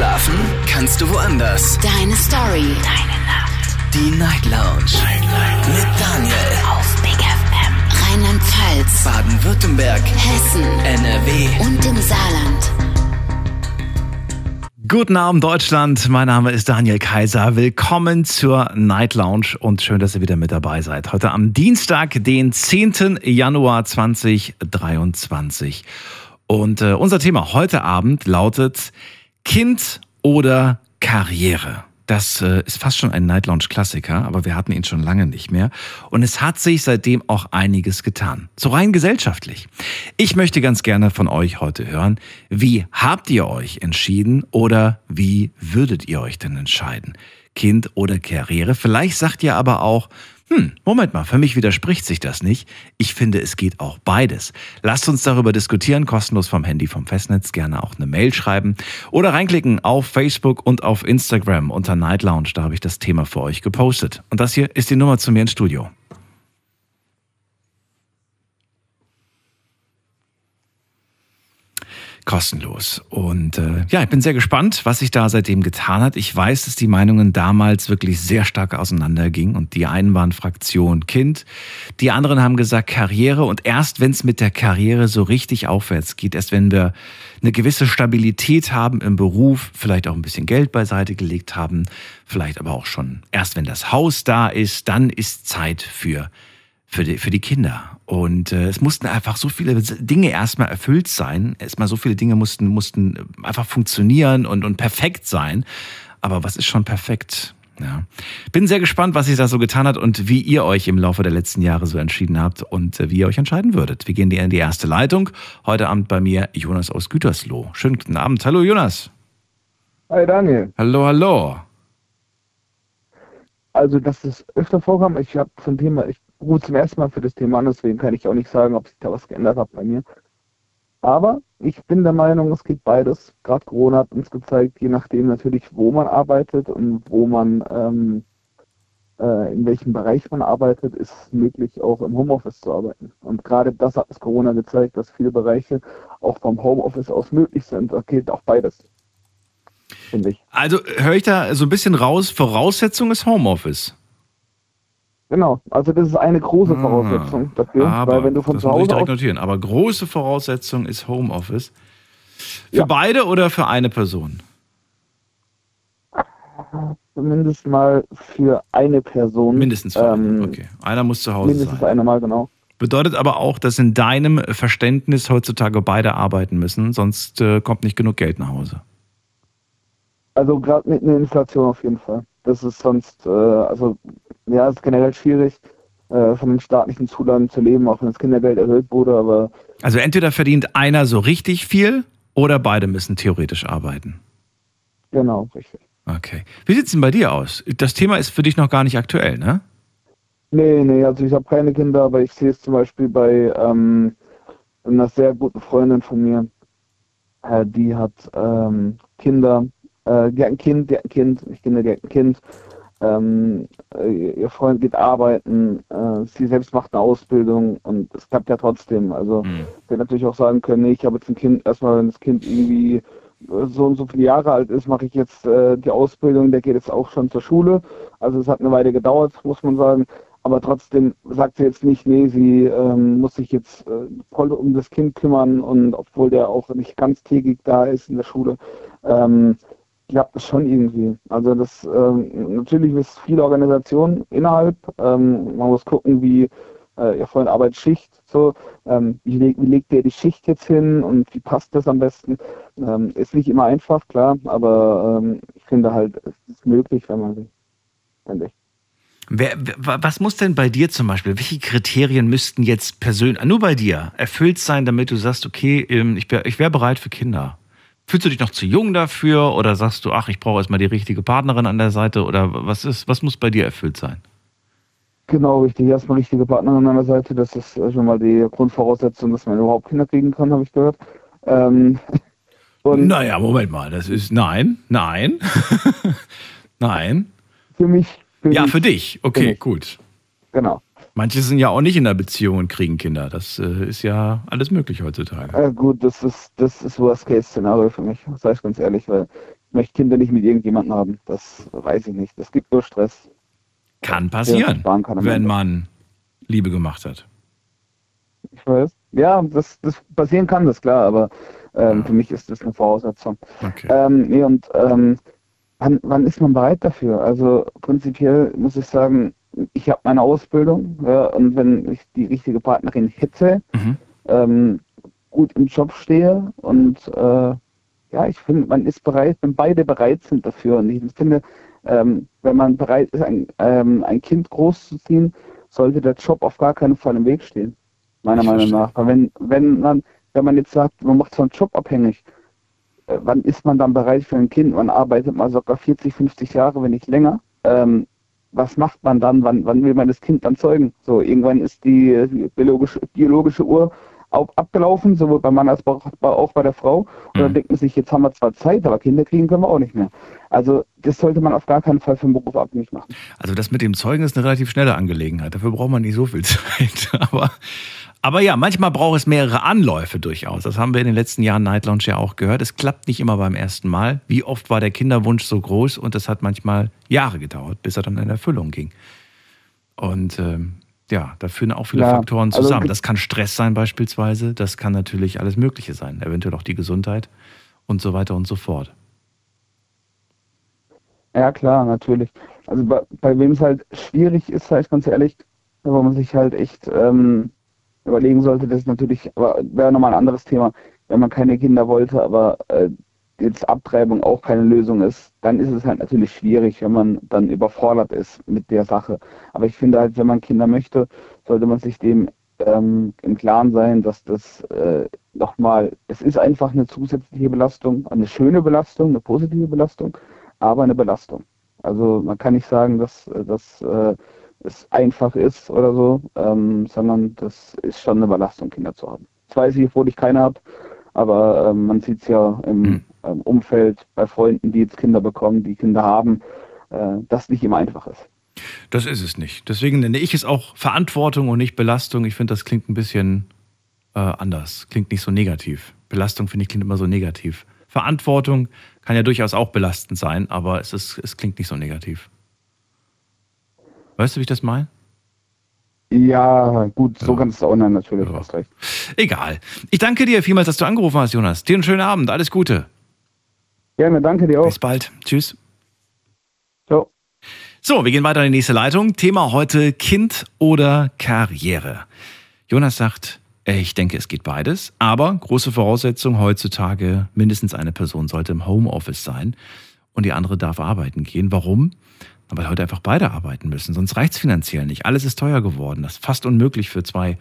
Schlafen kannst du woanders. Deine Story. Deine Nacht. Die Night Lounge. Night, Night. Mit Daniel. Auf Big FM. Rheinland-Pfalz. Baden-Württemberg. Hessen. NRW. Und im Saarland. Guten Abend Deutschland, mein Name ist Daniel Kaiser. Willkommen zur Night Lounge und schön, dass ihr wieder mit dabei seid. Heute am Dienstag, den 10. Januar 2023. Und äh, unser Thema heute Abend lautet Kind oder Karriere. Das äh, ist fast schon ein Night Lounge Klassiker, aber wir hatten ihn schon lange nicht mehr. Und es hat sich seitdem auch einiges getan. So rein gesellschaftlich. Ich möchte ganz gerne von euch heute hören, wie habt ihr euch entschieden oder wie würdet ihr euch denn entscheiden? Kind oder Karriere? Vielleicht sagt ihr aber auch, hm, Moment mal, für mich widerspricht sich das nicht. Ich finde, es geht auch beides. Lasst uns darüber diskutieren, kostenlos vom Handy vom Festnetz, gerne auch eine Mail schreiben oder reinklicken auf Facebook und auf Instagram unter Night Lounge, da habe ich das Thema für euch gepostet. Und das hier ist die Nummer zu mir ins Studio. Kostenlos. Und äh, ja, ich bin sehr gespannt, was sich da seitdem getan hat. Ich weiß, dass die Meinungen damals wirklich sehr stark auseinandergingen und die einen waren Fraktion Kind, die anderen haben gesagt Karriere und erst wenn es mit der Karriere so richtig aufwärts geht, erst wenn wir eine gewisse Stabilität haben im Beruf, vielleicht auch ein bisschen Geld beiseite gelegt haben, vielleicht aber auch schon erst wenn das Haus da ist, dann ist Zeit für für die, für die Kinder. Und äh, es mussten einfach so viele Dinge erstmal erfüllt sein. Erstmal so viele Dinge mussten, mussten einfach funktionieren und, und perfekt sein. Aber was ist schon perfekt? Ja. Bin sehr gespannt, was sich da so getan hat und wie ihr euch im Laufe der letzten Jahre so entschieden habt und äh, wie ihr euch entscheiden würdet. Wir gehen in die erste Leitung. Heute Abend bei mir Jonas aus Gütersloh. Schönen guten Abend. Hallo Jonas. Hi Daniel. Hallo, hallo. Also, dass es öfter vorkam, ich habe zum Thema, ich rufe zum ersten Mal für das Thema an, deswegen kann ich auch nicht sagen, ob sich da was geändert hat bei mir. Aber ich bin der Meinung, es geht beides. Gerade Corona hat uns gezeigt, je nachdem natürlich, wo man arbeitet und wo man, ähm, äh, in welchem Bereich man arbeitet, ist es möglich, auch im Homeoffice zu arbeiten. Und gerade das hat uns Corona gezeigt, dass viele Bereiche auch vom Homeoffice aus möglich sind. Da geht auch beides. Finde ich. Also höre ich da so ein bisschen raus, Voraussetzung ist Homeoffice. Genau, also das ist eine große ah, Voraussetzung dafür, aber, weil wenn du von das zu Hause direkt notieren. Aber große Voraussetzung ist Homeoffice. Für ja. beide oder für eine Person? Zumindest mal für eine Person. Mindestens für ähm, Okay, einer muss zu Hause mindestens sein. Mindestens eine Mal, genau. Bedeutet aber auch, dass in deinem Verständnis heutzutage beide arbeiten müssen, sonst äh, kommt nicht genug Geld nach Hause. Also gerade mit einer Inflation auf jeden Fall. Das ist sonst, äh, also ja, es ist generell schwierig, äh, von den staatlichen Zulagen zu leben, auch wenn das Kindergeld erhöht wurde, aber. Also entweder verdient einer so richtig viel oder beide müssen theoretisch arbeiten. Genau, richtig. Okay. Wie sieht es denn bei dir aus? Das Thema ist für dich noch gar nicht aktuell, ne? Nee, nee, also ich habe keine Kinder, aber ich sehe es zum Beispiel bei ähm, einer sehr guten Freundin von mir. Äh, die hat ähm, Kinder, äh, die hat ein Kind, die hat ein Kind, ich kenne die hat ein Kind ähm, äh, ihr Freund geht arbeiten, äh, sie selbst macht eine Ausbildung und es klappt ja trotzdem. Also mhm. wir natürlich auch sagen können, nee, ich habe jetzt ein Kind, erstmal wenn das Kind irgendwie äh, so und so viele Jahre alt ist, mache ich jetzt äh, die Ausbildung, der geht jetzt auch schon zur Schule. Also es hat eine Weile gedauert, muss man sagen. Aber trotzdem sagt sie jetzt nicht, nee, sie ähm, muss sich jetzt äh, voll um das Kind kümmern und obwohl der auch nicht ganz tägig da ist in der Schule, ähm, klappt es schon irgendwie. Also das ähm, natürlich ist viel Organisation innerhalb. Ähm, man muss gucken, wie äh, ihr Freund arbeitet Schicht, so ähm, wie, leg, wie, legt der die Schicht jetzt hin und wie passt das am besten? Ähm, ist nicht immer einfach, klar, aber ähm, ich finde halt, es ist möglich, wenn man will. Finde. Wer, was muss denn bei dir zum Beispiel, welche Kriterien müssten jetzt persönlich, nur bei dir, erfüllt sein, damit du sagst, okay, ähm, ich wäre ich wär bereit für Kinder? Fühlst du dich noch zu jung dafür oder sagst du, ach, ich brauche erstmal die richtige Partnerin an der Seite oder was ist, was muss bei dir erfüllt sein? Genau, richtig. Erstmal richtige Partnerin an der Seite. Das ist schon mal die Grundvoraussetzung, dass man überhaupt Kinder kriegen kann, habe ich gehört. Ähm, und naja, Moment mal, das ist nein, nein, nein. Für mich. Für ja, mich, für dich. Okay, für gut. Genau. Manche sind ja auch nicht in der Beziehung und kriegen Kinder. Das äh, ist ja alles möglich heutzutage. Äh, gut, das ist das ist Worst-Case-Szenario für mich, sage ich ganz ehrlich, weil möchte Kinder nicht mit irgendjemandem haben. Das weiß ich nicht. Das gibt nur Stress. Kann passieren, kann wenn man Liebe gemacht hat. Ich weiß. Ja, das, das passieren kann, das klar, aber ähm, für mich ist das eine Voraussetzung. Okay. Ähm, nee, und ähm, wann, wann ist man bereit dafür? Also prinzipiell muss ich sagen, ich habe meine Ausbildung ja, und wenn ich die richtige Partnerin hätte, Mhm. ähm, gut im Job stehe und äh, ja, ich finde, man ist bereit, wenn beide bereit sind dafür. Und ich finde, ähm, wenn man bereit ist, ein, ähm, ein Kind großzuziehen, sollte der Job auf gar keinen Fall im Weg stehen. Meiner Ich Meinung verstehe. nach. Weil wenn, wenn man, wenn man jetzt sagt, man macht so einen Job abhängig, äh, wann ist man dann bereit für ein Kind? Man arbeitet mal sogar 40, 50 Jahre, wenn nicht länger. Ähm, was macht man dann? Wann, wann will man das Kind dann zeugen? So, irgendwann ist die, äh, biologische, biologische Uhr abgelaufen, sowohl beim Mann als auch bei der Frau. Und dann Mhm. denkt man sich, jetzt haben wir zwar Zeit, aber Kinder kriegen können wir auch nicht mehr. Also das sollte man auf gar keinen Fall vom Beruf abhängig machen. Also das mit dem Zeugen ist eine relativ schnelle Angelegenheit. Dafür braucht man nicht so viel Zeit. Aber, aber ja, manchmal braucht es mehrere Anläufe durchaus. Das haben wir in den letzten Jahren Night Lounge ja auch gehört. Es klappt nicht immer beim ersten Mal. Wie oft war der Kinderwunsch so groß und es hat manchmal Jahre gedauert, bis er dann in Erfüllung ging. Und ähm, ja, da führen auch viele Ja, Faktoren also zusammen. ge- das kann Stress sein beispielsweise. Das kann natürlich alles Mögliche sein. Eventuell auch die Gesundheit und so weiter und so fort. Ja, klar, natürlich. Also bei, bei wem es halt schwierig ist, sag ich ganz ehrlich, wo man sich halt echt ähm, überlegen sollte, das ist natürlich, aber wäre nochmal ein anderes Thema, wenn man keine Kinder wollte, aber äh, jetzt Abtreibung auch keine Lösung ist, dann ist es halt natürlich schwierig, wenn man dann überfordert ist mit der Sache. Aber ich finde halt, wenn man Kinder möchte, sollte man sich dem ähm, im Klaren sein, dass das äh, nochmal, es ist einfach eine zusätzliche Belastung, eine schöne Belastung, eine positive Belastung, aber eine Belastung. Also man kann nicht sagen, dass, äh, dass äh, es einfach ist oder so, ähm, sondern das ist schon eine Belastung, Kinder zu haben. Jetzt weiß ich, obwohl ich keine habe, aber ähm, man sieht es ja im Mhm. ähm, Umfeld bei Freunden, die jetzt Kinder bekommen, die Kinder haben, äh, dass nicht immer einfach ist. Das ist es nicht. Deswegen nenne ich es auch Verantwortung und nicht Belastung. Ich finde, das klingt ein bisschen äh, anders. Klingt nicht so negativ. Belastung, finde ich, klingt immer so negativ. Verantwortung kann ja durchaus auch belastend sein, aber es, ist, es klingt nicht so negativ. Weißt du, wie ich das meine? Ja, gut, so Ja. kannst du auch nein, natürlich, Ja. hast recht. Egal. Ich danke dir vielmals, dass du angerufen hast, Jonas. Dir einen schönen Abend. Alles Gute. Gerne, danke dir auch. Bis bald. Tschüss. Ciao. So, wir gehen weiter in die nächste Leitung. Thema heute Kind oder Karriere. Jonas sagt, ich denke, es geht beides, aber große Voraussetzung heutzutage, mindestens eine Person sollte im Homeoffice sein und die andere darf arbeiten gehen. Warum? Weil heute einfach beide arbeiten müssen, sonst reicht's finanziell nicht. Alles ist teuer geworden. Das ist fast unmöglich für zwei,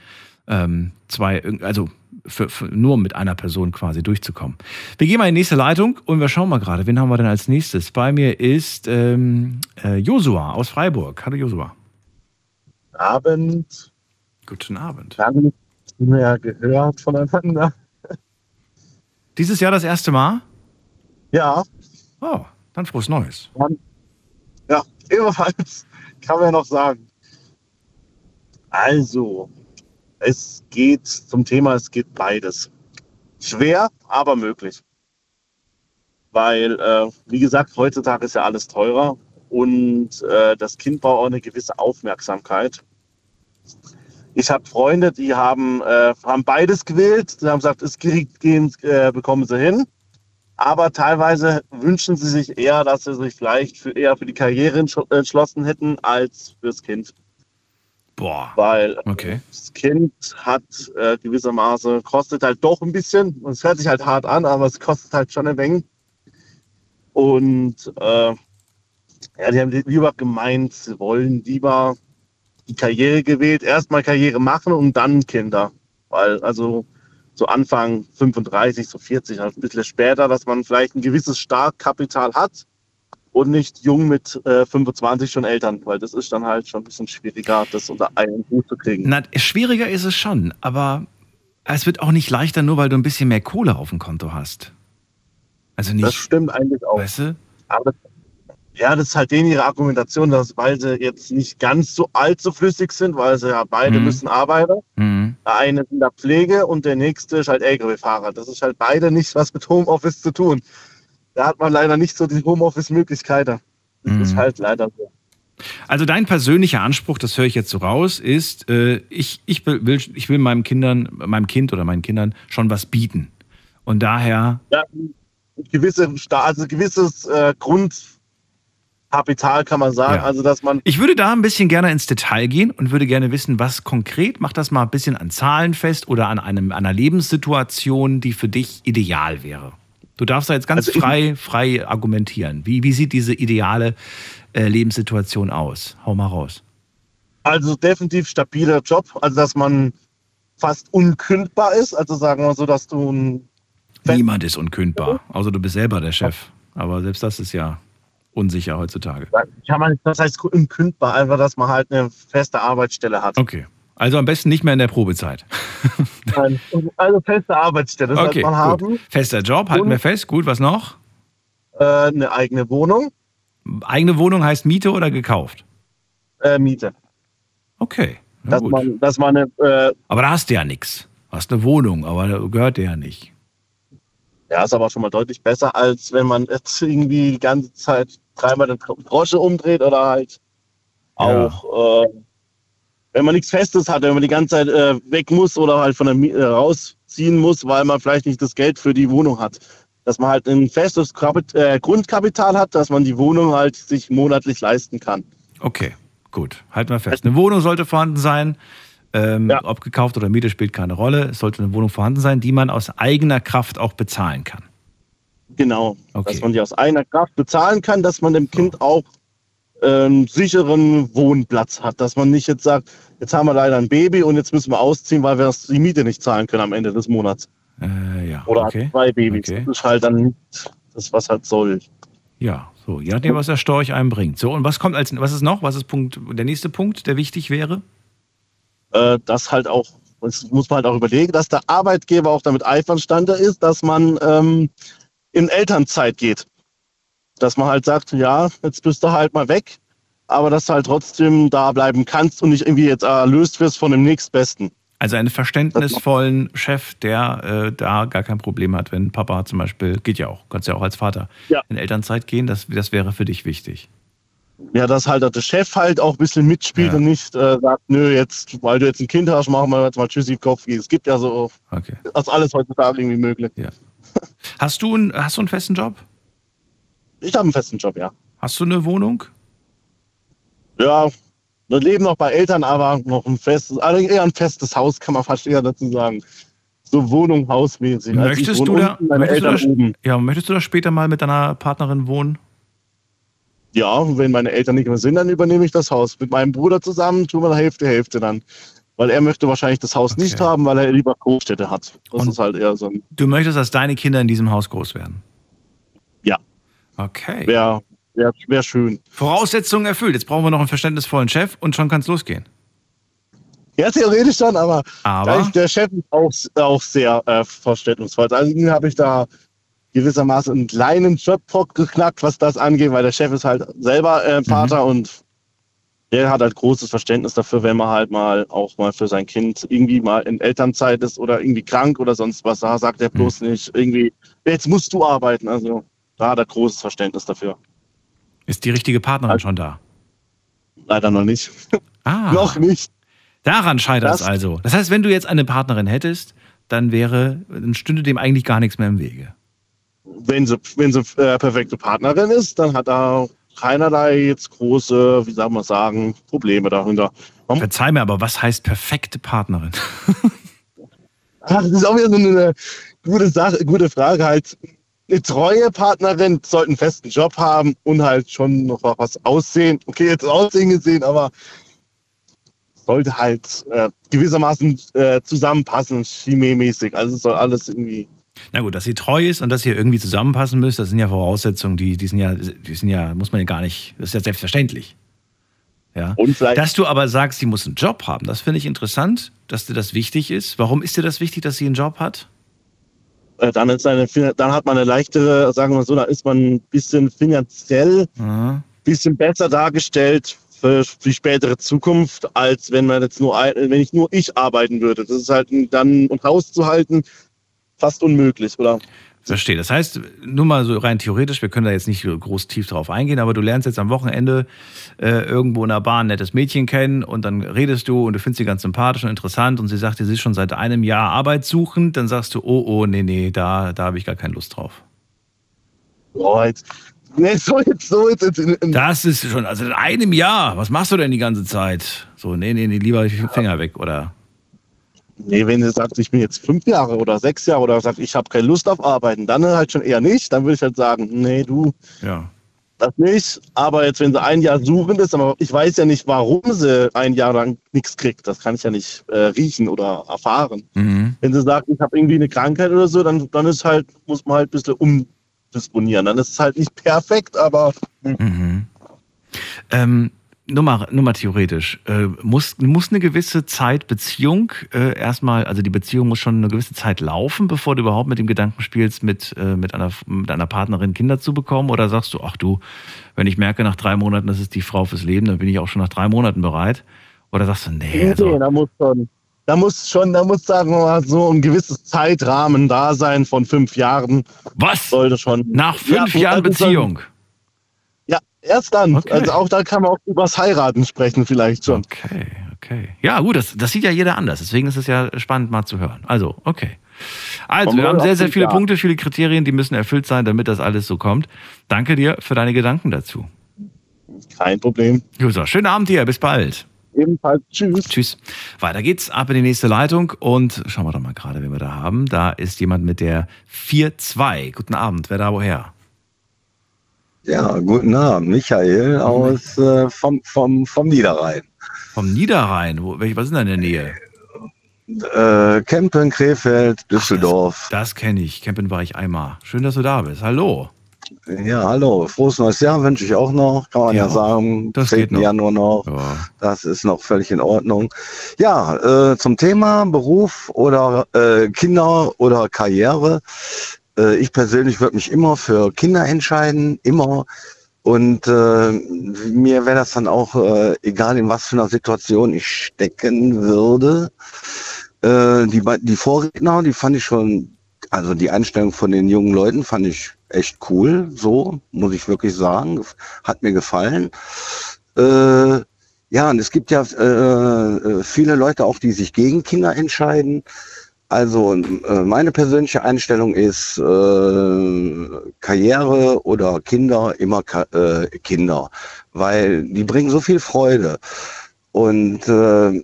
ähm, zwei, also für, für, nur mit einer Person quasi durchzukommen. Wir gehen mal in die nächste Leitung und wir schauen mal gerade, wen haben wir denn als nächstes? Bei mir ist ähm, äh, Josua aus Freiburg. Hallo Josua. Abend. Guten Abend. Lange nicht mehr gehört voneinander. Dieses Jahr das erste Mal? Ja, Oh, dann frohes Neues. ja, ebenfalls kann man ja noch sagen. Also, es geht zum Thema, es geht beides. Schwer, aber möglich. Weil, äh, wie gesagt, heutzutage ist ja alles teurer und äh, das Kind braucht auch eine gewisse Aufmerksamkeit. Ich habe Freunde, die haben, äh, haben beides gewählt. Die haben gesagt, es kriegt gehen, äh, bekommen sie hin. Aber teilweise wünschen sie sich eher, dass sie sich vielleicht für, eher für die Karriere entsch- entschlossen hätten als fürs Kind. Boah. Weil Okay. das Kind hat äh, gewissermaßen, kostet halt doch ein bisschen. Und es hört sich halt hart an, aber es kostet halt schon eine Menge. Und äh, ja, die haben lieber gemeint, sie wollen lieber die Karriere gewählt, erstmal Karriere machen und dann Kinder. Weil also so Anfang 35, so 40, halt ein bisschen später, dass man vielleicht ein gewisses Startkapital hat und nicht jung mit äh, 25 schon Eltern, weil das ist dann halt schon ein bisschen schwieriger, das unter einen Hut zu kriegen. Na, schwieriger ist es schon, aber es wird auch nicht leichter, nur weil du ein bisschen mehr Kohle auf dem Konto hast. Also Das nicht, stimmt eigentlich auch. weißt du? Aber ja, das ist halt denen ihre Argumentation, dass weil sie jetzt nicht ganz so allzu flüssig sind, weil sie ja beide Mhm. müssen arbeiten. Mhm. Der eine ist in der Pflege und der nächste ist halt LKW-Fahrer. Das ist halt beide nicht was mit Homeoffice zu tun. da hat man leider nicht so die Homeoffice-Möglichkeiten. Das Mhm. ist halt leider so. Also dein persönlicher Anspruch, das höre ich jetzt so raus, ist, äh, ich, ich, will, ich will meinem Kindern, meinem Kind oder meinen Kindern schon was bieten. Und daher, Ja, gewisse, also gewisses äh, Grundkapital kann man sagen. Ja. Also dass man ich würde da ein bisschen gerne ins Detail gehen und würde gerne wissen, was konkret, mach das mal ein bisschen an Zahlen fest oder an einem, einer Lebenssituation, die für dich ideal wäre. Du darfst da jetzt ganz Also frei, frei argumentieren. Wie, wie sieht diese ideale äh, Lebenssituation aus? Hau mal raus. also definitiv stabiler Job, also dass man fast unkündbar ist. Also sagen wir so, dass du ein Niemand ist unkündbar, außer du bist selber der Chef. Aber selbst das ist ja unsicher heutzutage. man, das heißt unkündbar, einfach, dass man halt eine feste Arbeitsstelle hat. Okay. Also am besten nicht mehr in der Probezeit. Also feste Arbeitsstelle Okay, man haben, gut. Fester Job, halten wir fest. Gut, was noch? äh, eine eigene Wohnung, Eigene Wohnung heißt Miete oder gekauft? äh, Miete. Okay. Na Dass gut. man, dass man eine, äh, Aber da hast du ja nichts. Hast eine Wohnung, aber da gehört dir ja nicht. ja, ist aber schon mal deutlich besser, als wenn man jetzt irgendwie die ganze Zeit dreimal den Grosche umdreht oder halt Ja. auch, äh, wenn man nichts Festes hat, wenn man die ganze Zeit äh, weg muss oder halt von der Miete rausziehen muss, weil man vielleicht nicht das Geld für die Wohnung hat. Dass man halt ein festes Kapit äh, Grundkapital hat, dass man die Wohnung halt sich monatlich leisten kann. Okay, gut. Halten wir fest. Eine Wohnung sollte vorhanden sein. Ähm, Ja. Ob gekauft oder Miete spielt keine Rolle. Es sollte eine Wohnung vorhanden sein, die man aus eigener Kraft auch bezahlen kann. Genau. Okay. Dass man die aus eigener Kraft bezahlen kann, dass man dem Kind auch ähm, sicheren Wohnplatz hat. Dass man nicht jetzt sagt, jetzt haben wir leider ein Baby und jetzt müssen wir ausziehen, weil wir das- die Miete nicht zahlen können am Ende des Monats. Äh, ja, Oder okay. zwei Babys. Okay. Das ist halt dann nicht das, was halt soll. Ja, so, je nachdem, was der Storch einem bringt. So, und was kommt als, was ist noch? Was ist Punkt, der nächste Punkt, der wichtig wäre? Äh, das halt auch, das muss man halt auch überlegen, dass der Arbeitgeber auch damit einverstanden ist, dass man ähm, in Elternzeit geht. Dass man halt sagt, ja, jetzt bist du halt mal weg, aber dass du halt trotzdem da bleiben kannst und nicht irgendwie jetzt erlöst wirst von dem nächstbesten. Also einen verständnisvollen Chef, der äh, da gar kein Problem hat, wenn Papa zum Beispiel, geht ja auch, kannst ja auch als Vater Ja. in Elternzeit gehen, das, das wäre für dich wichtig. Ja, dass halt der Chef halt auch ein bisschen mitspielt Ja. und nicht äh, sagt, nö, jetzt, weil du jetzt ein Kind hast, machen wir jetzt mal Tschüssi Kopf. Es gibt ja so, Okay. das alles heutzutage irgendwie möglich. Hast du, einen, hast du einen festen Job? Ich habe einen festen Job, ja. Hast du eine Wohnung? Ja, wir leben noch bei Eltern, aber noch ein festes, also eher ein festes Haus, kann man fast eher dazu sagen. So Wohnung, Hausmäßig. Also Möchtest du, da, möchtest, du da, oben. ja, möchtest du da später mal mit deiner Partnerin wohnen? Ja, wenn meine Eltern nicht mehr sind, dann übernehme ich das Haus. Mit meinem Bruder zusammen tun wir Hälfte, Hälfte dann. Weil er möchte wahrscheinlich das Haus Okay. nicht haben, weil er lieber Großstädte hat. Das Und- ist halt eher so ein, Du möchtest, dass deine Kinder in diesem Haus groß werden? Ja. Okay. wäre wär, wär schön. Voraussetzungen erfüllt. Jetzt brauchen wir noch einen verständnisvollen Chef und schon kann es losgehen. Ja, theoretisch dann, aber, Aber? der Chef ist auch, auch sehr äh, verständnisvoll. Also irgendwie habe ich da gewissermaßen einen kleinen Jobbock geknackt, was das angeht, weil der Chef ist halt selber äh, Vater und der hat halt großes Verständnis dafür, wenn man halt mal auch mal für sein Kind irgendwie mal in Elternzeit ist oder irgendwie krank oder sonst was. Da sagt er bloß nicht irgendwie, jetzt musst du arbeiten. Also da hat er großes Verständnis dafür. Ist die richtige Partnerin Also- schon da? Leider noch nicht. Ah, noch nicht. daran scheitert es also. Das heißt, wenn du jetzt eine Partnerin hättest, dann wäre, dann stünde dem eigentlich gar nichts mehr im Wege. wenn sie, wenn sie äh, perfekte Partnerin ist, dann hat da keinerlei jetzt große, wie soll man sagen, Probleme dahinter. Man, Verzeih mir, aber was heißt perfekte Partnerin? ach, das ist auch wieder so eine gute Sache, gute Frage halt. Eine treue Partnerin sollte einen festen Job haben und halt schon noch was aussehen. Okay, jetzt Aussehen gesehen, aber sollte halt äh, gewissermaßen äh, zusammenpassen, chemiemäßig. Also es soll alles irgendwie. Na gut, dass sie treu ist und dass ihr irgendwie zusammenpassen müsst, das sind ja Voraussetzungen, die, die sind ja, die sind ja, muss man ja gar nicht, das ist ja selbstverständlich. Ja. Und vielleicht Dass du aber sagst, sie muss einen Job haben, das finde ich interessant, dass dir das wichtig ist. Warum ist dir das wichtig, dass sie einen Job hat? äh, dann, ist eine, dann hat man eine leichtere, sagen wir mal so, da ist man ein bisschen finanziell Aha. bisschen besser dargestellt für die spätere Zukunft, als wenn man jetzt nur ein, wenn ich nur ich arbeiten würde. Das ist halt dann und Haus zu halten fast unmöglich, oder? Verstehe. Das heißt, nur mal so rein theoretisch, wir können da jetzt nicht groß tief drauf eingehen, aber du lernst jetzt am Wochenende äh, irgendwo in einer Bar ein nettes Mädchen kennen und dann redest du und du findest sie ganz sympathisch und interessant und sie sagt sie ist schon seit einem Jahr arbeitssuchend, dann sagst du, oh, oh, nee, nee, da, da habe ich gar keine Lust drauf. Boah, jetzt, nee, so jetzt, so jetzt. jetzt in, in, Das ist schon, also in einem Jahr, was machst du denn die ganze Zeit? So, nee, nee, nee, lieber Finger weg, oder? Nee, wenn sie sagt, ich bin jetzt fünf Jahre oder sechs Jahre oder sagt, ich habe keine Lust auf Arbeiten, dann halt schon eher nicht. Dann würde ich halt sagen, nee, du, Ja. das nicht. Aber jetzt, wenn sie ein Jahr suchend ist, aber ich weiß ja nicht, warum sie ein Jahr lang nichts kriegt. Das kann ich ja nicht äh, riechen oder erfahren. Mhm. Wenn sie sagt, ich habe irgendwie eine Krankheit oder so, dann, dann ist halt, muss man halt ein bisschen umdisponieren. Dann ist es halt nicht perfekt, aber Mhm. Ähm, nur mal, nur mal theoretisch. Äh, muss, muss eine gewisse Zeit Beziehung äh, erstmal, also die Beziehung muss schon eine gewisse Zeit laufen, bevor du überhaupt mit dem Gedanken spielst, mit, äh, mit, einer, mit einer Partnerin Kinder zu bekommen? Oder sagst du, ach du, wenn ich merke nach drei Monaten, das ist die Frau fürs Leben, dann bin ich auch schon nach drei Monaten bereit? Oder sagst du, nee, Nee, also, da muss schon, da muss schon, da muss sagen wir mal so ein gewisses Zeitrahmen da sein von fünf Jahren. was? Sollte schon. Nach fünf Ja, Jahren also dann- Beziehung? Ja, erst dann. Okay. Also auch da kann man auch übers Heiraten sprechen vielleicht schon. Okay, okay. Ja, gut, das, das sieht ja jeder anders. Deswegen ist es ja spannend mal zu hören. Also, okay. Also, wir haben sehr, sehr viele. Punkte, viele Kriterien, die müssen erfüllt sein, damit das alles so kommt. Danke dir für deine Gedanken dazu. Kein Problem. Josa, schönen Abend dir, bis bald. Ebenfalls tschüss. Tschüss. Weiter geht's, ab in die nächste Leitung und schauen wir doch mal gerade, wen wir da haben. Da ist jemand mit der 4-2. Guten Abend, wer da woher? Ja, guten Abend, Michael aus äh, vom, vom, vom Niederrhein. Vom Niederrhein. Wo, welch- was ist denn in der Nähe? Äh, Kempen, Krefeld, Düsseldorf. Das kenne ich. Campen war ich einmal. Schön, dass du da bist. Hallo. Ja, hallo, frohes neues Jahr wünsche ich auch noch, kann man ja, Ja, sagen. das 10. geht noch. Januar noch. Ja. Das ist noch völlig in Ordnung. Ja, äh, zum Thema Beruf oder äh, Kinder oder Karriere. Äh, ich persönlich würde mich immer für Kinder entscheiden, immer. Und äh, mir wäre das dann auch äh, egal, in was für einer Situation ich stecken würde. Äh, die, die Vorredner, die fand ich schon, also die Einstellung von den jungen Leuten fand ich echt cool, so muss ich wirklich sagen. Hat mir gefallen. Äh, ja, und es gibt ja äh, äh, viele Leute auch, die sich gegen Kinder entscheiden. Also äh, meine persönliche Einstellung ist äh, Karriere oder Kinder immer Ka äh, Kinder, weil die bringen so viel Freude und äh,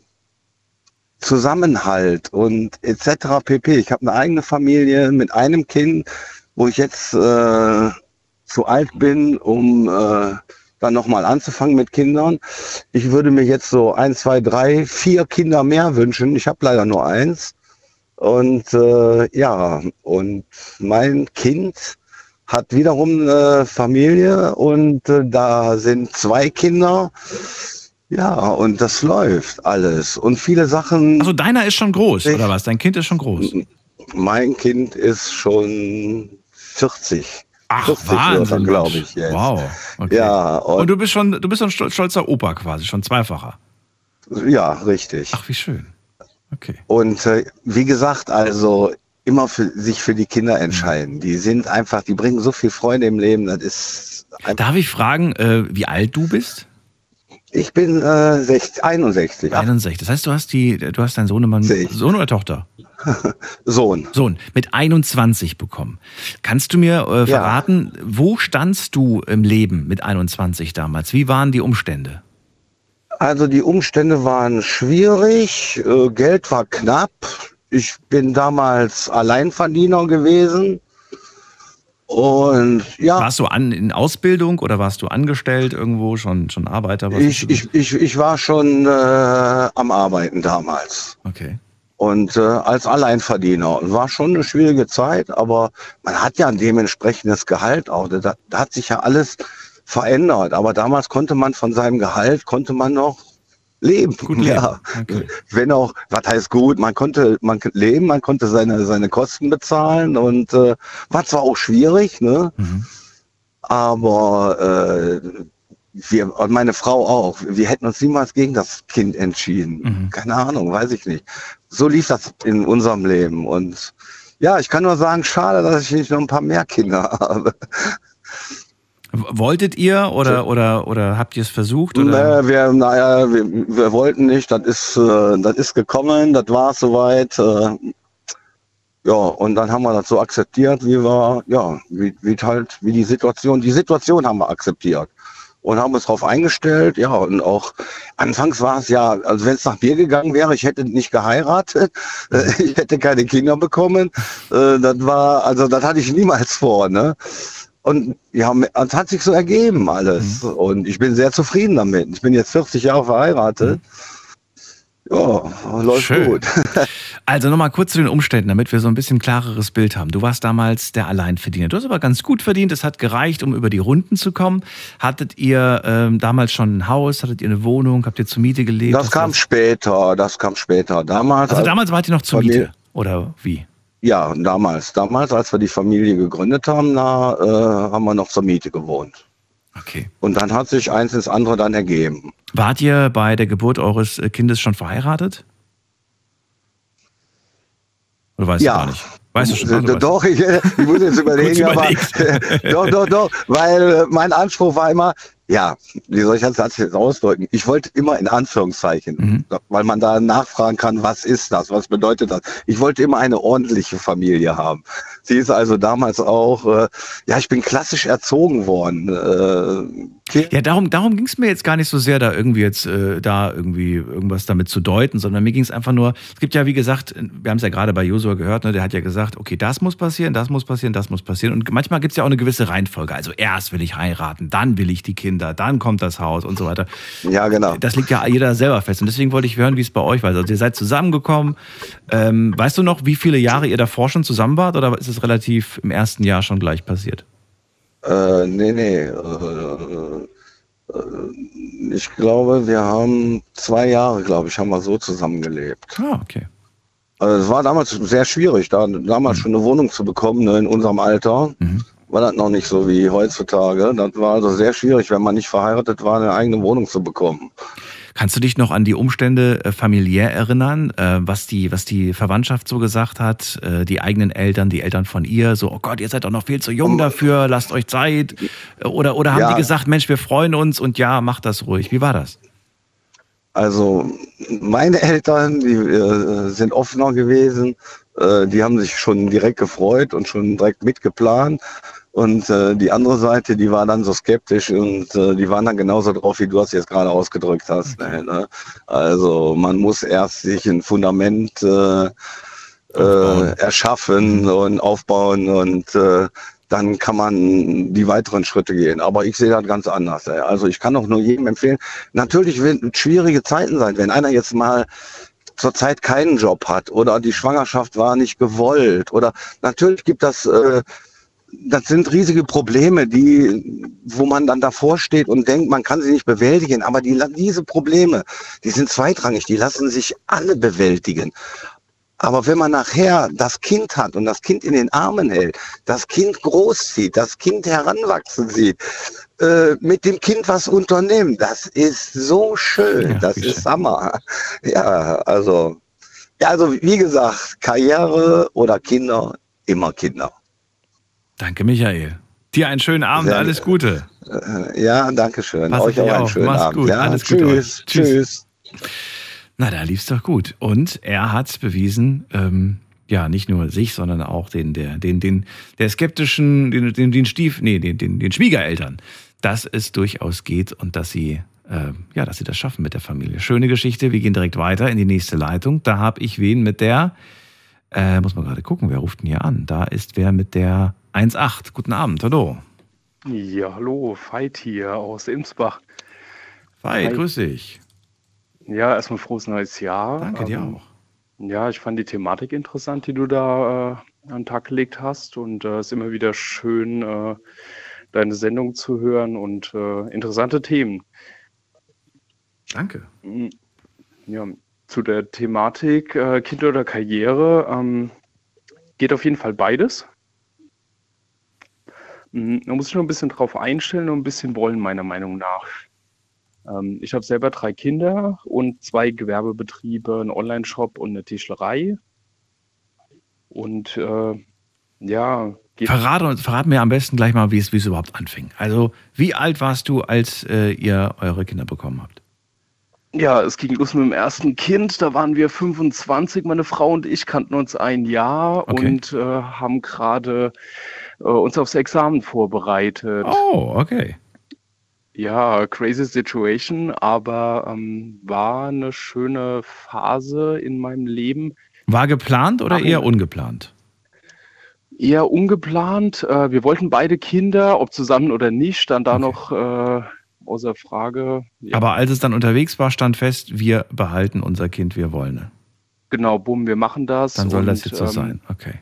Zusammenhalt und etc. pp. Ich habe eine eigene Familie mit einem Kind, wo ich jetzt äh, zu alt bin, um äh, dann nochmal anzufangen mit Kindern. Ich würde mir jetzt so ein, zwei, drei, vier Kinder mehr wünschen. Ich habe leider nur eins. Und äh, ja, und mein Kind hat wiederum eine Familie und äh, da sind zwei Kinder. Ja, und das läuft alles. Und viele Sachen. Also deiner ist schon groß, Ich- oder was? Dein Kind ist schon groß. Mein Kind ist schon 40. Ach, 40 wird er, Wahnsinn. glaube ich jetzt. Wow. Okay. Ja, Und und, du bist schon, du bist stol- stolzer Opa quasi, schon zweifacher. ja, richtig. Ach, wie schön. Okay. Und äh, wie gesagt, also immer für sich für die Kinder entscheiden. Die sind einfach, die bringen so viel Freude im Leben. Das ist Darf ich fragen, äh, wie alt du bist? ich bin äh, 60, 61, ach, 61. Das heißt, du hast die, du hast deinen Sohnemann. Sohn oder Tochter? Sohn. Sohn mit 21 bekommen. Kannst du mir äh, Ja. verraten, wo standst du im Leben mit 21 damals? Wie waren die Umstände? Also die Umstände waren schwierig, äh, Geld war knapp. Ich bin damals Alleinverdiener gewesen. Und ja, Warst du an, in Ausbildung oder warst du angestellt irgendwo, schon, schon Arbeiter? Ich, ich, ich, ich war schon äh, am Arbeiten damals. Okay. und äh, als Alleinverdiener. Und war schon eine schwierige Zeit, aber man hat ja ein dementsprechendes Gehalt auch. Da, da hat sich ja alles verändert. Aber damals konnte man von seinem Gehalt, konnte man noch leben. Gut leben. Ja. Okay. Wenn auch, was heißt gut, man konnte man leben, man konnte seine, seine Kosten bezahlen und äh, war zwar auch schwierig, ne? Mhm. aber äh, wir, und meine Frau auch, wir hätten uns niemals gegen das Kind entschieden. Mhm. Keine Ahnung, weiß ich nicht. So lief das in unserem Leben und Ja, ich kann nur sagen, schade, dass ich nicht noch ein paar mehr Kinder habe. Wolltet ihr oder, oder, oder habt ihr es versucht? Oder? Nee, wir, naja, wir, wir wollten nicht, das ist, äh, das ist gekommen, das war soweit. Äh, ja, und dann haben wir das so akzeptiert, wie wir, ja, wie, wie halt, wie die Situation, die Situation haben wir akzeptiert und haben uns darauf eingestellt. Ja, und auch anfangs war es ja, also wenn es nach mir gegangen wäre, ich hätte nicht geheiratet, äh, ich hätte keine Kinder bekommen. Äh, das war, also das hatte ich niemals vor, ne? Und ja, es hat sich so ergeben alles. Mhm. Und ich bin sehr zufrieden damit. Ich bin jetzt 40 Jahre verheiratet. Mhm. Ja, läuft Schön. gut. Also nochmal kurz zu den Umständen, damit wir so ein bisschen klareres Bild haben. Du warst damals der Alleinverdiener. Du hast aber ganz gut verdient. Es hat gereicht, um über die Runden zu kommen. Hattet ihr ähm, damals schon ein Haus? Hattet ihr eine Wohnung? Habt ihr zur Miete gelebt? Das kam das? später. Das kam später. Damals. Also damals wart ihr noch zur Miete? Oder wie? Ja, damals. Damals, als wir die Familie gegründet haben, da äh, haben wir noch zur Miete gewohnt. Okay. Und dann hat sich eins ins andere dann ergeben. Wart ihr bei der Geburt eures Kindes schon verheiratet? Oder weißt ja. du gar nicht? Weißt du schon? Oder doch, ich, ich, muss jetzt überlegen, aber doch, doch, doch, weil mein Anspruch war immer, ja, wie soll ich das jetzt ausdrücken? Ich wollte immer in Anführungszeichen, mhm. weil man da nachfragen kann, was ist das, was bedeutet das? Ich wollte immer eine ordentliche Familie haben. Sie ist also damals auch, äh, ja, ich bin klassisch erzogen worden. Äh, ja, darum, darum ging es mir jetzt gar nicht so sehr, da irgendwie jetzt äh, da irgendwie irgendwas damit zu deuten, sondern mir ging es einfach nur, es gibt ja, wie gesagt, wir haben es ja gerade bei Josua gehört, ne, der hat ja gesagt, okay, das muss passieren, das muss passieren, das muss passieren. Und manchmal gibt es ja auch eine gewisse Reihenfolge. Also erst will ich heiraten, dann will ich die Kinder Kinder, dann kommt das Haus und so weiter. Ja, genau. Das liegt ja jeder selber fest. Und deswegen wollte ich hören, wie es bei euch war. Also ihr seid zusammengekommen. Ähm, weißt du noch, wie viele Jahre ihr davor schon zusammen wart oder ist es relativ im ersten Jahr schon gleich passiert? Äh, nee, nee. Äh, äh, ich glaube, wir haben zwei Jahre, glaube ich, haben wir so zusammengelebt. Ah, okay. Also es war damals sehr schwierig, da damals mhm. schon eine Wohnung zu bekommen ne, in unserem Alter. Mhm war das noch nicht so wie heutzutage. Das war also sehr schwierig, wenn man nicht verheiratet war, eine eigene Wohnung zu bekommen. Kannst du dich noch an die Umstände äh, familiär erinnern, äh, was die, was die Verwandtschaft so gesagt hat, äh, die eigenen Eltern, die Eltern von ihr, so, oh Gott, ihr seid doch noch viel zu jung dafür, lasst euch Zeit. Oder, oder haben ja. die gesagt, Mensch, wir freuen uns und ja, macht das ruhig. Wie war das? Also meine Eltern, die äh, sind offener gewesen, äh, die haben sich schon direkt gefreut und schon direkt mitgeplant. Und äh, die andere Seite, die war dann so skeptisch und äh, die waren dann genauso drauf, wie du es jetzt gerade ausgedrückt hast. Okay. Ne? Also man muss erst sich ein Fundament äh, äh, erschaffen mhm. und aufbauen und äh, dann kann man die weiteren Schritte gehen. Aber ich sehe das ganz anders. Ey. Also ich kann auch nur jedem empfehlen, natürlich werden schwierige Zeiten sein, wenn einer jetzt mal zurzeit keinen Job hat oder die Schwangerschaft war nicht gewollt oder natürlich gibt das äh, das sind riesige Probleme, die, wo man dann davor steht und denkt, man kann sie nicht bewältigen. Aber die, diese Probleme, die sind zweitrangig, die lassen sich alle bewältigen. Aber wenn man nachher das Kind hat und das Kind in den Armen hält, das Kind großzieht, das Kind heranwachsen sieht, äh, mit dem Kind was unternimmt, das ist so schön, ja, das ist Hammer. Ja, also, ja, also wie gesagt, Karriere oder Kinder, immer Kinder. Danke, Michael. Dir einen schönen Abend, Sehr, alles Gute. Äh, ja, danke schön. Pass Euch auch einen schönen Mach's Abend. Gut. Ja, alles tschüss, Gute tschüss. Tschüss. Na, da lief's doch gut. Und er hat bewiesen, ähm, ja, nicht nur sich, sondern auch den, der, den, den, der skeptischen, den, den, den Stief, nee, den, den, den Schwiegereltern, dass es durchaus geht und dass sie, äh, ja, dass sie das schaffen mit der Familie. Schöne Geschichte. Wir gehen direkt weiter in die nächste Leitung. Da habe ich wen mit der, äh, muss man gerade gucken, wer ruft denn hier an? Da ist wer mit der 1.8. Guten Abend, hallo. Ja, hallo, Veit hier aus Imsbach. Veit, grüß dich. Ja, erstmal frohes neues Jahr. Danke dir ähm, auch. Ja, ich fand die Thematik interessant, die du da äh, an den Tag gelegt hast. Und es äh, ist immer wieder schön, äh, deine Sendung zu hören und äh, interessante Themen. Danke. Mm, ja, zu der Thematik äh, Kind oder Karriere ähm, geht auf jeden Fall beides. Man hm, muss sich nur ein bisschen drauf einstellen und ein bisschen wollen, meiner Meinung nach. Ähm, ich habe selber drei Kinder und zwei Gewerbebetriebe, einen Online-Shop und eine Tischlerei. Und äh, ja, geht. Verrate, verrat mir am besten gleich mal, wie es, wie es überhaupt anfing. Also, wie alt warst du, als äh, ihr eure Kinder bekommen habt? Ja, es ging los mit dem ersten Kind. Da waren wir 25, meine Frau und ich kannten uns ein Jahr Okay. und äh, haben gerade äh, uns aufs Examen vorbereitet. Oh, okay. Ja, crazy situation, aber ähm, war eine schöne Phase in meinem Leben. War geplant oder Warum? eher ungeplant? Eher ungeplant. Äh, wir wollten beide Kinder, ob zusammen oder nicht, stand da Okay. noch äh, außer Frage. Ja, Aber als es dann unterwegs war, stand fest, wir behalten unser Kind, wir wollen. genau, bumm, wir machen das. Dann soll das und, jetzt so ähm, sein. Okay.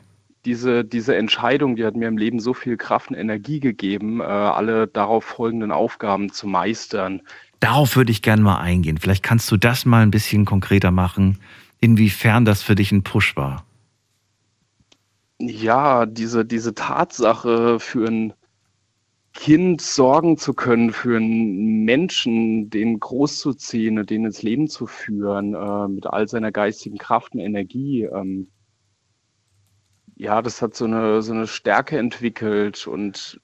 diese, diese Entscheidung, die hat mir im Leben so viel Kraft und Energie gegeben, äh, alle darauf folgenden Aufgaben zu meistern. Darauf würde ich gerne mal eingehen. Vielleicht kannst du das mal ein bisschen konkreter machen, inwiefern das für dich ein Push war. Ja, diese, diese Tatsache für ein Kind sorgen zu können, für einen Menschen, den großzuziehen, den ins Leben zu führen, äh, mit all seiner geistigen Kraft und Energie. Ähm, ja, das hat so eine, so eine Stärke entwickelt und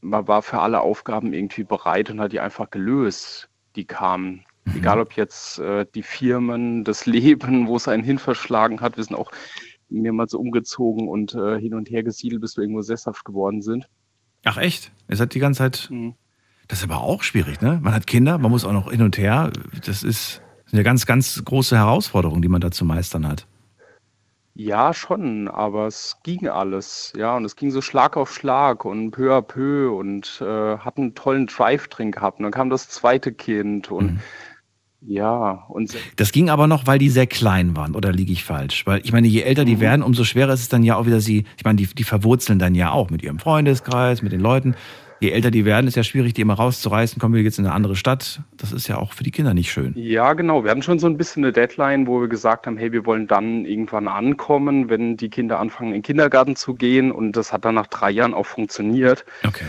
man war für alle Aufgaben irgendwie bereit und hat die einfach gelöst, die kamen. Egal ob jetzt äh, die Firmen, das Leben, wo es einen hin verschlagen hat. Wir sind auch mehrmals umgezogen und äh, hin und her gesiedelt, bis wir irgendwo sesshaft geworden sind. Ach echt? Ihr seid die ganze Zeit. Mhm. Das ist aber auch schwierig, ne? Man hat Kinder, man muss auch noch hin und her. Das ist ja ganz, ganz große Herausforderungen, die man da zu meistern hat. Ja, schon, aber es ging alles, ja, und es ging so Schlag auf Schlag und peu à peu und äh, hat einen tollen Drive drin gehabt. Und dann kam das zweite Kind und Mhm. Ja, und Das ging aber noch, weil die sehr klein waren, oder liege ich falsch? Weil ich meine, je älter die Mhm. werden, umso schwerer ist es dann ja auch wieder sie, ich meine, die, die verwurzeln dann ja auch mit ihrem Freundeskreis, mit den Leuten. Je älter die werden, ist ja schwierig, die immer rauszureißen, kommen wir jetzt in eine andere Stadt. Das ist ja auch für die Kinder nicht schön. Ja, genau. Wir hatten schon so ein bisschen eine Deadline, wo wir gesagt haben, hey, wir wollen dann irgendwann ankommen, wenn die Kinder anfangen, in den Kindergarten zu gehen. Und das hat dann nach drei Jahren auch funktioniert. Okay.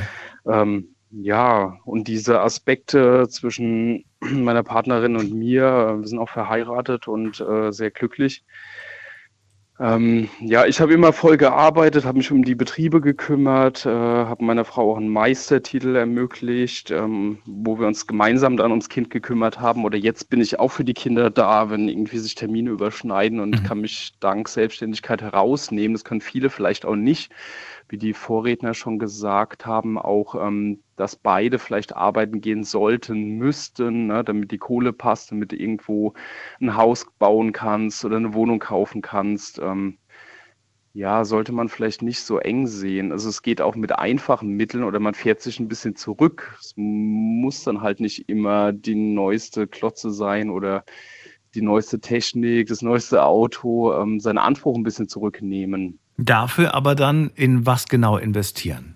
Ähm, ja, und diese Aspekte zwischen meiner Partnerin und mir, äh, wir sind auch verheiratet und äh, sehr glücklich. Ähm, ja, ich habe immer voll gearbeitet, habe mich um die Betriebe gekümmert, äh, habe meiner Frau auch einen Meistertitel ermöglicht, ähm, wo wir uns gemeinsam dann ums Kind gekümmert haben. Oder jetzt bin ich auch für die Kinder da, wenn irgendwie sich Termine überschneiden und Mhm. kann mich dank Selbstständigkeit herausnehmen. Das können viele vielleicht auch nicht wie die Vorredner schon gesagt haben, auch, ähm, dass beide vielleicht arbeiten gehen sollten, müssten, ne, damit die Kohle passt, damit du irgendwo ein Haus bauen kannst oder eine Wohnung kaufen kannst. Ähm, ja, sollte man vielleicht nicht so eng sehen. Also es geht auch mit einfachen Mitteln oder man fährt sich ein bisschen zurück. Es muss dann halt nicht immer die neueste Klotze sein oder die neueste Technik, das neueste Auto, ähm, seinen Anspruch ein bisschen zurücknehmen. Dafür aber dann in was genau investieren?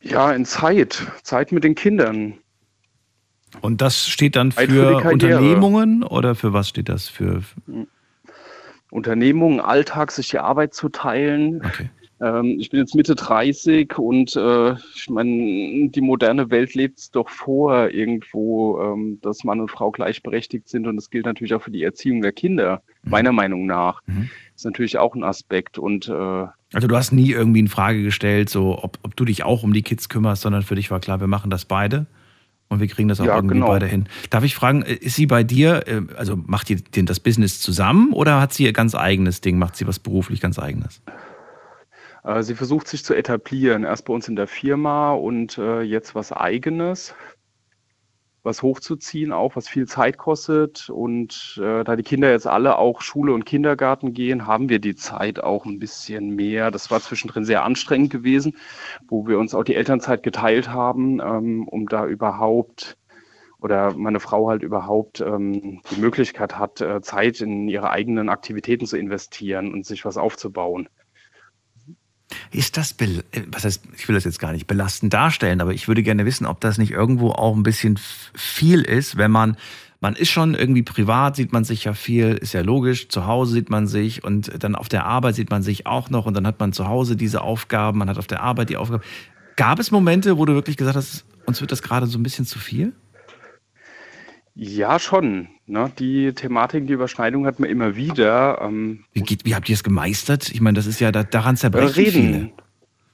Ja, in Zeit. Zeit mit den Kindern. Und das steht dann für für. Unternehmungen oder für was steht das für? Unternehmungen, Alltag, sich die Arbeit zu teilen. Okay. Ähm, ich bin jetzt Mitte 30 und äh, ich meine, die moderne Welt lebt es doch vor irgendwo, ähm, dass Mann und Frau gleichberechtigt sind und das gilt natürlich auch für die Erziehung der Kinder, meiner Meinung nach. Mhm. Ist natürlich auch ein Aspekt und äh, Also du hast nie irgendwie in Frage gestellt, so ob, ob du dich auch um die Kids kümmerst, sondern für dich war klar, wir machen das beide und wir kriegen das auch Ja, irgendwie genau. beide hin. Darf ich fragen, äh, ist sie bei dir, äh, also macht ihr das Business zusammen oder hat sie ihr ganz eigenes Ding, macht sie was beruflich ganz eigenes? Äh, Sie versucht sich zu etablieren, erst bei uns in der Firma und äh, jetzt was eigenes, was hochzuziehen, auch was viel Zeit kostet. Und äh, da die Kinder jetzt alle auch Schule und Kindergarten gehen, haben wir die Zeit auch ein bisschen mehr. Das war zwischendrin sehr anstrengend gewesen, wo wir uns auch die Elternzeit geteilt haben, ähm, um da überhaupt oder meine Frau halt überhaupt ähm, die Möglichkeit hat, äh, Zeit in ihre eigenen Aktivitäten zu investieren und sich was aufzubauen. Ist das, äh, was heißt, ich will das jetzt gar nicht belastend darstellen, aber ich würde gerne wissen, ob das nicht irgendwo auch ein bisschen viel ist, wenn man, man ist schon irgendwie privat, sieht man sich ja viel, ist ja logisch, zu Hause sieht man sich und dann auf der Arbeit sieht man sich auch noch und dann hat man zu Hause diese Aufgaben, man hat auf der Arbeit die Aufgaben. Gab es Momente, wo du wirklich gesagt hast, uns wird das gerade so ein bisschen zu viel? Ja, schon. Ne? Die Thematik, die Überschneidung hat man immer wieder. Ähm, Wie, geht, wie habt ihr es gemeistert? Ich meine, das ist ja, da, daran zerbrechen viele. reden.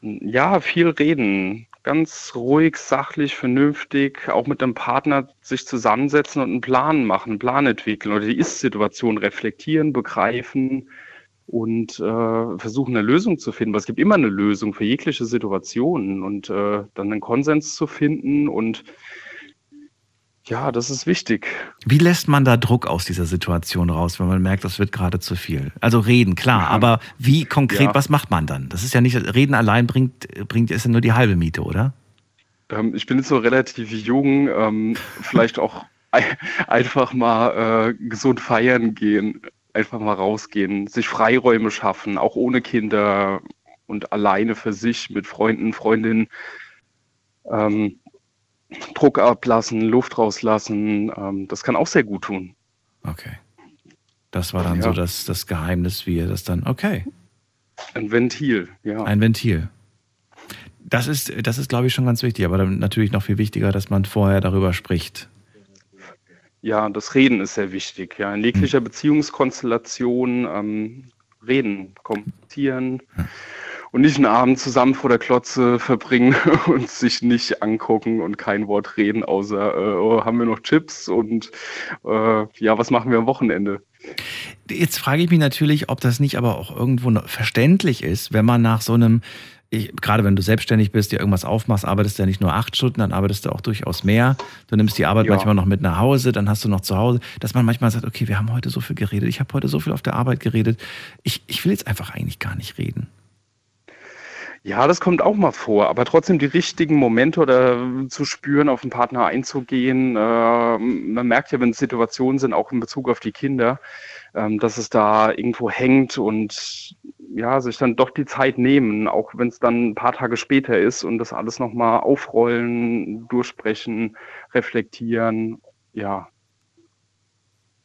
Ja, viel reden. Ganz ruhig, sachlich, vernünftig, auch mit einem Partner sich zusammensetzen und einen Plan machen, einen Plan entwickeln oder die Ist-Situation reflektieren, begreifen und äh, versuchen, eine Lösung zu finden. Weil es gibt immer eine Lösung für jegliche Situation und äh, dann einen Konsens zu finden und ja, das ist wichtig. Wie lässt man da Druck aus dieser Situation raus, wenn man merkt, das wird gerade zu viel? Also reden, klar, aber wie konkret, Ja. was macht man dann? Das ist ja nicht, reden allein bringt, bringt ist ja nur die halbe Miete, oder? Ähm, ich bin jetzt noch relativ jung, ähm, vielleicht auch ein, einfach mal äh, gesund feiern gehen, einfach mal rausgehen, sich Freiräume schaffen, auch ohne Kinder und alleine für sich mit Freunden, Freundinnen. Ähm, Druck ablassen, Luft rauslassen, ähm, das kann auch sehr gut tun. Okay. Das war dann Ja. so das, das Geheimnis, wie ihr das dann, okay, Ein Ventil, ja. ein Ventil. Das ist, das ist, glaube ich, schon ganz wichtig, aber dann natürlich noch viel wichtiger, dass man vorher darüber spricht. Ja, das Reden ist sehr wichtig. Ja, in jeglicher Beziehungskonstellation ähm, reden, kommunizieren und nicht einen Abend zusammen vor der Klotze verbringen und sich nicht angucken und kein Wort reden, außer äh, oh, haben wir noch Chips und äh, ja, was machen wir am Wochenende? Jetzt frage ich mich natürlich, ob das nicht aber auch irgendwo verständlich ist, wenn man nach so einem, ich, gerade wenn du selbstständig bist, dir irgendwas aufmachst, arbeitest du ja nicht nur acht Stunden, dann arbeitest du auch durchaus mehr. Du nimmst die Arbeit Ja. manchmal noch mit nach Hause, dann hast du noch zu Hause, dass man manchmal sagt, okay, wir haben heute so viel geredet, ich habe heute so viel auf der Arbeit geredet, ich, ich will jetzt einfach eigentlich gar nicht reden. Ja, das kommt auch mal vor, aber trotzdem die richtigen Momente oder zu spüren, auf den Partner einzugehen. Äh, man merkt ja, wenn es Situationen sind, auch in Bezug auf die Kinder, ähm, dass es da irgendwo hängt und ja, sich dann doch die Zeit nehmen, auch wenn es dann ein paar Tage später ist und das alles nochmal aufrollen, durchsprechen, reflektieren. Ja,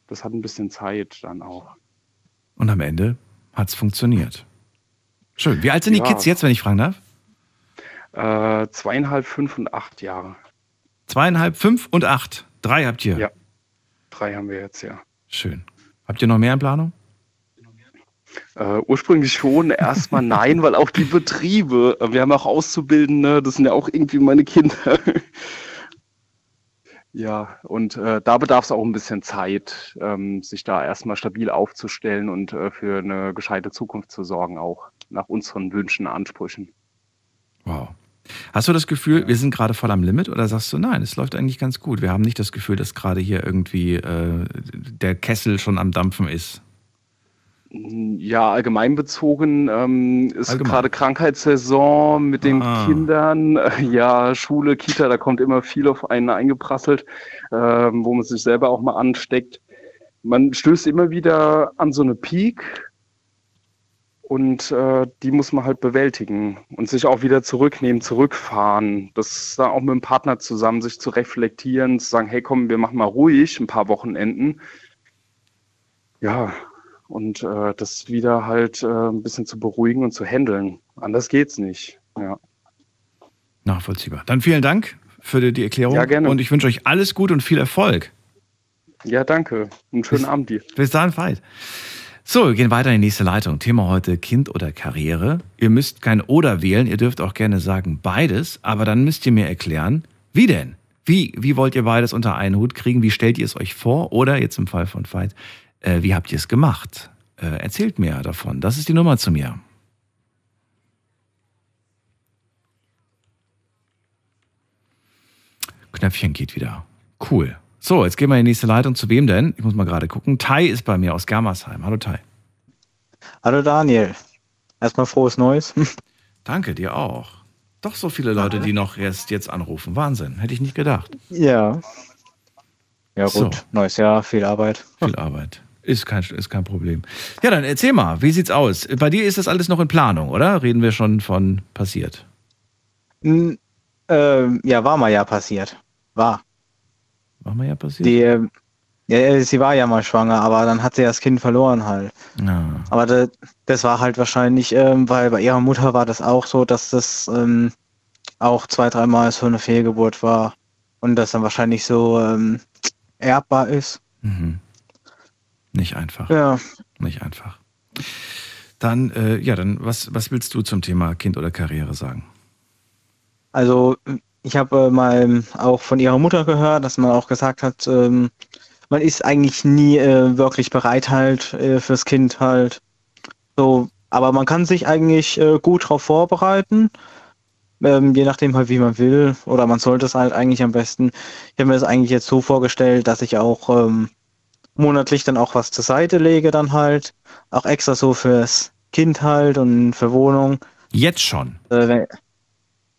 das hat ein bisschen Zeit dann auch. Und am Ende hat es funktioniert. Schön. Wie alt sind die Ja. Kids jetzt, wenn ich fragen darf? Äh, zweieinhalb, fünf und acht Jahre. Zweieinhalb, fünf und acht. Drei habt ihr. Ja. Drei haben wir jetzt, ja. Schön. Habt ihr noch mehr in Planung? Äh, ursprünglich schon, erstmal nein, weil auch die Betriebe, äh, wir haben auch Auszubildende, das sind ja auch irgendwie meine Kinder. ja, und äh, da bedarf es auch ein bisschen Zeit, ähm, sich da erstmal stabil aufzustellen und äh, für eine gescheite Zukunft zu sorgen, auch nach unseren Wünschen, Ansprüchen. Wow. Hast du das Gefühl, wir sind gerade voll am Limit oder sagst du, nein, es läuft eigentlich ganz gut? Wir haben nicht das Gefühl, dass gerade hier irgendwie äh, der Kessel schon am Dampfen ist. Ja, allgemein bezogen ähm, ist Allgemein. gerade Krankheitssaison mit den Ah. Kindern. Äh, Ja, Schule, Kita, da kommt immer viel auf einen eingeprasselt, ähm, wo man sich selber auch mal ansteckt. Man stößt immer wieder an so eine Peak und äh, die muss man halt bewältigen und sich auch wieder zurücknehmen, zurückfahren. Das da auch mit dem Partner zusammen sich zu reflektieren, zu sagen, hey komm, wir machen mal ruhig ein paar Wochenenden. Ja, und äh, das wieder halt äh, ein bisschen zu beruhigen und zu handeln. Anders geht's nicht. Ja. Nachvollziehbar. Dann vielen Dank für die, die Erklärung. Ja, gerne. Und ich wünsche euch alles gut und viel Erfolg. ja, danke. Einen schönen Bis- Abend dir. Bis dann, Veit. So, wir gehen weiter in die nächste Leitung. Thema heute Kind oder Karriere. Ihr müsst kein Oder wählen, ihr dürft auch gerne sagen beides, aber dann müsst ihr mir erklären, wie denn? Wie, wie wollt ihr beides unter einen Hut kriegen? Wie stellt ihr es euch vor? Oder jetzt im Fall von Veit, äh, wie habt ihr es gemacht? Äh, erzählt mir davon. Das ist die Nummer zu mir. Knöpfchen geht wieder. Cool. So, jetzt gehen wir in die nächste Leitung. Zu wem denn? Ich muss mal gerade gucken. Tai ist bei mir aus Germersheim. Hallo Tai. Hallo Daniel. Erstmal frohes Neues. Danke, dir auch. Doch so viele Leute, die noch erst jetzt anrufen. Wahnsinn. Hätte ich nicht gedacht. Ja. Ja gut, So. neues Jahr, viel Arbeit. Viel Arbeit. Ist kein, ist kein Problem. Ja, dann erzähl mal, wie sieht's aus? Bei dir ist das alles noch in Planung, oder? Reden wir schon von passiert? Hm, ähm, ja, war mal ja passiert. War. War mal ja passiert? Die, ja, sie war ja mal schwanger, aber dann hat sie das Kind verloren halt. Na, Aber das, das war halt wahrscheinlich, ähm, weil bei ihrer Mutter war das auch so, dass das ähm, auch zwei, dreimal so eine Fehlgeburt war. Und das dann wahrscheinlich so, ähm, erbbar ist. Mhm. Nicht einfach. Ja. Nicht einfach. Dann, äh, ja, dann, was, was willst du zum Thema Kind oder Karriere sagen? Also ich habe äh, mal auch von ihrer Mutter gehört, dass man auch gesagt hat, ähm, man ist eigentlich nie äh, wirklich bereit halt äh, fürs Kind halt. So, aber man kann sich eigentlich äh, gut darauf vorbereiten, ähm, je nachdem halt wie man will. Oder man sollte es halt eigentlich am besten. Ich habe mir das eigentlich jetzt so vorgestellt, dass ich auch ähm, monatlich dann auch was zur Seite lege dann halt, auch extra so fürs Kind halt und für Wohnung. Jetzt schon. Äh,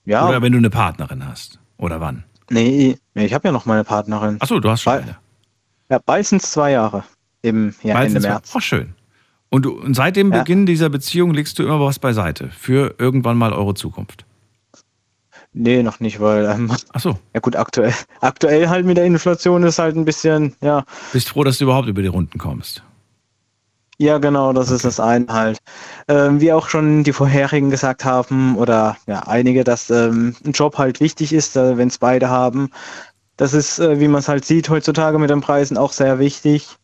ja. Oder wenn du eine Partnerin hast. Oder wann? Nee, nee ich habe ja noch meine Partnerin. Achso, du hast schon eine. Ja, es zwei Jahre. Im ja, Ende Meistens- März. Oh, schön. Und, du, und seit dem Ja. Beginn dieser Beziehung legst du immer was beiseite für irgendwann mal eure Zukunft. Nee, noch nicht, weil, ähm, Achso, ja gut, aktuell, aktuell halt mit der Inflation ist halt ein bisschen, ja, bist froh, dass du überhaupt über die Runden kommst. Ja genau, das ist das eine halt. Ähm, wie auch schon die vorherigen gesagt haben, oder ja, einige, dass ähm, ein Job halt wichtig ist, äh, wenn es beide haben. Das ist, äh, wie man es halt sieht heutzutage mit den Preisen, auch sehr wichtig.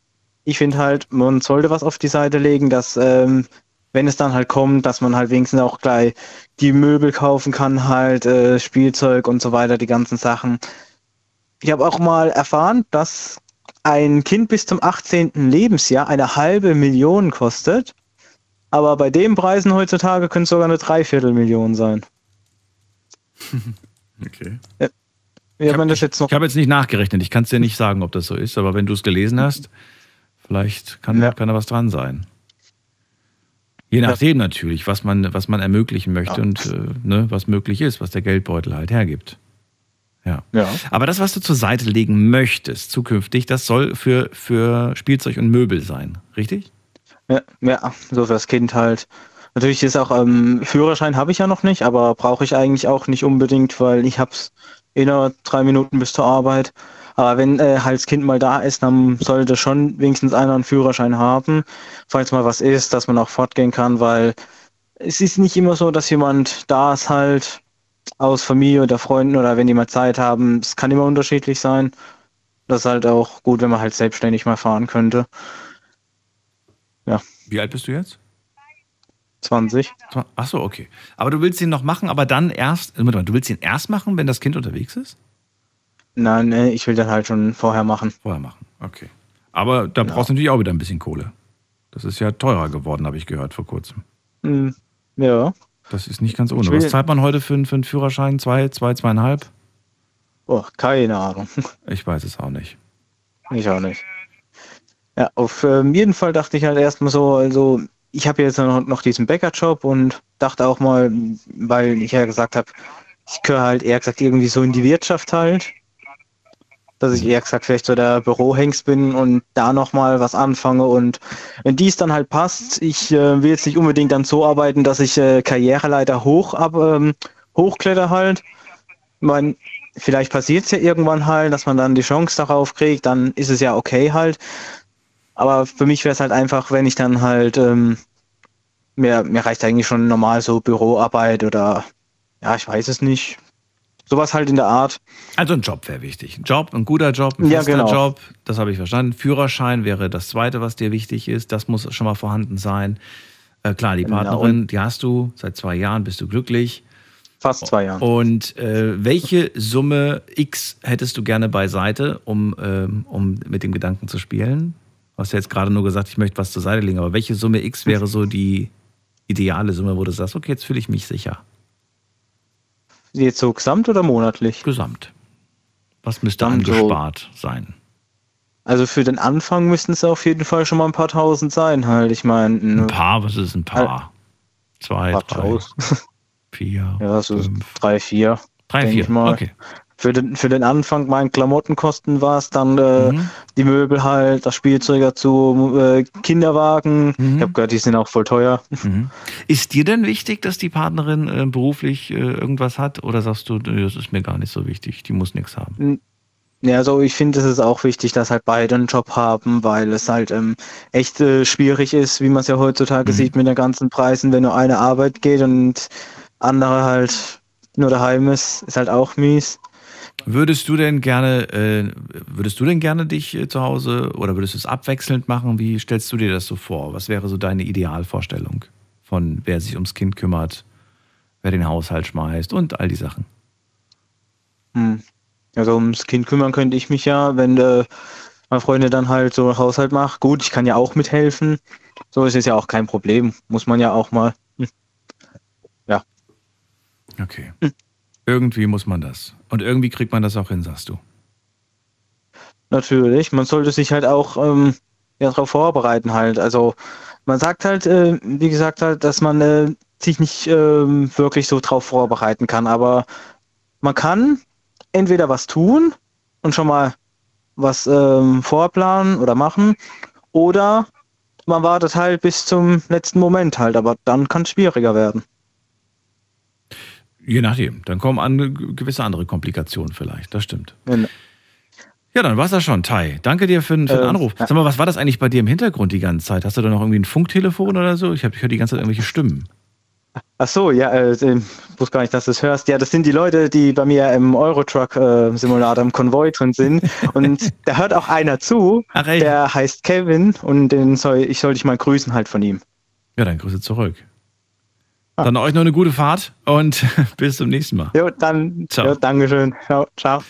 Ich finde halt, man sollte was auf die Seite legen, dass, ähm, wenn es dann halt kommt, dass man halt wenigstens auch gleich die Möbel kaufen kann, halt äh, Spielzeug und so weiter, die ganzen Sachen. Ich habe auch mal erfahren, dass ein Kind bis zum 18. Lebensjahr eine halbe Million kostet. Aber bei den Preisen heutzutage können es sogar eine Dreiviertelmillion sein. Okay. Hat man das jetzt noch? Ich habe jetzt nicht nachgerechnet. Ich kann es dir nicht sagen, ob das so ist, aber wenn du es gelesen hast, vielleicht kann, Ja. kann da was dran sein. Je nachdem natürlich, was man, was man ermöglichen möchte und äh, ne, was möglich ist, was der Geldbeutel halt hergibt. Ja. Ja. Aber das, was du zur Seite legen möchtest zukünftig, das soll für, für Spielzeug und Möbel sein, richtig? Ja, ja, so fürs Kind halt. Natürlich ist auch, ähm, Führerschein habe ich ja noch nicht, aber brauche ich eigentlich auch nicht unbedingt, weil ich hab's in nur drei Minuten bis zur Arbeit. Aber wenn äh, halt das Kind mal da ist, dann sollte schon wenigstens einer einen Führerschein haben, falls mal was ist, dass man auch fortgehen kann, weil es ist nicht immer so, dass jemand da ist halt aus Familie oder Freunden oder wenn die mal Zeit haben. Es kann immer unterschiedlich sein. Das ist halt auch gut, wenn man halt selbstständig mal fahren könnte. Wie alt bist du jetzt? 20. Ach so, okay. Aber du willst ihn noch machen, aber dann erst, Moment mal, du willst ihn erst machen, wenn das Kind unterwegs ist? Nein, nee, ich will das halt schon vorher machen. Vorher machen, okay. Aber da brauchst du natürlich auch wieder ein bisschen Kohle. Das ist ja teurer geworden, habe ich gehört vor kurzem. Hm, ja. Das ist nicht ganz ohne. Was zahlt man heute für, einen- für einen Führerschein? Zwei, zwei, zweieinhalb? Oh, keine Ahnung. Ich weiß es auch nicht. Ich auch nicht. Ja, auf ähm, jeden Fall dachte ich halt erstmal so, also ich habe jetzt noch, noch diesen Bäckerjob und dachte auch mal, weil ich ja gesagt habe, ich gehöre halt eher gesagt irgendwie so in die Wirtschaft halt, dass ich eher gesagt vielleicht so der Bürohengst bin und da nochmal was anfange und wenn dies dann halt passt, ich äh, will jetzt nicht unbedingt dann so arbeiten, dass ich äh, Karriereleiter hoch ab, ähm, hochkletter halt. Mein, vielleicht passiert es ja irgendwann halt, dass man dann die Chance darauf kriegt, dann ist es ja okay halt. Aber für mich wäre es halt einfach, wenn ich dann halt, ähm, mir, mir reicht eigentlich schon normal so Büroarbeit oder, ja, ich weiß es nicht. Sowas halt in der Art. Also ein Job wäre wichtig. Ein Job, ein guter Job, ein Ja, fester genau. Job, das habe ich verstanden. Führerschein wäre das Zweite, was dir wichtig ist. Das muss schon mal vorhanden sein. Äh, klar, die Genau. Partnerin, die hast du seit zwei Jahren, bist du glücklich. Fast zwei Jahre. Und äh, welche Summe X hättest du gerne beiseite, um, ähm, um mit dem Gedanken zu spielen? Du hast ja jetzt gerade nur gesagt, ich möchte was zur Seite legen, aber welche Summe X wäre so die ideale Summe, wo du sagst, okay, jetzt fühle ich mich sicher? Jetzt so gesamt oder monatlich? Gesamt. Was müsste Dann so- angespart sein? Also für den Anfang müssten es auf jeden Fall schon mal ein paar tausend sein halt. Ich meine, Ein paar, was ist ein paar? Zwei, paar drei, tausend. vier, Ja, so fünf. drei, vier. Drei, vier, okay. Für den, für den Anfang, mein Klamottenkosten war es dann äh, Mhm. die Möbel halt, das Spielzeug dazu, äh, Kinderwagen. Mhm. Ich habe gehört, die sind auch voll teuer. Mhm. Ist dir denn wichtig, dass die Partnerin äh, beruflich äh, irgendwas hat? Oder sagst du, das ist mir gar nicht so wichtig, die muss nichts haben? Ja, also ich finde, es ist auch wichtig, dass halt beide einen Job haben, weil es halt ähm, echt äh, schwierig ist, wie man es ja heutzutage Mhm. sieht mit den ganzen Preisen, wenn nur eine Arbeit geht und andere halt nur daheim ist, ist halt auch mies. Würdest du denn gerne, äh, würdest du denn gerne dich äh, zu Hause oder würdest du es abwechselnd machen? Wie stellst du dir das so vor? Was wäre so deine Idealvorstellung von wer sich ums Kind kümmert, wer den Haushalt schmeißt und all die Sachen? Hm. Also ums Kind kümmern könnte ich mich ja, wenn äh, meine Freundin dann halt so Haushalt macht. Gut, ich kann ja auch mithelfen. So ist es ja auch kein Problem. Muss man ja auch mal. Hm. Ja. Okay. Irgendwie muss man das. Und irgendwie kriegt man das auch hin, sagst du. Natürlich. Man sollte sich halt auch ähm, ja, darauf vorbereiten halt. Also man sagt halt, äh, wie gesagt halt, dass man äh, sich nicht ähm, wirklich so drauf vorbereiten kann. Aber man kann entweder was tun und schon mal was ähm, vorplanen oder machen oder man wartet halt bis zum letzten Moment halt, aber dann kann es schwieriger werden. Je nachdem. Dann kommen an, gewisse andere Komplikationen vielleicht. Das stimmt. Ja. Ja, dann war's das schon, Tai. Danke dir für, für den Ähm, Anruf. Sag mal, was war das eigentlich bei dir im Hintergrund die ganze Zeit? Hast du da noch irgendwie ein Funktelefon oder so? Ich, hab- ich höre die ganze Zeit irgendwelche Stimmen. Ach so, ja, äh, ich wusste gar nicht, dass du es hörst. Ja, das sind die Leute, die bei mir im Eurotruck-Simulator im Konvoi drin sind. Und da hört auch einer zu, Ach, der heißt Kevin und den soll, ich soll dich mal grüßen halt von ihm. Ja, dann Grüße zurück. Dann euch noch eine gute Fahrt und bis zum nächsten Mal. Jo, dann, Ciao. jo, Dankeschön. Ciao, ciao.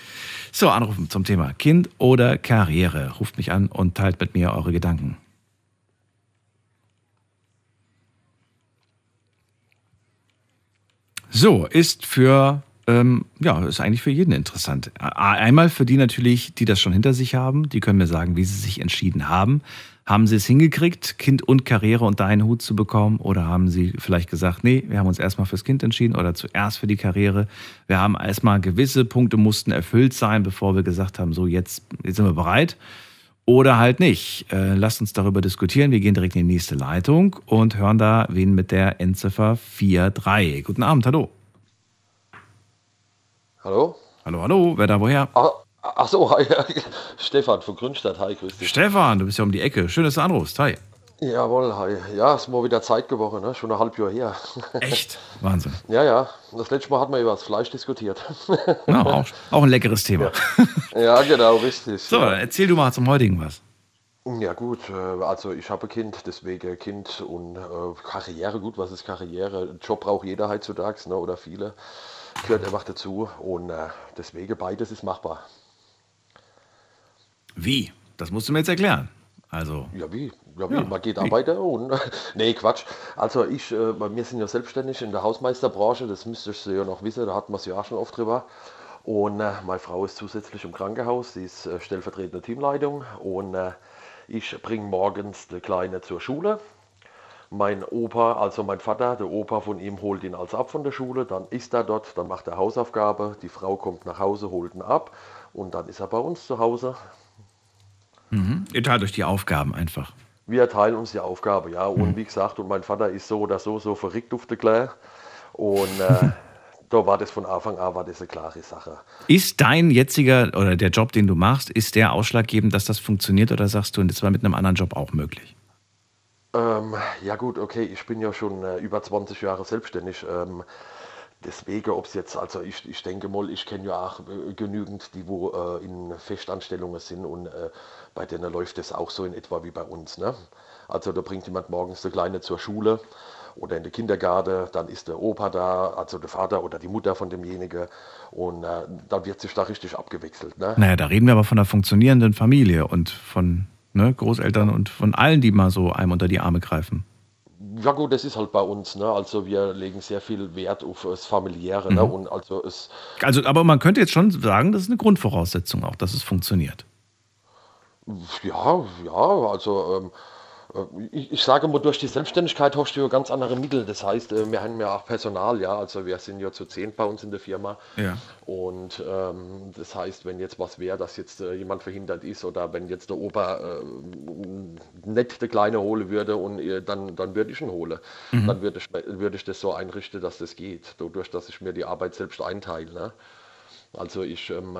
So, anrufen zum Thema Kind oder Karriere. Ruft mich an und teilt mit mir eure Gedanken. So, ist für, ähm, ja, ist eigentlich für jeden interessant. Einmal für die natürlich, die das schon hinter sich haben, die können mir sagen, wie sie sich entschieden haben. Haben sie es hingekriegt, Kind und Karriere unter einen Hut zu bekommen? Oder haben sie vielleicht gesagt, nee, wir haben uns erstmal fürs Kind entschieden oder zuerst für die Karriere? Wir haben erstmal gewisse Punkte mussten erfüllt sein, bevor wir gesagt haben, so jetzt, jetzt sind wir bereit. Oder halt nicht. Äh, lasst uns darüber diskutieren. Wir gehen direkt in die nächste Leitung und hören da wen mit der Endziffer 43. Guten Abend, hallo. Hallo? Hallo, hallo, wer da woher? Ach, ach so, hi, Stefan von Grünstadt, hi, grüß dich. Stefan, du bist ja um die Ecke. Schön, dass du anrufst. Hi. Jawohl, hi. Ja, ist mal wieder Zeit geworden, ne? schon ein halb Jahr her. Echt? Wahnsinn. ja, ja, das letzte Mal hatten wir über das Fleisch diskutiert. Ja, auch, auch ein leckeres Thema. ja, genau, richtig. So, dann erzähl du mal zum heutigen was. Ja gut, äh, also ich habe ein Kind, deswegen Kind und äh, Karriere, gut, was ist Karriere? Job braucht jeder heutzutage, ne? oder viele, gehört einfach dazu und äh, deswegen beides ist machbar. Wie? Das musst du mir jetzt erklären. Also, Ja, wie? Ja, wie? Ja, Man geht wie? arbeiten und. nee, Quatsch. Also, ich, äh, bei mir sind ja selbstständig in der Hausmeisterbranche, das müsstest du ja noch wissen, da hatten wir es ja auch schon oft drüber. Und äh, meine Frau ist zusätzlich im Krankenhaus, sie ist äh, stellvertretende Teamleitung und äh, ich bringe morgens die Kleine zur Schule. Mein Opa, also mein Vater, der Opa von ihm holt ihn also ab von der Schule, dann ist er dort, dann macht er Hausaufgabe, die Frau kommt nach Hause, holt ihn ab und dann ist er bei uns zu Hause mhm. ihr teilt euch die Aufgaben einfach. wir teilen uns die Aufgabe, ja. Und wie gesagt, und mein Vater ist so oder so, so verrückt auf der Klär. Und äh, da war das von Anfang an war das eine klare Sache. Ist dein jetziger oder der Job, den du machst, ist der ausschlaggebend, dass das funktioniert oder sagst du, und das war mit einem anderen Job auch möglich? Ähm, ja gut, okay, ich bin ja schon äh, über 20 Jahre selbstständig. Ähm, deswegen, ob es jetzt, also ich, ich denke mal, ich kenne ja auch äh, genügend, die wo äh, in Festanstellungen sind und äh, bei denen läuft es auch so in etwa wie bei uns. Ne? Also da bringt jemand morgens der Kleine zur Schule oder in den Kindergarten, dann ist der Opa da, also der Vater oder die Mutter von demjenigen und äh, dann wird sich da richtig abgewechselt. Ne? Naja, da reden wir aber von einer funktionierenden Familie und von ne, Großeltern und von allen, die mal so einem unter die Arme greifen. Ja gut, das ist halt bei uns, ne? Also wir legen sehr viel Wert auf das Familiäre, ne? Mhm. Und also es, Also, aber man könnte jetzt schon sagen, das ist eine Grundvoraussetzung auch, dass es funktioniert. Ja, ja, also ähm, äh, ich, ich sage mal, durch die Selbstständigkeit hast du ja ganz andere Mittel. Das heißt, äh, wir haben ja auch Personal, ja. Also wir sind ja zu zehn bei uns in der Firma. Ja. Und ähm, das heißt, wenn jetzt was wäre, dass jetzt äh, jemand verhindert ist oder wenn jetzt der Opa äh, nicht der Kleine holen würde und äh, dann, dann würde ich ihn holen. Mhm. Dann würde ich, würde ich das so einrichten, dass das geht. Dadurch, dass ich mir die Arbeit selbst einteile. Ne? Also ich ähm,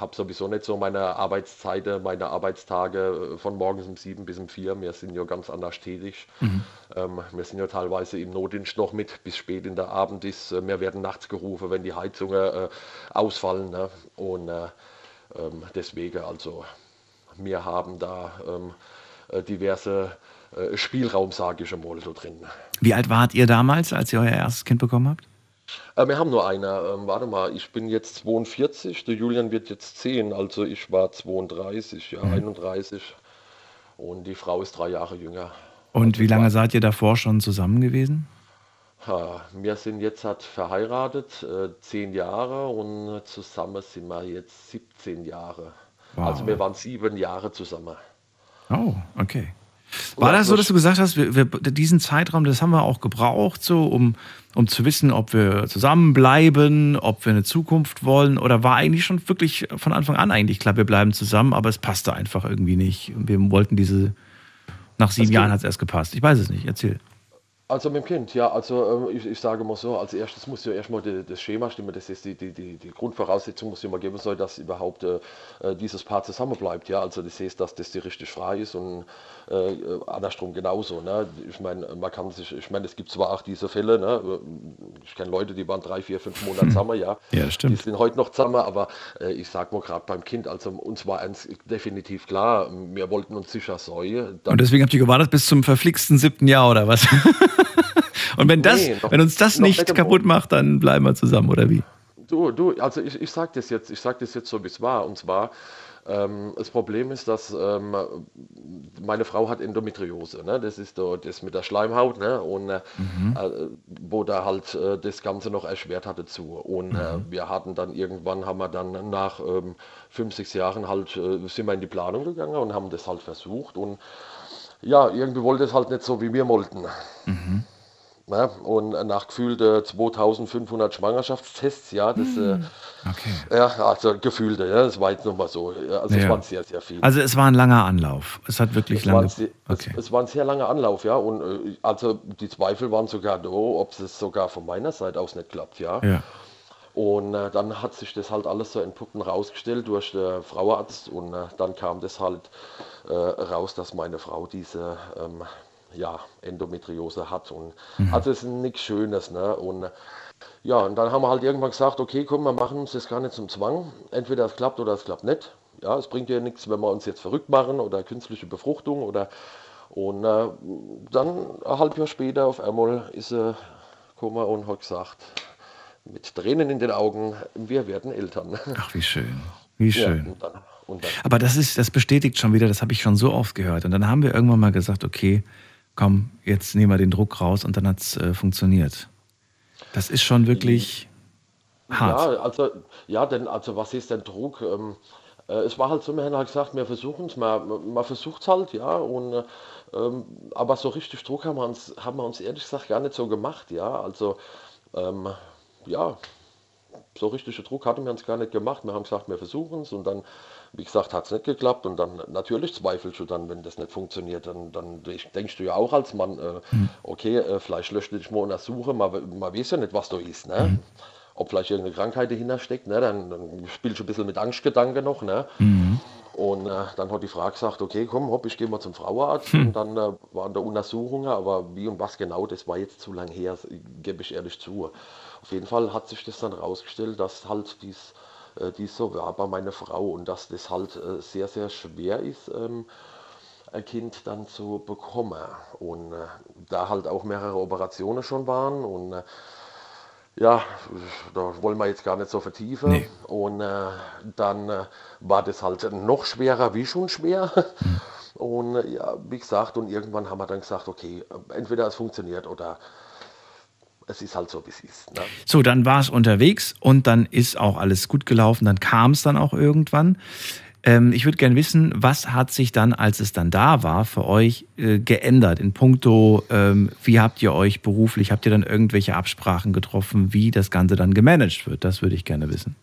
habe sowieso nicht so meine Arbeitszeiten, meine Arbeitstage äh, von morgens um sieben bis um vier. Wir sind ja ganz anders tätig. Mhm. Ähm, wir sind ja teilweise im Notdienst noch mit, bis spät in der Abend ist. Äh, Wir werden nachts gerufen, wenn die Heizungen äh, ausfallen. Ne? Und äh, ähm, deswegen, also, wir haben da ähm, äh, diverse äh, Spielraum, sage ich einmal, so drin. Wie alt wart ihr damals, als ihr euer erstes Kind bekommen habt? Äh, wir haben nur eine. Ähm, warte mal, ich bin jetzt 42, der Julian wird jetzt 10, also ich war 32, ja, 31 und die Frau ist drei Jahre jünger. Und wie lange seid ihr davor schon zusammen gewesen? Ha, wir sind jetzt halt verheiratet, äh, 10 Jahre und zusammen sind wir jetzt 17 Jahre. Also wir waren sieben Jahre zusammen. Oh, okay. War das so, dass du gesagt hast, wir, wir, diesen Zeitraum, das haben wir auch gebraucht, so um, um zu wissen, ob wir zusammenbleiben, ob wir eine Zukunft wollen? Oder war eigentlich schon wirklich von Anfang an eigentlich klar, wir bleiben zusammen, aber es passte einfach irgendwie nicht. Wir wollten diese, nach sieben Jahren hat es erst gepasst. Ich weiß es nicht, erzähl. Also mit dem Kind, ja, also ähm, ich, ich sage mal so, als erstes muss ja erstmal die, das Schema stimmen, das ist die, die, die, die Grundvoraussetzung, muss ja mal geben soll, dass überhaupt äh, äh, dieses Paar zusammenbleibt, ja, also das heißt, dass das die richtig frei ist und äh, andersrum genauso, ne, ich meine, man kann sich, ich meine, es gibt zwar auch diese Fälle, ne, ich kenne Leute, die waren drei, vier, fünf Monate zusammen, ja, Ja, das stimmt. die sind heute noch zusammen, aber äh, ich sag mal gerade beim Kind, also uns war eins definitiv klar, wir wollten uns sicher säuen, Und deswegen habt ihr gewartet bis zum verflixten siebten Jahr oder was? Und wenn das, Nee, noch- wenn uns das nicht kaputt macht, dann bleiben wir zusammen, oder wie? Du, du, also ich, ich sage das jetzt, ich sag das jetzt so, wie es war. Und zwar, ähm, das Problem ist, dass ähm, meine Frau hat Endometriose, ne? Das ist so das mit der Schleimhaut, ne? Und äh, äh, wo da halt äh, das Ganze noch erschwert hatte zu. Und äh, wir hatten dann irgendwann, haben wir dann nach ähm, fünf, sechs Jahren halt, äh, sind wir in die Planung gegangen und haben das halt versucht. Und ja, irgendwie wollte es halt nicht so, wie wir wollten. Ne? Und nach gefühlte 2500 Schwangerschaftstests, ja, das, äh, Okay. ja, also gefühlte, ja, das war jetzt nochmal so. ja, Also es Ja. waren sehr, sehr viele. Also es war ein langer Anlauf. Es hat wirklich es, war lange. ein sehr, Okay. es, es war ein sehr langer Anlauf, ja. Und äh, also die Zweifel waren sogar da, ob es sogar von meiner Seite aus nicht klappt, ja. Ja. Und äh, dann hat sich das halt alles so entpuppt und rausgestellt durch den Frauenarzt und äh, dann kam das halt äh, raus, dass meine Frau diese ähm, ja, Endometriose hat. Und also es ist nichts Schönes, ne? Und äh, ja, und dann haben wir halt irgendwann gesagt, okay, komm, wir machen uns das gar nicht zum Zwang. Entweder es klappt oder es klappt nicht. Ja, es bringt ja nichts, wenn wir uns jetzt verrückt machen oder künstliche Befruchtung oder und äh, dann ein halbes Jahr später auf einmal ist sie gekommen und hat gesagt, mit Tränen in den Augen, wir werden Eltern. Ach, wie schön. Wie Ja, schön. und dann, Aber das ist, das bestätigt schon wieder, das habe ich schon so oft gehört. Und dann haben wir irgendwann mal gesagt, okay, komm, jetzt nehmen wir den Druck raus und dann hat es äh, funktioniert. Das ist schon wirklich hart. Ja, also, ja, denn, also was ist denn Druck? Ähm, äh, es war halt so, wir haben halt gesagt, wir versuchen es, man, man versucht es halt, ja, und, äh, ähm, aber so richtig Druck haben wir uns, haben wir uns ehrlich gesagt gar nicht so gemacht, ja, also, ähm, ja, so richtiger Druck hatten wir uns gar nicht gemacht. Wir haben gesagt, wir versuchen es und dann, wie gesagt, hat es nicht geklappt und dann natürlich zweifelst du dann, wenn das nicht funktioniert, dann, dann denkst du ja auch als Mann, äh, okay, äh, vielleicht löscht dich mal untersuchen, man, man weiß ja nicht, was da ist, ne? Ob vielleicht irgendeine Krankheit dahinter steckt, ne? Dann, dann spielst du ein bisschen mit Angstgedanken noch, ne? Und äh, dann hat die Frau gesagt, okay, komm, hopp, ich gehe mal zum Frauenarzt. Und dann äh, waren da Untersuchungen, aber wie und was genau, das war jetzt zu lang her, gebe ich ehrlich zu. Auf jeden Fall hat sich das dann rausgestellt, dass halt dies, äh, dies so war bei meiner Frau und dass das halt äh, sehr, sehr schwer ist, ähm, ein Kind dann zu bekommen. Und äh, da halt auch mehrere Operationen schon waren und ja, da wollen wir jetzt gar nicht so vertiefen. Nee. Und äh, dann äh, war das halt noch schwerer wie schon schwer. Und äh, ja, wie gesagt, und irgendwann haben wir dann gesagt, okay, entweder es funktioniert oder es ist halt so, wie es ist. Ne? So, dann war es unterwegs und dann ist auch alles gut gelaufen. Dann kam es dann auch irgendwann. Ähm, ich würde gerne wissen, was hat sich dann, als es dann da war, für euch äh, geändert in puncto, ähm, wie habt ihr euch beruflich, habt ihr dann irgendwelche Absprachen getroffen, wie das Ganze dann gemanagt wird? Das würde ich gerne wissen.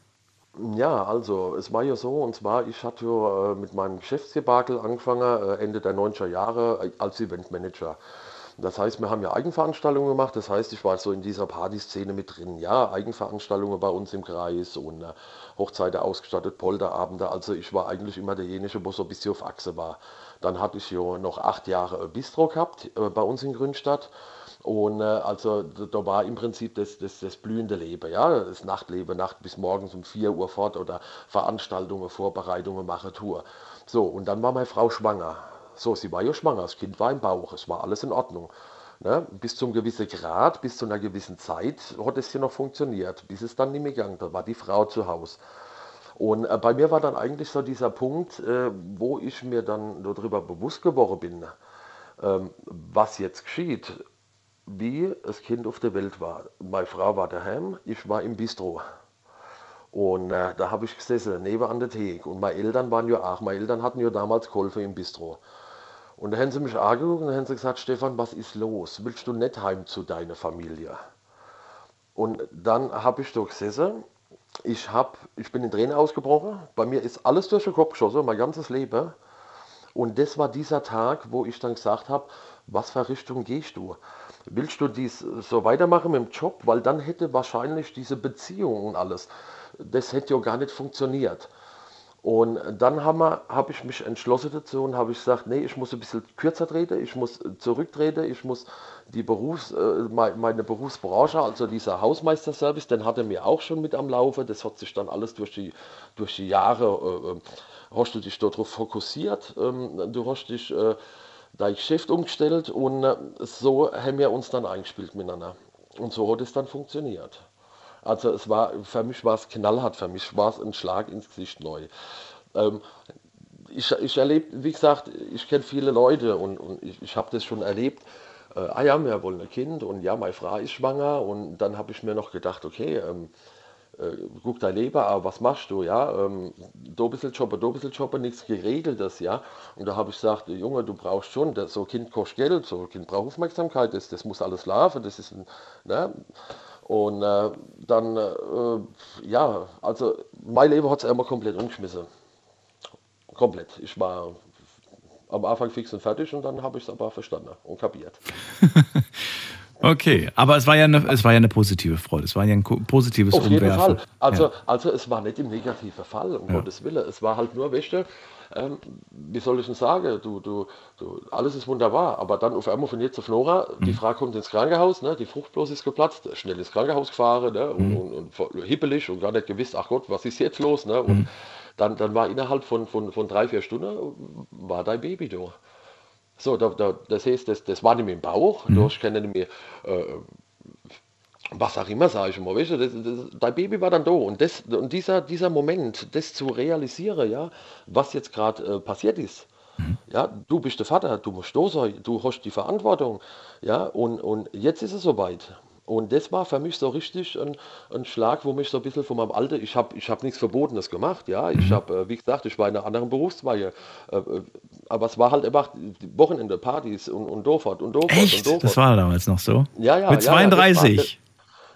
Ja, also es war ja so, und zwar, ich hatte äh, mit meinem Geschäftsdebakel angefangen, äh, Ende der 90er Jahre äh, als Eventmanager. Das heißt, wir haben ja Eigenveranstaltungen gemacht. Das heißt, ich war so in dieser Partyszene mit drin. Ja, Eigenveranstaltungen bei uns im Kreis und äh, Hochzeiten ausgestattet, Polterabende. Also ich war eigentlich immer derjenige, wo so ein bisschen auf Achse war. Dann hatte ich ja noch acht Jahre Bistro gehabt äh, bei uns in Grünstadt. Und äh, also da, da war im Prinzip das, das, das blühende Leben, ja, das Nachtleben, Nacht bis morgens um 4 Uhr fort oder Veranstaltungen, Vorbereitungen, mache Tour. So, und dann war meine Frau schwanger. So, sie war ja schwanger, das Kind war im Bauch, es war alles in Ordnung. Ne? Bis zu einem gewissen Grad, bis zu einer gewissen Zeit hat es hier noch funktioniert, bis es dann nicht mehr gegangen, da war die Frau zu Hause. Und äh, bei mir war dann eigentlich so dieser Punkt, äh, wo ich mir dann darüber bewusst geworden bin, ähm, was jetzt geschieht, wie das Kind auf der Welt war. Meine Frau war daheim, ich war im Bistro. Und äh, da habe ich gesessen, neben an der Theke. Und meine Eltern waren ja auch, meine Eltern hatten ja damals geholfen im Bistro. Und da haben sie mich angeguckt und haben sie gesagt, Stefan, was ist los? Willst du nicht heim zu deiner Familie? Und dann habe ich da gesessen. Ich, hab, ich bin in Tränen ausgebrochen. Bei mir ist alles durch den Kopf geschossen, mein ganzes Leben. Und das war dieser Tag, wo ich dann gesagt habe, was für Richtung gehst du? Willst du dies so weitermachen mit dem Job? Weil dann hätte wahrscheinlich diese Beziehung und alles, das hätte ja gar nicht funktioniert. Und dann habe hab ich mich entschlossen dazu und habe gesagt, nee, ich muss ein bisschen kürzer treten, ich muss zurücktreten, ich muss die Berufs-, äh, meine Berufsbranche, also dieser Hausmeisterservice, den hatte mir auch schon mit am Laufe. Das hat sich dann alles durch die, durch die Jahre, äh, hast du dich darauf fokussiert, ähm, du hast dich äh, dein Geschäft umgestellt und äh, so haben wir uns dann eingespielt miteinander. Und so hat es dann funktioniert. Also es war, für mich war es knallhart, für mich war es ein Schlag ins Gesicht neu. Ähm, ich, ich erlebe, wie gesagt, ich kenne viele Leute und, und ich, ich habe das schon erlebt. Äh, ah ja, wir wollen ein Kind und ja, meine Frau ist schwanger und dann habe ich mir noch gedacht, okay, ähm, äh, guck dein Leben, aber was machst du, ja, ähm, ein bisschen jobben, da ein bisschen jobben, nichts geregeltes, ja, und da habe ich gesagt, Junge, du brauchst schon, das, so ein Kind kostet Geld, so ein Kind braucht Aufmerksamkeit, das, das muss alles laufen, das ist ein, ne, und äh, dann, äh, ja, also mein Leben hat es immer komplett umgeschmissen. Komplett. Ich war am Anfang fix und fertig und dann habe ich es aber verstanden und kapiert. okay, aber es war, ja eine, es war ja eine positive Freude, es war ja ein positives Auf jeden Umwerfen. Fall. Also, ja. also es war nicht im negativen Fall, um Ja. Gottes Willen. Es war halt nur, weißt du, ähm, wie soll ich denn sagen, du, du, du, alles ist wunderbar, aber dann auf einmal von jetzt auf Nora, die Mhm. Frau kommt ins Krankenhaus, ne, die Fruchtblase ist geplatzt, schnell ins Krankenhaus gefahren ne, und, Mhm. und, und vor- hippelig und gar nicht gewusst, ach Gott, was ist jetzt los? Ne, und Mhm. dann, dann war innerhalb von, von, von drei, vier Stunden war dein Baby da. So, da, da, das heißt, das, das war nicht mehr im Bauch, Mhm. du hast keine mehr, äh, was auch immer, sage ich mal, weißt du, das, das, dein Baby war dann da und, das, und dieser, dieser Moment, das zu realisieren, ja, was jetzt gerade äh, passiert ist, ja, du bist der Vater, du musst da sein, du hast die Verantwortung, ja, und, und jetzt ist es soweit. Und das war für mich so richtig ein, ein Schlag, wo mich so ein bisschen von meinem Alter, ich habe ich hab nichts Verbotenes gemacht, ja, ich habe, äh, wie gesagt, ich war in einer anderen Berufsweihe, äh, äh, aber es war halt einfach Wochenende, Partys und, und dort und und Echt? dort. Das war damals noch so? Ja, ja, Mit ja, ja, das war- 32?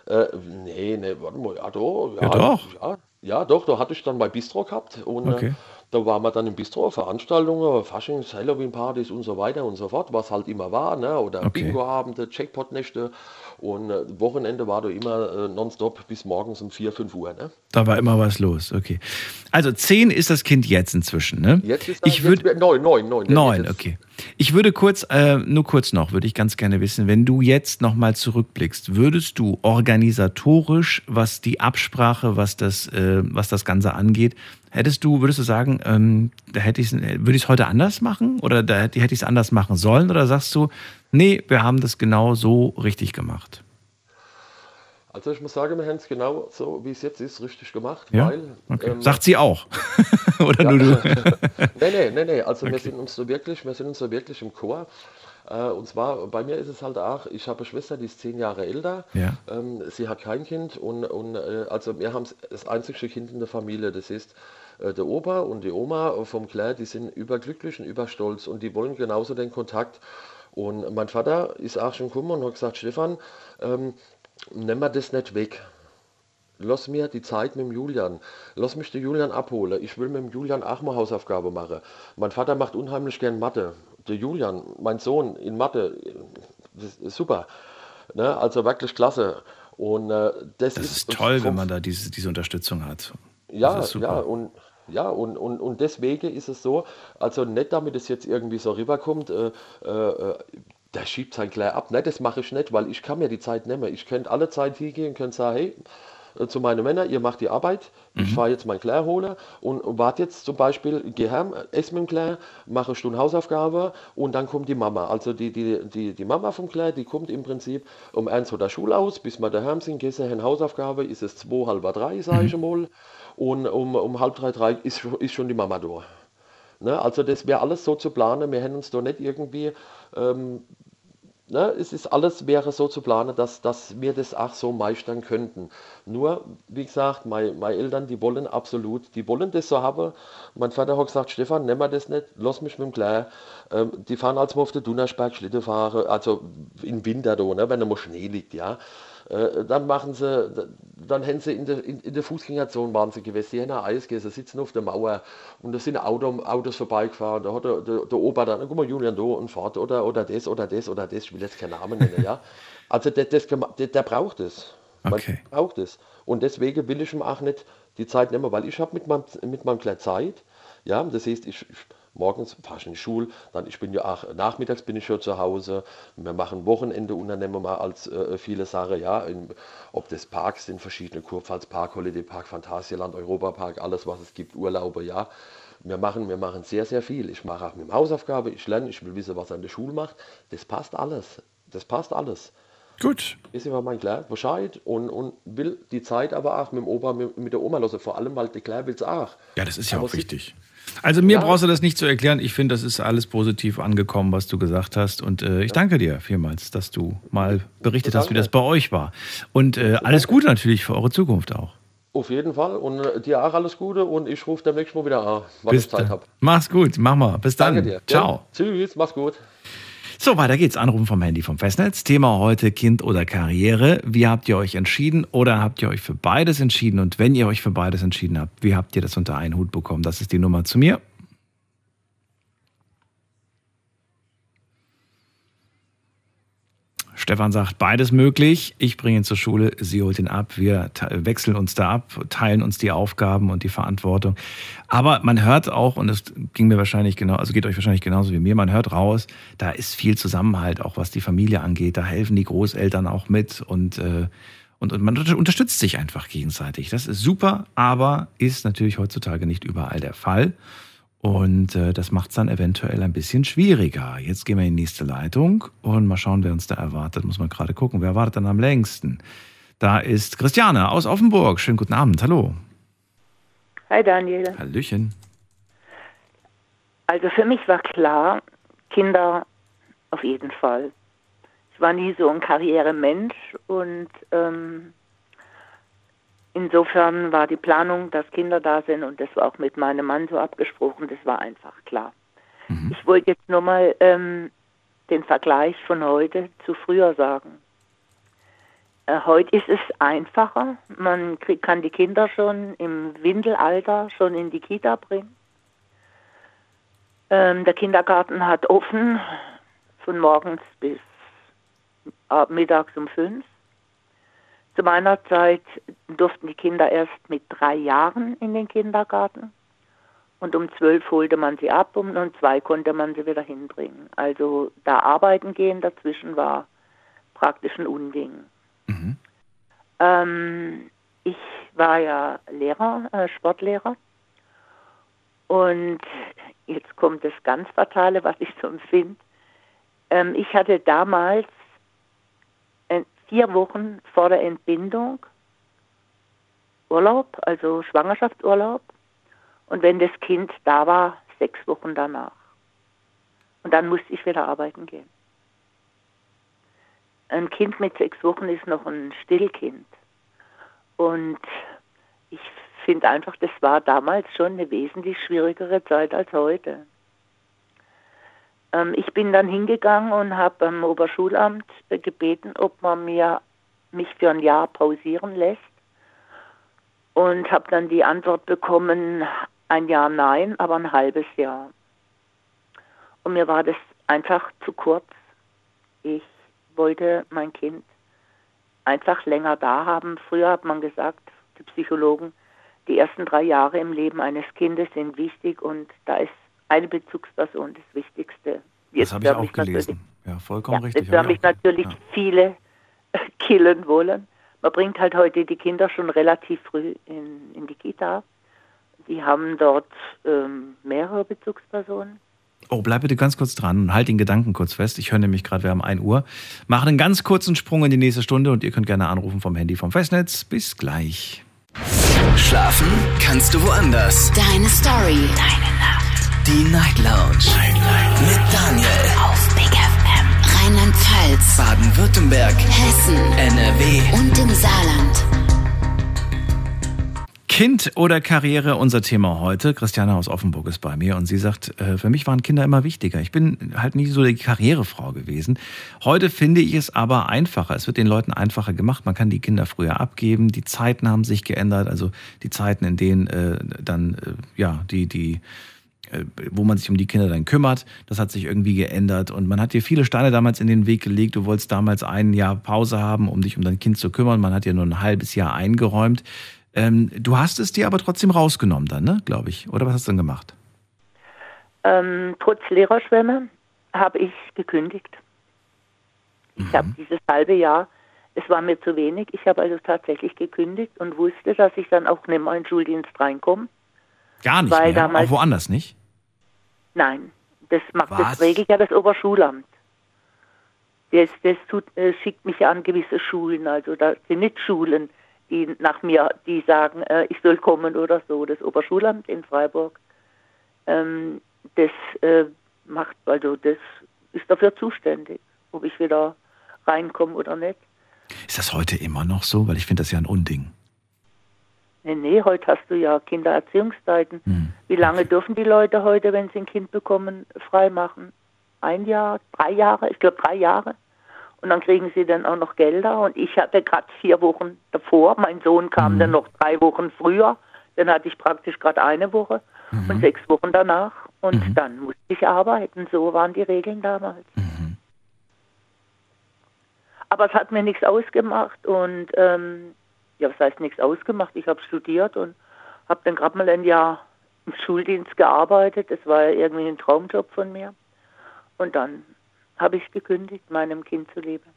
Äh, nee, nee, warte mal, ja, doch. Ja, doch. Ja, ja, doch, da hatte ich dann mein Bistro gehabt und Okay. äh, da waren wir dann im Bistro, Veranstaltungen, Faschings, Halloween-Partys und so weiter und so fort, was halt immer war, ne? oder Okay. Bingo-Abende, Jackpot-Nächte und äh, Wochenende war da immer äh, nonstop bis morgens um 4, 5 Uhr. Ne? Da war immer was los, okay. Also zehn ist das Kind jetzt inzwischen, ne? Jetzt ist neun, neun. der Neun, wird jetzt- okay. Ich würde kurz, äh, nur kurz noch, würde ich ganz gerne wissen, wenn du jetzt nochmal zurückblickst, würdest du organisatorisch, was die Absprache, was das, äh, was das Ganze angeht, hättest du, würdest du sagen, ähm, da hätte ich würde ich es heute anders machen oder da hätte ich es anders machen sollen oder sagst du, nee, wir haben das genau so richtig gemacht? Also ich muss sagen, wir haben es genau so, wie es jetzt ist, richtig gemacht, Ja? weil... Okay. ähm, Sagt sie auch. oder nur du? nee, nee, nee, nee. Also wir Okay. sind uns so wirklich, wir sind uns so wirklich im Chor. Äh, und zwar, bei mir ist es halt auch, ich habe eine Schwester, die ist zehn Jahre älter. Ja. Ähm, sie hat kein Kind und, und äh, also wir haben das einzigste Kind in der Familie. Das ist äh, der Opa und die Oma vom Claire, die sind überglücklich und überstolz und die wollen genauso den Kontakt. Und mein Vater ist auch schon gekommen und hat gesagt, Stefan, ähm, nimm mir das nicht weg. Lass mir die Zeit mit dem Julian. Lass mich den Julian abholen. Ich will mit dem Julian auch mal Hausaufgabe machen. Mein Vater macht unheimlich gern Mathe. Der Julian, mein Sohn, in Mathe, super. Ne? Also wirklich klasse. Und äh, das, Das ist, ist toll, wenn man da diese, diese Unterstützung hat. ja, ja, und ja, und, und, und deswegen ist es so, also nicht damit es jetzt irgendwie so rüberkommt, äh, äh, äh, der schiebt sein gleich ab. Nein, das mache ich nicht, weil ich kann mir die Zeit nehmen. Ich könnte alle Zeit hingehen, könnte sagen, hey, äh, zu meinen Männern, ihr macht die Arbeit, ich fahre jetzt mein Claire holen und, und warte jetzt zum Beispiel, geh heim, ess mit dem Claire, mache eine Stunde Hausaufgabe und dann kommt die Mama. Also die, die, die, die Mama vom Claire, die kommt im Prinzip um eins oder Schule aus, bis wir daheim sind, gehst du Hausaufgabe, ist es zwei, halb drei, sage ich mal, und um, um halb drei, drei ist, ist schon die Mama da. Ne? Also das wäre alles so zu planen, wir hätten uns da nicht irgendwie ähm, Ne, es ist alles wäre so zu planen, dass, dass wir das auch so meistern könnten. Nur, wie gesagt, meine, meine Eltern, die wollen absolut, die wollen das so haben. Mein Vater hat gesagt, Stefan, nimm mal das nicht, lass mich mit dem Claire. Ähm, die fahren als mal auf den Dunnersberg Schlitten fahren, also im Winter da, ne, wenn da mal Schnee liegt, ja. Äh, dann machen sie, dann haben sie in der, in, in der Fußgängerzone waren sie gewesen, die haben Eis gegessen, sitzen auf der Mauer und da sind Auto, Autos vorbeigefahren, da hat der, der, der Opa dann, guck mal Julian da und fährt oder, oder das oder das oder das, ich will jetzt keinen Namen nennen, ja. Also der, das, der, der braucht es. Man Okay. braucht es. Und deswegen will ich ihm auch nicht die Zeit nehmen, weil ich habe mit meinem, mit meinem Kleid Zeit, ja, das heißt, ich, ich morgens fahre ich in die Schule, dann ich bin ja auch nachmittags bin ich schon zu Hause. Wir machen Wochenende unternehmen wir als äh, viele Sachen, ja, in, ob das Parks sind, verschiedene Kurpfalz Park, Holiday Park, Phantasialand, Europapark, alles was es gibt, Urlaube, ja. Wir machen, wir machen sehr, sehr viel. Ich mache auch mit dem Hausaufgabe, ich lerne, ich will wissen, was er in der Schule macht. Das passt alles. Das passt alles. Gut. Ist immer mein Kleid Bescheid und, und will die Zeit aber auch mit dem Opa, mit, mit der Oma lassen. Vor allem, weil die Kleid will es auch. Ja, das ist ja Aber auch wichtig. Also mir Ja. brauchst du das nicht zu erklären. Ich finde, das ist alles positiv angekommen, was du gesagt hast. Und äh, ich danke dir vielmals, dass du mal berichtet hast, wie das bei euch war. Und äh, alles Gute natürlich für eure Zukunft auch. Auf jeden Fall. Und äh, dir auch alles Gute und ich rufe demnächst mal wieder an, Bis ich Zeit habe. Mach's gut, mach mal. Bis dann. Danke dir. Ciao. Ja, tschüss, mach's gut. So, weiter geht's. Anrufen vom Handy vom Festnetz. Thema heute Kind oder Karriere. Wie habt ihr euch entschieden oder habt ihr euch für beides entschieden? Und wenn ihr euch für beides entschieden habt, wie habt ihr das unter einen Hut bekommen? Das ist die Nummer zu mir. Stefan sagt, beides möglich. Ich bringe ihn zur Schule, sie holt ihn ab. Wir wechseln uns da ab, teilen uns die Aufgaben und die Verantwortung. Aber man hört auch, und das ging mir wahrscheinlich genau, also geht euch wahrscheinlich genauso wie mir, man hört raus, da ist viel Zusammenhalt, auch was die Familie angeht. Da helfen die Großeltern auch mit und, äh, und, und man unter- unterstützt sich einfach gegenseitig. Das ist super, aber ist natürlich heutzutage nicht überall der Fall. Und äh, das macht es dann eventuell ein bisschen schwieriger. Jetzt gehen wir in die nächste Leitung und mal schauen, wer uns da erwartet. Muss man gerade gucken, wer wartet dann am längsten. Da ist Christiane aus Offenburg. Schönen guten Abend. Hallo. Hi Daniel. Hallöchen. Also für mich war klar, Kinder auf jeden Fall. Ich war nie so ein Karrieremensch und ähm, insofern war die Planung, dass Kinder da sind und das war auch mit meinem Mann so abgesprochen, das war einfach klar. Ich wollte jetzt nur mal ähm, den Vergleich von heute zu früher sagen. Äh, heute ist es einfacher. Man krieg, kann die Kinder schon im Windelalter schon in die Kita bringen. Ähm, der Kindergarten hat offen von morgens bis ab mittags um fünf. Zu meiner Zeit durften die Kinder erst mit drei Jahren in den Kindergarten. Und um zwölf holte man sie ab und um zwei konnte man sie wieder hinbringen. Also da arbeiten gehen dazwischen war praktisch ein Unding. Ähm, ich war ja Lehrer, äh, Sportlehrer. Und jetzt kommt das ganz Fatale, was ich so empfinde. Ähm, ich hatte damals vier Wochen vor der Entbindung Urlaub, also Schwangerschaftsurlaub. Und wenn das Kind da war, sechs Wochen danach. Und dann musste ich wieder arbeiten gehen. Ein Kind mit sechs Wochen ist noch ein Stillkind. Und ich finde einfach, das war damals schon eine wesentlich schwierigere Zeit als heute. Ähm, ich bin dann hingegangen und habe beim Oberschulamt gebeten, ob man mir mich für ein Jahr pausieren lässt. Und habe dann die Antwort bekommen, ein Jahr nein, aber ein halbes Jahr. Und mir war das einfach zu kurz. Ich wollte mein Kind einfach länger da haben. Früher hat man gesagt, die Psychologen, die ersten drei Jahre im Leben eines Kindes sind wichtig und da ist eine Bezugsperson das Wichtigste. das habe ich auch gelesen. Ja, vollkommen ja, richtig. Jetzt werden mich natürlich ja. viele killen wollen. Man bringt halt heute die Kinder schon relativ früh in, in die Kita. Die haben dort ähm, mehrere Bezugspersonen. Oh, bleib bitte ganz kurz dran und halt den Gedanken kurz fest. Ich höre nämlich gerade, wir haben 1 Uhr. Machen einen ganz kurzen Sprung in die nächste Stunde und ihr könnt gerne anrufen vom Handy vom Festnetz. Bis gleich. Schlafen kannst du woanders. Deine Story. Deine. Die Night Lounge. Night, Night. Mit Daniel. Auf Big FM. Rheinland-Pfalz. Baden-Württemberg. Hessen. NRW. Und im Saarland. Kind oder Karriere, unser Thema heute. Christiane aus Offenburg ist bei mir und sie sagt, äh, für mich waren Kinder immer wichtiger. Ich bin halt nicht so die Karrierefrau gewesen. Heute finde ich es aber einfacher. Es wird den Leuten einfacher gemacht. Man kann die Kinder früher abgeben. Die Zeiten haben sich geändert. Also die Zeiten, in denen äh, dann, äh, ja, die, die, wo man sich um die Kinder dann kümmert. Das hat sich irgendwie geändert und man hat dir viele Steine damals in den Weg gelegt. Du wolltest damals ein Jahr Pause haben, um dich um dein Kind zu kümmern. Man hat dir nur ein halbes Jahr eingeräumt. Ähm, du hast es dir aber trotzdem rausgenommen dann, ne, glaube ich. Oder was hast du dann gemacht? Ähm, trotz Lehrerschwemme habe ich gekündigt. Ich Mhm. habe dieses halbe Jahr, es war mir zu wenig, ich habe also tatsächlich gekündigt und wusste, dass ich dann auch nicht mehr in den Schuldienst reinkomme. Gar nicht Weil mehr? damals- Auch woanders nicht? Nein, das macht Was? das regelt ja das Oberschulamt. Das, das tut, äh, schickt mich ja an gewisse Schulen, also da sind nicht Schulen, die nach mir, die sagen, äh, ich soll kommen oder so. Das Oberschulamt in Freiburg, ähm, das äh, macht, also das ist dafür zuständig, ob ich wieder reinkomme oder nicht. Ist das heute immer noch so? Weil ich finde das ja ein Unding. Nee, nee, heute hast du ja Kindererziehungszeiten. Wie lange dürfen die Leute heute, wenn sie ein Kind bekommen, freimachen? Ein Jahr, drei Jahre? Ich glaube drei Jahre. Und dann kriegen sie dann auch noch Gelder. Und ich hatte gerade vier Wochen davor. Mein Sohn kam dann noch drei Wochen früher. Dann hatte ich praktisch gerade eine Woche und sechs Wochen danach. Und dann musste ich arbeiten. So waren die Regeln damals. Aber es hat mir nichts ausgemacht. Und ähm, ja, was heißt nichts ausgemacht? Ich habe studiert und habe dann gerade mal ein Jahr im Schuldienst gearbeitet. Das war ja irgendwie ein Traumjob von mir. Und dann habe ich gekündigt, meinem Kind zu leben.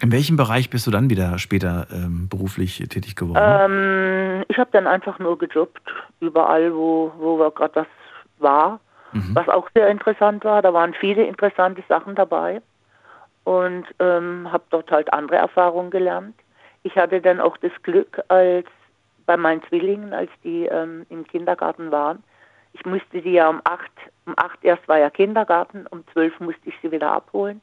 In welchem Bereich bist du dann wieder später ähm, beruflich tätig geworden? Ähm, ich habe dann einfach nur gejobbt, überall, wo, wo gerade was war. Was auch sehr interessant war, da waren viele interessante Sachen dabei und ähm, habe dort halt andere Erfahrungen gelernt. Ich hatte dann auch das Glück, als bei meinen Zwillingen, als die ähm, im Kindergarten waren, ich musste die ja um acht, um acht erst war ja Kindergarten, um zwölf musste ich sie wieder abholen.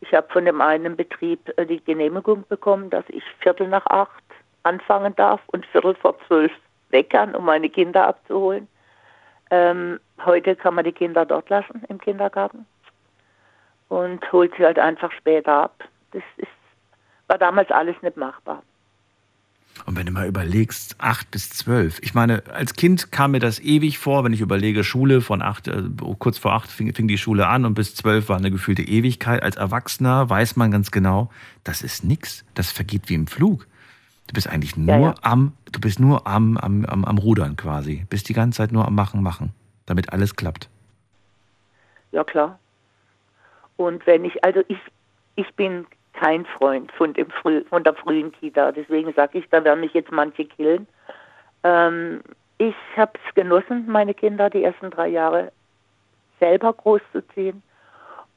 Ich habe von dem einen Betrieb äh, die Genehmigung bekommen, dass ich Viertel nach acht anfangen darf und Viertel vor zwölf weg kann, um meine Kinder abzuholen. Ähm, heute kann man die Kinder dort lassen im Kindergarten und holt sie halt einfach später ab. Das ist, war damals alles nicht machbar. Und wenn du mal überlegst, acht bis zwölf. Ich meine, als Kind kam mir das ewig vor, wenn ich überlege, Schule von acht, äh, kurz vor acht fing, fing die Schule an und bis zwölf war eine gefühlte Ewigkeit. Als Erwachsener weiß man ganz genau, das ist nix. Das vergeht wie im Flug. Du bist eigentlich nur Ja, ja. am, du bist nur am, am, am, am Rudern quasi. Bist die ganze Zeit nur am Machen, Machen, damit alles klappt. Ja klar. Und wenn ich, also ich, ich bin kein Freund von, dem Früh, von der frühen Kita, deswegen sage ich, da werden mich jetzt manche killen. Ähm, ich habe es genossen, meine Kinder die ersten drei Jahre selber großzuziehen.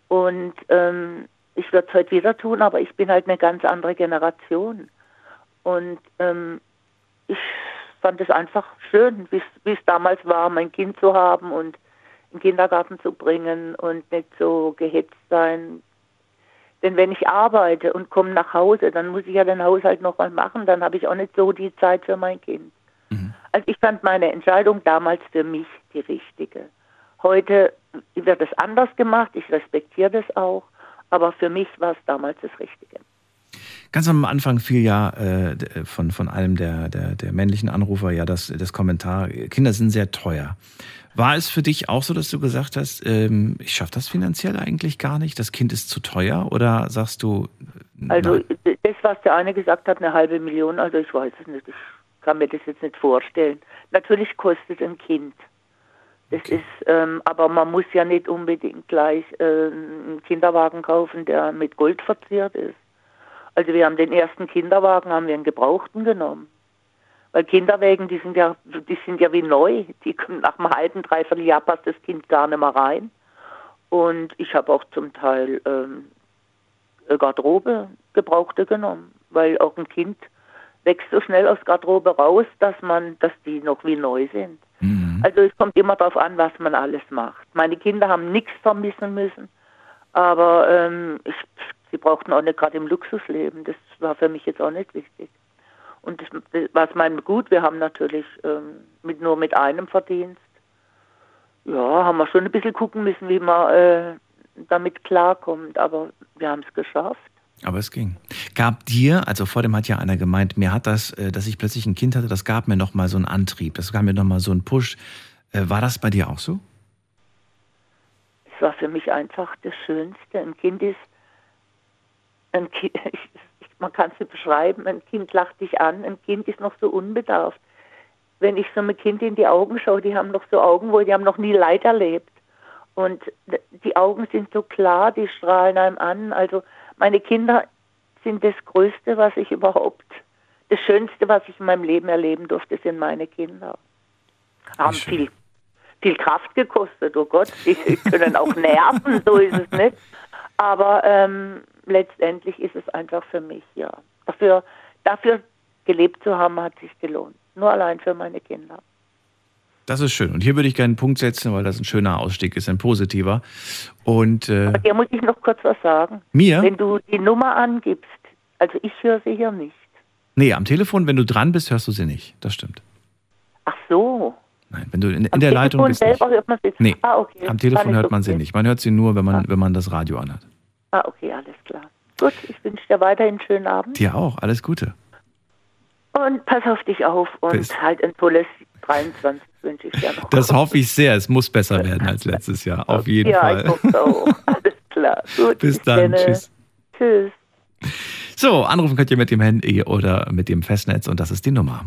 Und ähm, ich würde es heute wieder tun, aber ich bin halt eine ganz andere Generation. Und ähm, ich fand es einfach schön, wie es damals war, mein Kind zu haben und in den Kindergarten zu bringen und nicht so gehetzt sein. Denn wenn ich arbeite und komme nach Hause, dann muss ich ja den Haushalt noch mal machen, dann habe ich auch nicht so die Zeit für mein Kind. Also ich fand meine Entscheidung damals für mich die richtige. Heute wird es anders gemacht, ich respektiere das auch, aber für mich war es damals das Richtige. Ganz am Anfang fiel ja äh, von, von einem der, der, der männlichen Anrufer ja das, das Kommentar, Kinder sind sehr teuer. War es für dich auch so, dass du gesagt hast, ähm, ich schaffe das finanziell eigentlich gar nicht, das Kind ist zu teuer? Oder sagst du. Also nein? das, was der eine gesagt hat, eine halbe Million, also ich weiß es nicht, ich kann mir das jetzt nicht vorstellen. Natürlich kostet ein Kind. Das Okay. ist, ähm, aber man muss ja nicht unbedingt gleich äh, einen Kinderwagen kaufen, der mit Gold verziert ist. Also wir haben den ersten Kinderwagen, haben wir einen gebrauchten genommen. Weil Kinderwägen, die sind ja, die sind ja wie neu. Die kommen nach einem halben, dreiviertel Jahr passt das Kind gar nicht mehr rein. Und ich habe auch zum Teil ähm, Garderobe gebrauchte genommen, weil auch ein Kind wächst so schnell aus Garderobe raus, dass man, dass die noch wie neu sind. Mhm. Also es kommt immer darauf an, was man alles macht. Meine Kinder haben nichts vermissen müssen, aber ähm, ich, sie brauchten auch nicht gerade im Luxusleben. Das war für mich jetzt auch nicht wichtig. Und das, das war mein gut. Wir haben natürlich ähm, mit, nur mit einem Verdienst. Ja, haben wir schon ein bisschen gucken müssen, wie man äh, damit klarkommt. Aber wir haben es geschafft. Aber es ging. Gab dir, also vor dem hat ja einer gemeint, mir hat das, äh, dass ich plötzlich ein Kind hatte, das gab mir nochmal so einen Antrieb, das gab mir nochmal so einen Push. Äh, War das bei dir auch so? Es war für mich einfach das Schönste. Ein Kind ist, ein kind, ich, ich, man kann es nicht beschreiben, ein Kind lacht dich an, ein Kind ist noch so unbedarft. Wenn ich so einem Kind in die Augen schaue, die haben noch so Augen, wo die haben noch nie Leid erlebt. Und die Augen sind so klar, die strahlen einem an. Also meine Kinder sind das Größte, was ich überhaupt, das Schönste, was ich in meinem Leben erleben durfte, sind meine Kinder. Haben viel, viel Kraft gekostet, oh Gott, die können auch nerven, so ist es nicht. Aber ähm, letztendlich ist es einfach für mich, ja. Dafür, dafür gelebt zu haben, hat sich gelohnt. Nur allein für meine Kinder. Das ist schön. Und hier würde ich gerne einen Punkt setzen, weil das ein schöner Ausstieg ist, ein positiver. Und äh, Aber dir muss ich noch kurz was sagen. mir? Wenn du die Nummer angibst, also ich höre sie hier nicht. Nee, am Telefon, wenn du dran bist, hörst du sie nicht. Das stimmt. Ach so. Nein, wenn du in, in Am der Telefon Leitung bist. selber Nicht. hört man sie. Nee, ah, okay. am Telefon hört man sie nicht. Man hört sie nur, wenn man, wenn man das Radio anhat. Ah, okay, alles klar. Gut, ich wünsche dir weiterhin einen schönen Abend. Dir auch. Alles Gute. Und pass auf dich auf und Bis- halt ein tolles 23 wünsche ich dir noch. Das hoffe ich sehr. Es muss besser werden als letztes Jahr. Auf jeden ja, Fall. ich hoffe auch. Alles klar. Gut, Bis dann. kenne. Tschüss. Tschüss. So, anrufen könnt ihr mit dem Handy oder mit dem Festnetz und das ist die Nummer.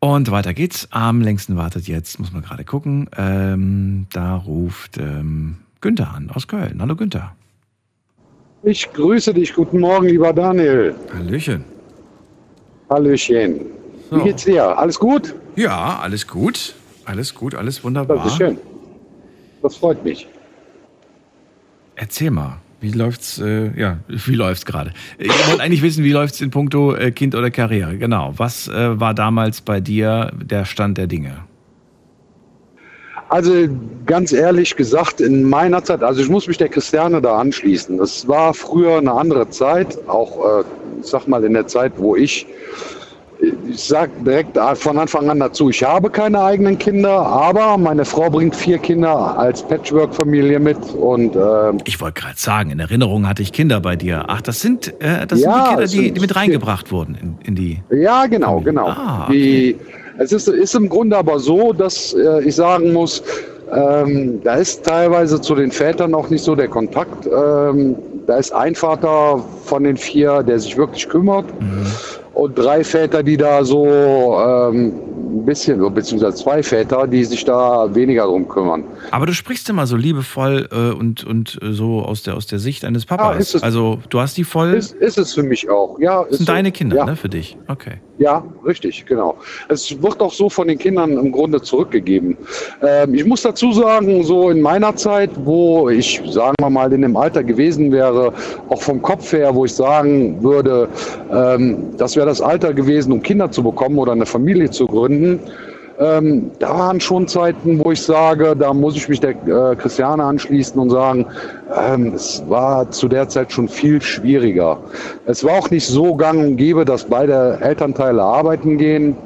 Und weiter geht's. Am längsten wartet jetzt, muss man gerade gucken. Ähm, da ruft ähm, Günther an aus Köln. Hallo Günther. Ich grüße dich. Guten Morgen, lieber Daniel. Hallöchen. Hallöchen. So. Wie geht's dir? Alles gut? Ja, alles gut. Alles gut, alles Das wunderbar. ist schön. Das freut mich. Erzähl mal, wie läuft's, äh, ja, wie läuft's gerade? Ich wollte eigentlich wissen, wie läuft's in puncto äh, Kind oder Karriere? Genau. Was äh, war damals bei dir der Stand der Dinge? Also ganz ehrlich gesagt, in meiner Zeit, also ich muss mich der Christiane da anschließen. Das war früher eine andere Zeit, auch äh, ich sag mal in der Zeit, wo ich, ich sag direkt von Anfang an dazu, ich habe keine eigenen Kinder, aber meine Frau bringt vier Kinder als Patchwork-Familie mit und äh, Ich wollte gerade sagen, in Erinnerung hatte ich Kinder bei dir. Ach, das sind, äh, das sind Ja, die Kinder, es die, sind die mit reingebracht wurden in, in die. Ja, genau, genau. Ah, Die, es ist, ist im Grunde aber so, dass äh, ich sagen muss, ähm, da ist teilweise zu den Vätern auch nicht so der Kontakt. Ähm, da ist ein Vater von den vier, der sich wirklich kümmert. Und drei Väter, die da so ähm, ein bisschen, beziehungsweise zwei Väter, die sich da weniger drum kümmern. Aber du sprichst immer so liebevoll äh, und, und äh, so aus der, aus der Sicht eines Papas. ist es. also du hast die voll. Ist, ist es für mich auch. Ja, das sind so. deine Kinder, ja. ne, für dich. Okay. Ja, richtig, genau. Es wird auch so von den Kindern im Grunde zurückgegeben. Ähm, ich muss dazu sagen, so in meiner Zeit, wo ich, sagen wir mal, in dem Alter gewesen wäre, auch vom Kopf her, wo ich sagen würde, ähm, das wäre das Alter gewesen, um Kinder zu bekommen oder eine Familie zu gründen. Ähm, da waren schon Zeiten, wo ich sage, da muss ich mich der äh, Christiane anschließen und sagen, ähm, es war zu der Zeit schon viel schwieriger. Es war auch nicht so gang und gäbe, dass beide Elternteile arbeiten gehen.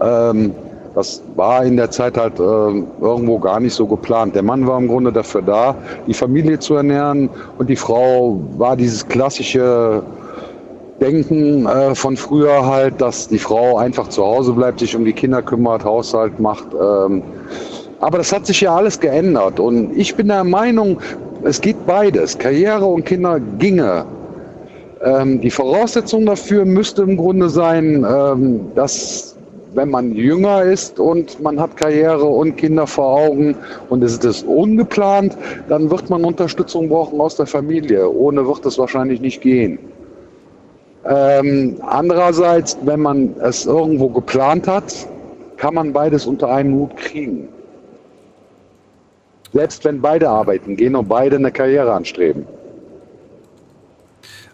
Ähm, Das war in der Zeit halt äh, irgendwo gar nicht so geplant. Der Mann war im Grunde dafür da, die Familie zu ernähren und die Frau war dieses klassische Denken äh, von früher halt, dass die Frau einfach zu Hause bleibt, sich um die Kinder kümmert, Haushalt macht. Ähm, aber das hat sich ja alles geändert und ich bin der Meinung, es geht beides. Karriere und Kinder ginge. Ähm, die Voraussetzung dafür müsste im Grunde sein, ähm, dass wenn man jünger ist und man hat Karriere und Kinder vor Augen und es ist ungeplant, dann wird man Unterstützung brauchen aus der Familie. Ohne wird es wahrscheinlich nicht gehen. Ähm, andererseits, wenn man es irgendwo geplant hat, kann man beides unter einen Hut kriegen. Selbst wenn beide arbeiten gehen und beide eine Karriere anstreben.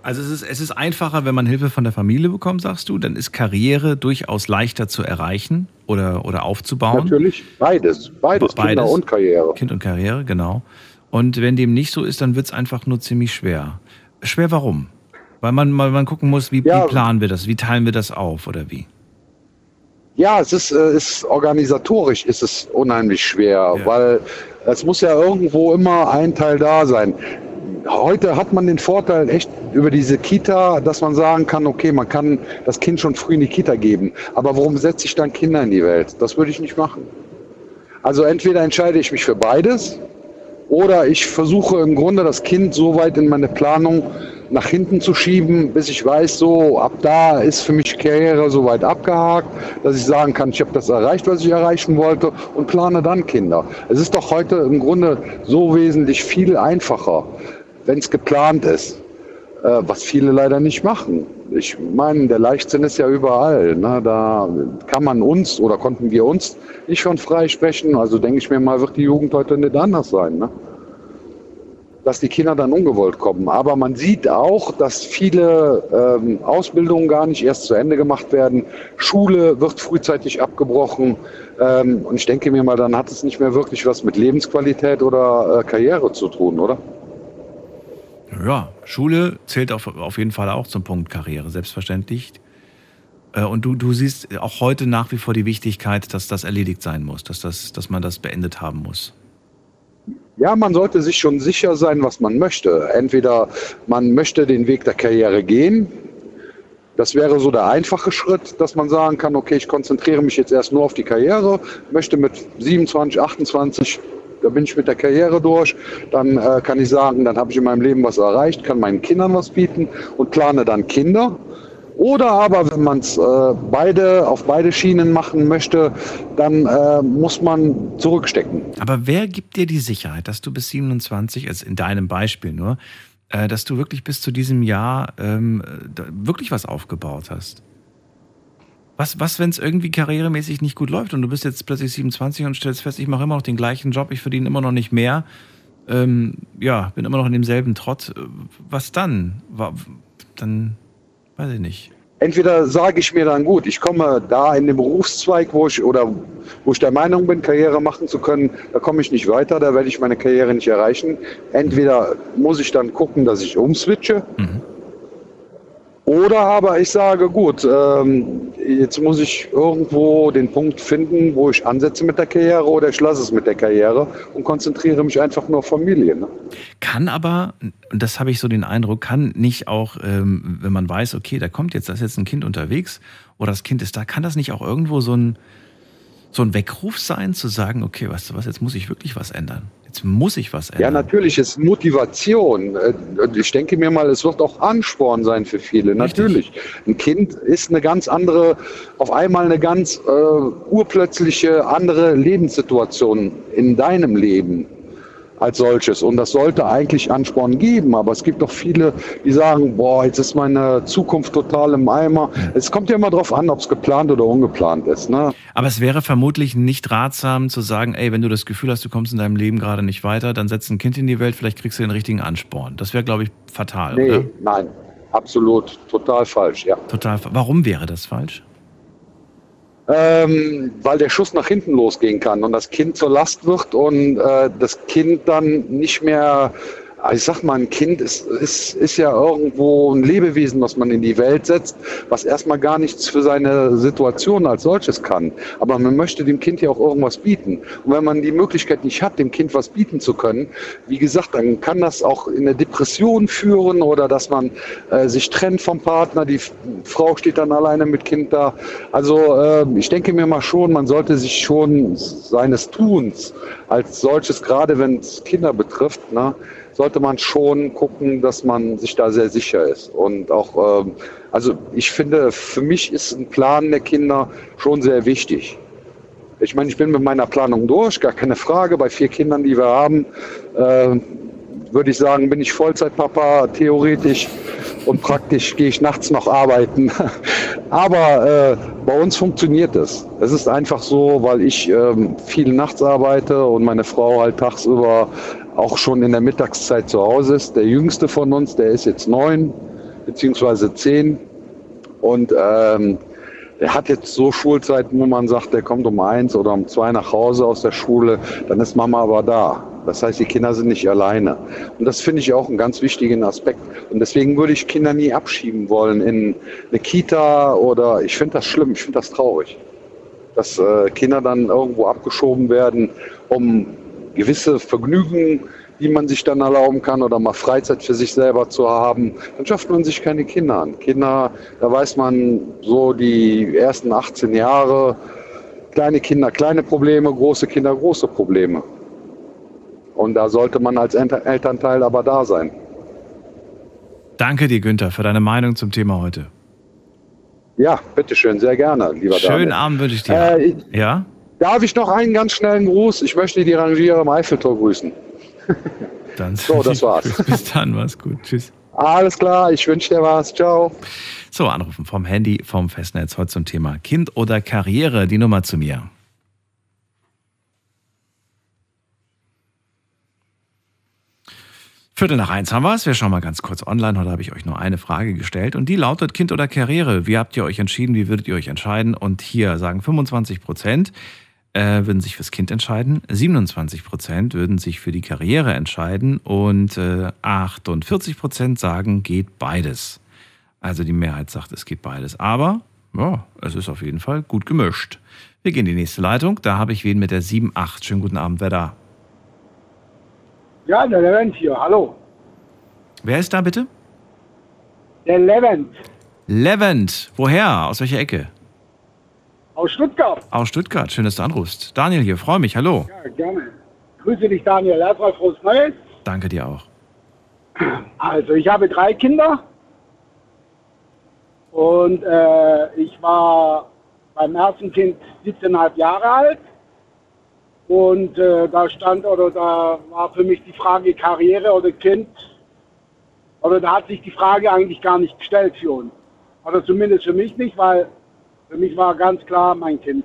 Also es ist, es ist einfacher, wenn man Hilfe von der Familie bekommt, sagst du, dann ist Karriere durchaus leichter zu erreichen oder, oder aufzubauen. Natürlich, beides. Beides, beides. Kinder und Karriere. Kind und Karriere, genau. Und wenn dem nicht so ist, dann wird es einfach nur ziemlich schwer. Schwer warum? Weil man, weil man gucken muss, wie, Ja. wie planen wir das, wie teilen wir das auf oder wie? Ja, es ist, äh, ist organisatorisch ist es unheimlich schwer, weil es muss ja irgendwo immer ein Teil da sein. Heute hat man den Vorteil echt über diese Kita, dass man sagen kann, okay, man kann das Kind schon früh in die Kita geben. Aber warum setze ich dann Kinder in die Welt? Das würde ich nicht machen. Also entweder entscheide ich mich für beides oder ich versuche im Grunde das Kind so weit in meine Planung nach hinten zu schieben, bis ich weiß, so ab da ist für mich Karriere so weit abgehakt, dass ich sagen kann, ich habe das erreicht, was ich erreichen wollte und plane dann Kinder. Es ist doch heute im Grunde so wesentlich viel einfacher, wenn es geplant ist, was viele leider nicht machen. Ich meine, der Leichtsinn ist ja überall. Ne? Da kann man uns oder konnten wir uns nicht von frei sprechen. Also denke ich mir mal, wird die Jugend heute nicht anders sein. Ne? dass die Kinder dann ungewollt kommen. Aber man sieht auch, dass viele ähm, Ausbildungen gar nicht erst zu Ende gemacht werden. Schule wird frühzeitig abgebrochen. Ähm, und ich denke mir mal, dann hat es nicht mehr wirklich was mit Lebensqualität oder äh, Karriere zu tun, oder? Ja, Schule zählt auf, auf jeden Fall auch zum Punkt Karriere, selbstverständlich. Äh, Und du, du siehst auch heute nach wie vor die Wichtigkeit, dass das erledigt sein muss, dass, das, dass man das beendet haben muss. Ja, man sollte sich schon sicher sein, was man möchte. Entweder man möchte den Weg der Karriere gehen. Das wäre so der einfache Schritt, dass man sagen kann, okay, ich konzentriere mich jetzt erst nur auf die Karriere, möchte mit 27, 28, da bin ich mit der Karriere durch, dann äh, kann ich sagen, dann habe ich in meinem Leben was erreicht, kann meinen Kindern was bieten und plane dann Kinder. Oder aber, wenn man es äh, beide auf beide Schienen machen möchte, dann äh, muss man zurückstecken. Aber wer gibt dir die Sicherheit, dass du bis 27, also in deinem Beispiel nur, äh, dass du wirklich bis zu diesem Jahr ähm, da wirklich was aufgebaut hast? Was, was wenn es irgendwie karrieremäßig nicht gut läuft und du bist jetzt plötzlich 27 und stellst fest, ich mache immer noch den gleichen Job, ich verdiene immer noch nicht mehr, ähm, ja, bin immer noch in demselben Trott. Äh, Was dann? Dann weiß ich nicht. Entweder sage ich mir dann gut, ich komme da in den Berufszweig, wo ich oder wo ich der Meinung bin, Karriere machen zu können, da komme ich nicht weiter, da werde ich meine Karriere nicht erreichen. Entweder muss ich dann gucken, dass ich umswitche. Oder aber ich sage, gut, ähm, jetzt muss ich irgendwo den Punkt finden, wo ich ansetze mit der Karriere oder ich lasse es mit der Karriere und konzentriere mich einfach nur auf Familie. Ne? Kann aber, und das habe ich so den Eindruck, kann nicht auch, ähm, wenn man weiß, okay, da kommt jetzt, da ist jetzt ein Kind unterwegs oder das Kind ist da, kann das nicht auch irgendwo so ein, so ein Weckruf sein, zu sagen, okay, weißt du was, jetzt muss ich wirklich was ändern. Jetzt muss ich was Ja, ändern. natürlich ist Motivation. Äh, Ich denke mir mal, es wird auch Ansporn sein für viele. Natürlich. Ein Kind ist eine ganz andere, auf einmal eine ganz äh, urplötzliche andere Lebenssituation in deinem Leben als solches. Und das sollte eigentlich Ansporn geben. Aber es gibt doch viele, die sagen, boah, jetzt ist meine Zukunft total im Eimer. Es kommt ja immer darauf an, ob es geplant oder ungeplant ist. Ne? Aber es wäre vermutlich nicht ratsam zu sagen, ey, wenn du das Gefühl hast, du kommst in deinem Leben gerade nicht weiter, dann setz ein Kind in die Welt, vielleicht kriegst du den richtigen Ansporn. Das wäre, glaube ich, fatal, Nee, oder? nein. Absolut. Total falsch, ja. Total. Warum wäre das falsch? Ähm, weil der Schuss nach hinten losgehen kann und das Kind zur Last wird und äh, das Kind dann nicht mehr ich sag mal, ein Kind ist, ist, ist ja irgendwo ein Lebewesen, was man in die Welt setzt, was erstmal gar nichts für seine Situation als solches kann. Aber man möchte dem Kind ja auch irgendwas bieten. Und wenn man die Möglichkeit nicht hat, dem Kind was bieten zu können, wie gesagt, dann kann das auch in eine Depression führen oder dass man äh, sich trennt vom Partner. Die Frau steht dann alleine mit Kind da. Also äh, ich denke mir mal schon, man sollte sich schon seines Tuns als solches, gerade wenn es Kinder betrifft, ne, sollte man schon gucken, dass man sich da sehr sicher ist. Und auch, ähm, also ich finde, für mich ist ein Plan der Kinder schon sehr wichtig. Ich meine, ich bin mit meiner Planung durch, gar keine Frage. Bei vier Kindern, die wir haben, äh, würde ich sagen, bin ich Vollzeitpapa theoretisch und praktisch gehe ich nachts noch arbeiten. Aber äh, bei uns funktioniert es. Es ist einfach so, weil ich ähm, viel nachts arbeite und meine Frau halt tagsüber auch schon in der Mittagszeit zu Hause ist. Der jüngste von uns, der ist jetzt neun beziehungsweise zehn und ähm, der hat jetzt so Schulzeiten, wo man sagt, der kommt um eins oder um zwei nach Hause aus der Schule, dann ist Mama aber da. Das heißt, die Kinder sind nicht alleine. Und das finde ich auch einen ganz wichtigen Aspekt. Und deswegen würde ich Kinder nie abschieben wollen in eine Kita oder ich finde das schlimm, ich finde das traurig, dass äh, Kinder dann irgendwo abgeschoben werden, um gewisse Vergnügen, die man sich dann erlauben kann oder mal Freizeit für sich selber zu haben, dann schafft man sich keine Kinder an. Kinder, da weiß man so die ersten 18 Jahre, kleine Kinder, kleine Probleme, große Kinder, große Probleme. Und da sollte man als Elternteil aber da sein. Danke dir, Günther, für deine Meinung zum Thema heute. Ja, bitteschön, sehr gerne, lieber Schönen Daniel. Abend wünsche ich dir. Äh, ja? Darf ich noch einen ganz schnellen Gruß? Ich möchte die Rangierer im Eiffeltor grüßen. Dann So, das war's. Bis dann, mach's gut. Tschüss. Alles klar, ich wünsche dir was. Ciao. So, anrufen vom Handy, vom Festnetz heute zum Thema Kind oder Karriere. Die Nummer zu mir. Viertel nach eins haben wir es. Wir schauen mal ganz kurz online. Heute habe ich euch nur eine Frage gestellt und die lautet Kind oder Karriere. Wie habt ihr euch entschieden? Wie würdet ihr euch entscheiden? Und hier sagen 25 Prozent äh, würden sich fürs Kind entscheiden, 27 Prozent würden sich für die Karriere entscheiden und äh, 48 Prozent sagen, geht beides. Also die Mehrheit sagt, es geht beides. Aber ja, es ist auf jeden Fall gut gemischt. Wir gehen in die nächste Leitung. Da habe ich wen mit der 7-8. Schönen guten Abend, wer da? Ja, der Levent hier, hallo. Wer ist da bitte? Der Levent Levent. Woher? Aus welcher Ecke? Aus Stuttgart. Aus Stuttgart. Schön, dass du anrufst. Daniel hier, freue mich. Hallo. Ja, gerne. Grüße dich, Daniel. Erstmal frohes Neues. Danke dir auch. Also, ich habe drei Kinder. Und äh, ich war beim ersten Kind 17,5 Jahre alt. Und äh, da stand oder da war für mich die Frage Karriere oder Kind. Oder da hat sich die Frage eigentlich gar nicht gestellt für uns. Oder zumindest für mich nicht, weil für mich war ganz klar mein Kind.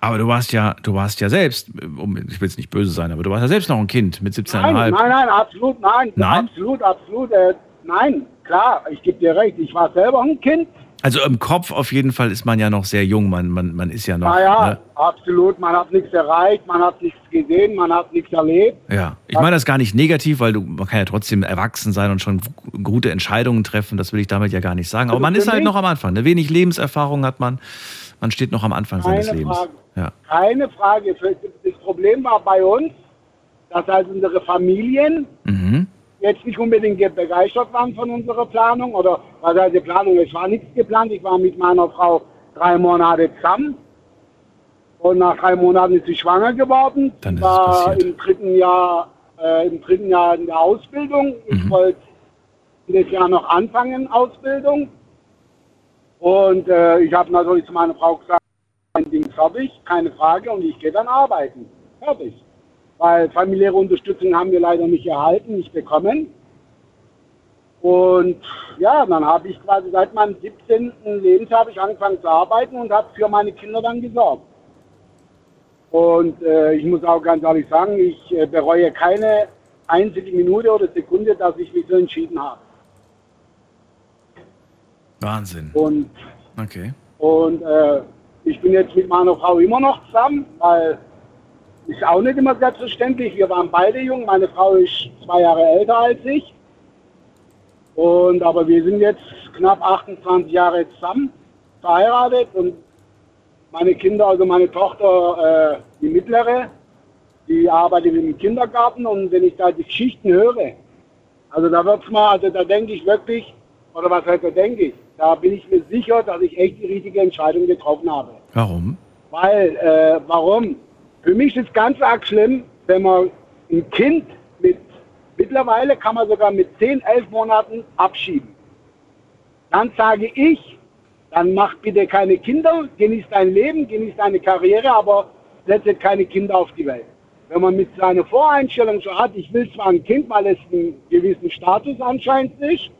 Aber du warst ja, du warst ja selbst, ich will jetzt nicht böse sein, aber du warst ja selbst noch ein Kind mit 17,5. Nein, nein, nein, absolut nein. Nein? Absolut, absolut. Äh, nein, klar, ich gebe dir recht. Ich war selber ein Kind. Also im Kopf auf jeden Fall ist man ja noch sehr jung. Man, man, man ist ja noch. Naja, Ne? absolut. Man hat nichts erreicht, man hat nichts gesehen, man hat nichts erlebt. Ja, ich meine das gar nicht negativ, weil du, man kann ja trotzdem erwachsen sein und schon gute Entscheidungen treffen. Das will ich damit ja gar nicht sagen. Aber Also man ist halt noch am Anfang. Ne? Wenig Lebenserfahrung hat man. Man steht noch am Anfang seines Keine Lebens. Frage. Ja. Keine Frage. Das Problem war bei uns, dass halt unsere Familien Mhm. Jetzt nicht unbedingt begeistert waren von unserer Planung oder was heißt die Planung? Es war nichts geplant. Ich war mit meiner Frau drei Monate zusammen und nach drei Monaten ist sie schwanger geworden. Dann Ich ist war passiert. im dritten Jahr äh, im dritten Jahr in der Ausbildung. Ich Mhm. wollte dieses Jahr noch anfangen Ausbildung und äh, ich habe natürlich zu meiner Frau gesagt, mein Ding fertig, keine Frage und ich gehe dann arbeiten. Fertig. Weil familiäre Unterstützung haben wir leider nicht erhalten, nicht bekommen. Und ja, dann habe ich quasi seit meinem 17. Lebensjahr habe ich angefangen zu arbeiten und habe für meine Kinder dann gesorgt. Und äh, ich muss auch ganz ehrlich sagen, ich äh, bereue keine einzige Minute oder Sekunde, dass ich mich so entschieden habe. Wahnsinn. Und Okay. Und äh, ich bin jetzt mit meiner Frau immer noch zusammen, weil ist auch nicht immer selbstverständlich. Wir waren beide jung. Meine Frau ist zwei Jahre älter als ich. Und aber wir sind jetzt knapp 28 Jahre zusammen, verheiratet und meine Kinder, also meine Tochter, äh, die mittlere, die arbeitet im Kindergarten und wenn ich da die Geschichten höre, also da wird's mal, also da denke ich wirklich, oder was heißt da denke ich, da bin ich mir sicher, dass ich echt die richtige Entscheidung getroffen habe. Warum? Weil, äh, warum? Für mich ist es ganz arg schlimm, wenn man ein Kind mit, mittlerweile kann man sogar mit 10, 11 Monaten abschieben. Dann sage ich, dann mach bitte keine Kinder, genieß dein Leben, genieß deine Karriere, aber setze keine Kinder auf die Welt. Wenn man mit seiner Voreinstellung schon hat, ich will zwar ein Kind, weil es einen gewissen Status anscheinend ist,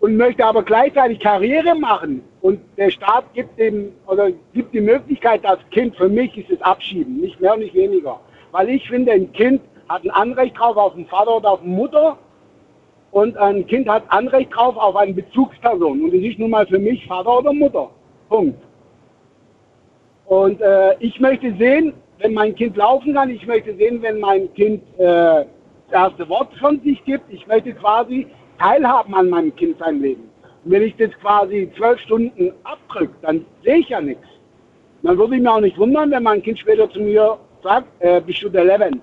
und möchte aber gleichzeitig Karriere machen und der Staat gibt dem oder gibt die Möglichkeit, das Kind für mich ist es abschieben, nicht mehr und nicht weniger. Weil ich finde, ein Kind hat ein Anrecht drauf auf den Vater oder auf die Mutter und ein Kind hat Anrecht drauf auf eine Bezugsperson. Und das ist nun mal für mich Vater oder Mutter. Punkt. Und äh, ich möchte sehen, wenn mein Kind laufen kann, ich möchte sehen, wenn mein Kind äh, das erste Wort von sich gibt. Ich möchte quasi teilhaben an meinem Kind sein Leben. Wenn ich das quasi zwölf Stunden abdrücke, dann sehe ich ja nichts. Dann würde ich mich auch nicht wundern, wenn mein Kind später zu mir sagt, äh, bist du der Levent.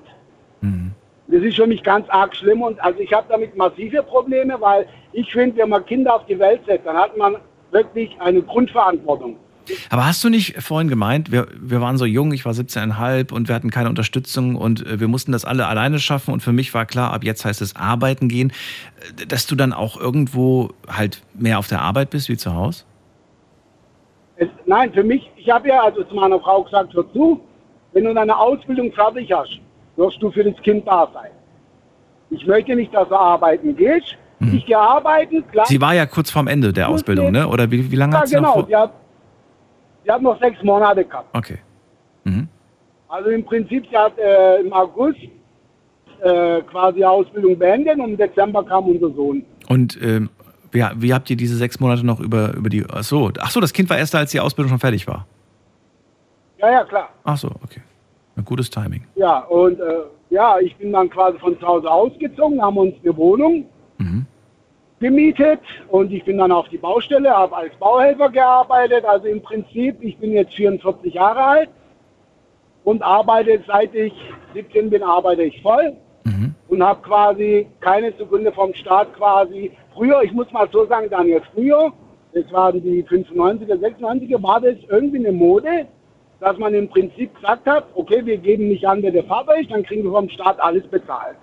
Das ist für mich ganz arg schlimm und also ich habe damit massive Probleme, weil ich finde, wenn man Kinder auf die Welt setzt, dann hat man wirklich eine Grundverantwortung. Aber hast du nicht vorhin gemeint, wir, wir waren so jung, ich war 17,5 und wir hatten keine Unterstützung und äh, wir mussten das alle alleine schaffen und für mich war klar, ab jetzt heißt es arbeiten gehen, äh, dass du dann auch irgendwo halt mehr auf der Arbeit bist wie zu Hause? Es, nein, für mich, ich habe ja also zu meiner Frau gesagt, hör zu, wenn du deine Ausbildung fertig hast, wirst du für das Kind da sein. Ich möchte nicht, dass du arbeiten gehst. Ich gehe arbeiten, klar. Sie war ja kurz vorm Ende der Ausbildung, ne? Oder wie, wie lange ja, hat sie noch genau. vor? Die die hat noch sechs Monate gehabt. Okay. Also im Prinzip, sie hat äh, im August äh, quasi die Ausbildung beendet und im Dezember kam unser Sohn. Und ähm, wie, wie habt ihr diese sechs Monate noch über, über die. Ach so, ach so, das Kind war erst da, als die Ausbildung schon fertig war. Ja, ja, klar. Ach so, okay. Ein gutes Timing. Ja, und äh, ja, ich bin dann quasi von zu Hause ausgezogen, haben uns eine Wohnung gemietet und ich bin dann auf die Baustelle, habe als Bauhelfer gearbeitet. Also im Prinzip, ich bin jetzt 44 Jahre alt und arbeite seit ich 17 bin, arbeite ich voll und habe quasi keine Sekunde vom Staat quasi. Früher, ich muss mal so sagen, Daniel, früher, das waren die 95er, 96er, war das irgendwie eine Mode, dass man im Prinzip gesagt hat, okay, wir geben nicht an, wer der Vater ist, dann kriegen wir vom Staat alles bezahlt.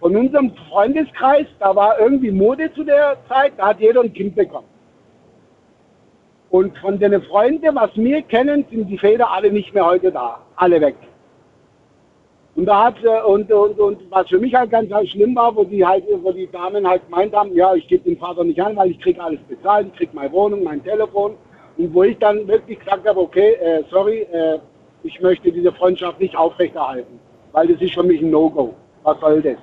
Von unserem Freundeskreis, da war irgendwie Mode zu der Zeit, da hat jeder ein Kind bekommen. Und von den Freunden, was wir kennen, sind die Väter alle nicht mehr heute da. Alle weg. Und da hat äh, und, und, und was für mich halt ganz schlimm war, wo die halt, wo die Damen halt gemeint haben, ja, ich gebe den Vater nicht an, weil ich krieg alles bezahlt, ich krieg meine Wohnung, mein Telefon. Und wo ich dann wirklich gesagt habe, okay, äh, sorry, äh, ich möchte diese Freundschaft nicht aufrechterhalten, weil das ist für mich ein No-Go. Was soll das?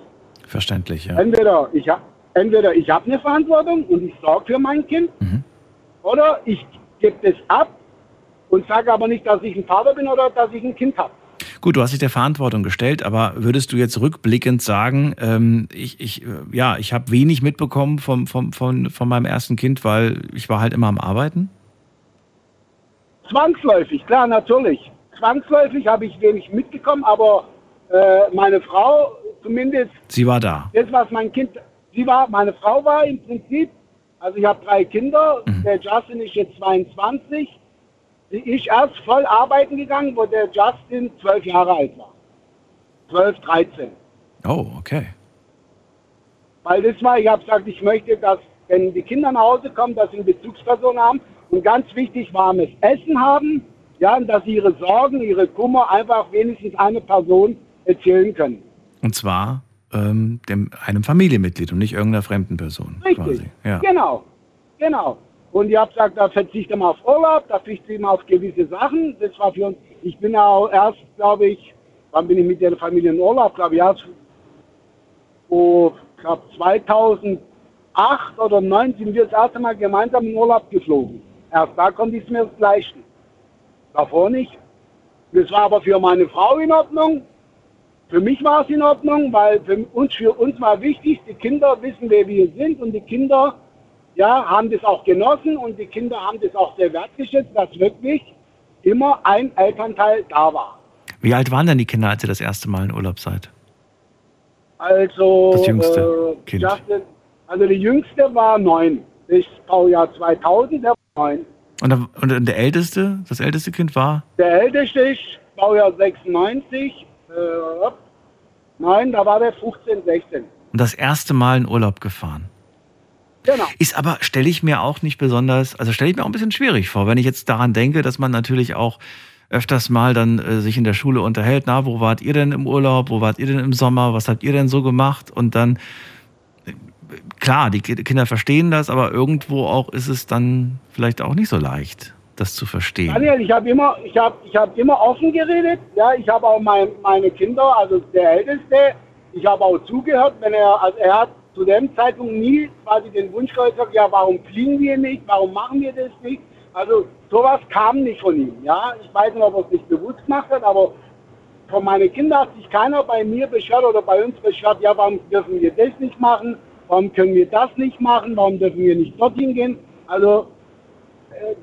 Verständlich, ja. Entweder ich habe entweder ich habe eine Verantwortung und ich sorge für mein Kind, oder ich gebe das ab und sage aber nicht, dass ich ein Vater bin oder dass ich ein Kind habe. Gut, du hast dich der Verantwortung gestellt, aber würdest du jetzt rückblickend sagen, ähm, ich, ich, äh, ja, ich habe wenig mitbekommen vom, vom, von, von meinem ersten Kind, weil ich war halt immer am Arbeiten? Zwangsläufig, klar, natürlich. Zwangsläufig habe ich wenig mitbekommen, aber äh, meine Frau zumindest, Sie war da. das was mein Kind, sie war, meine Frau war im Prinzip, also ich habe drei Kinder, der Justin ist jetzt 22, sie ist erst voll arbeiten gegangen, wo der Justin zwölf Jahre alt war. 12, 13. Oh, okay. Weil das war, ich habe gesagt, ich möchte, dass, wenn die Kinder nach Hause kommen, dass sie eine Bezugsperson haben und ganz wichtig, warmes Essen haben, ja, und dass sie ihre Sorgen, ihre Kummer einfach wenigstens eine Person erzählen können. Und zwar ähm, dem, einem Familienmitglied und nicht irgendeiner fremden Person. Richtig. Quasi. Ja. Genau, genau. Und ich habe gesagt, da verzichte mal auf Urlaub, da verzichte mal auf gewisse Sachen. Das war für uns, ich bin ja auch erst, glaube ich, wann bin ich mit der Familie in Urlaub, glaube ich, erst, wo, glaube 2008 oder 2009 sind wir das erste Mal gemeinsam in Urlaub geflogen. Erst da konnte ich es mir leisten. Davor nicht. Das war aber für meine Frau in Ordnung. Für mich war es in Ordnung, weil für uns, für uns war wichtig, die Kinder wissen, wer wir sind und die Kinder ja, haben das auch genossen und die Kinder haben das auch sehr wertgeschätzt, dass wirklich immer ein Elternteil da war. Wie alt waren denn die Kinder, als ihr das erste Mal in Urlaub seid? Also, Das jüngste äh, Kind. Justin, also die jüngste war neun. Das Baujahr 2000, der war neun. Und, da- und der älteste, das älteste Kind war? Der älteste ist Baujahr 96. Äh, nein, da war der 15, 16. Und das erste Mal in Urlaub gefahren. Genau. Ist aber, stelle ich mir auch nicht besonders, also stelle ich mir auch ein bisschen schwierig vor, wenn ich jetzt daran denke, dass man natürlich auch öfters mal dann äh, sich in der Schule unterhält, na, wo wart ihr denn im Urlaub, wo wart ihr denn im Sommer, was habt ihr denn so gemacht? Und dann, äh, klar, die Ki- Kinder verstehen das, aber irgendwo auch ist es dann vielleicht auch nicht so leicht, das zu verstehen. Daniel, ich habe immer, ich habe, ich habe immer offen geredet. Ja, ich habe auch mein, meine Kinder, also der Älteste, ich habe auch zugehört, wenn er, also er hat zu dem Zeitpunkt nie quasi den Wunsch geäußert, ja, warum fliegen wir nicht, warum machen wir das nicht? Also sowas kam nicht von ihm. Ja, ich weiß nicht, ob er es nicht bewusst gemacht hat, aber von meinen Kindern hat sich keiner bei mir beschwert oder bei uns beschwert, ja, warum dürfen wir das nicht machen, warum können wir das nicht machen, warum dürfen wir nicht dorthin gehen? Also äh,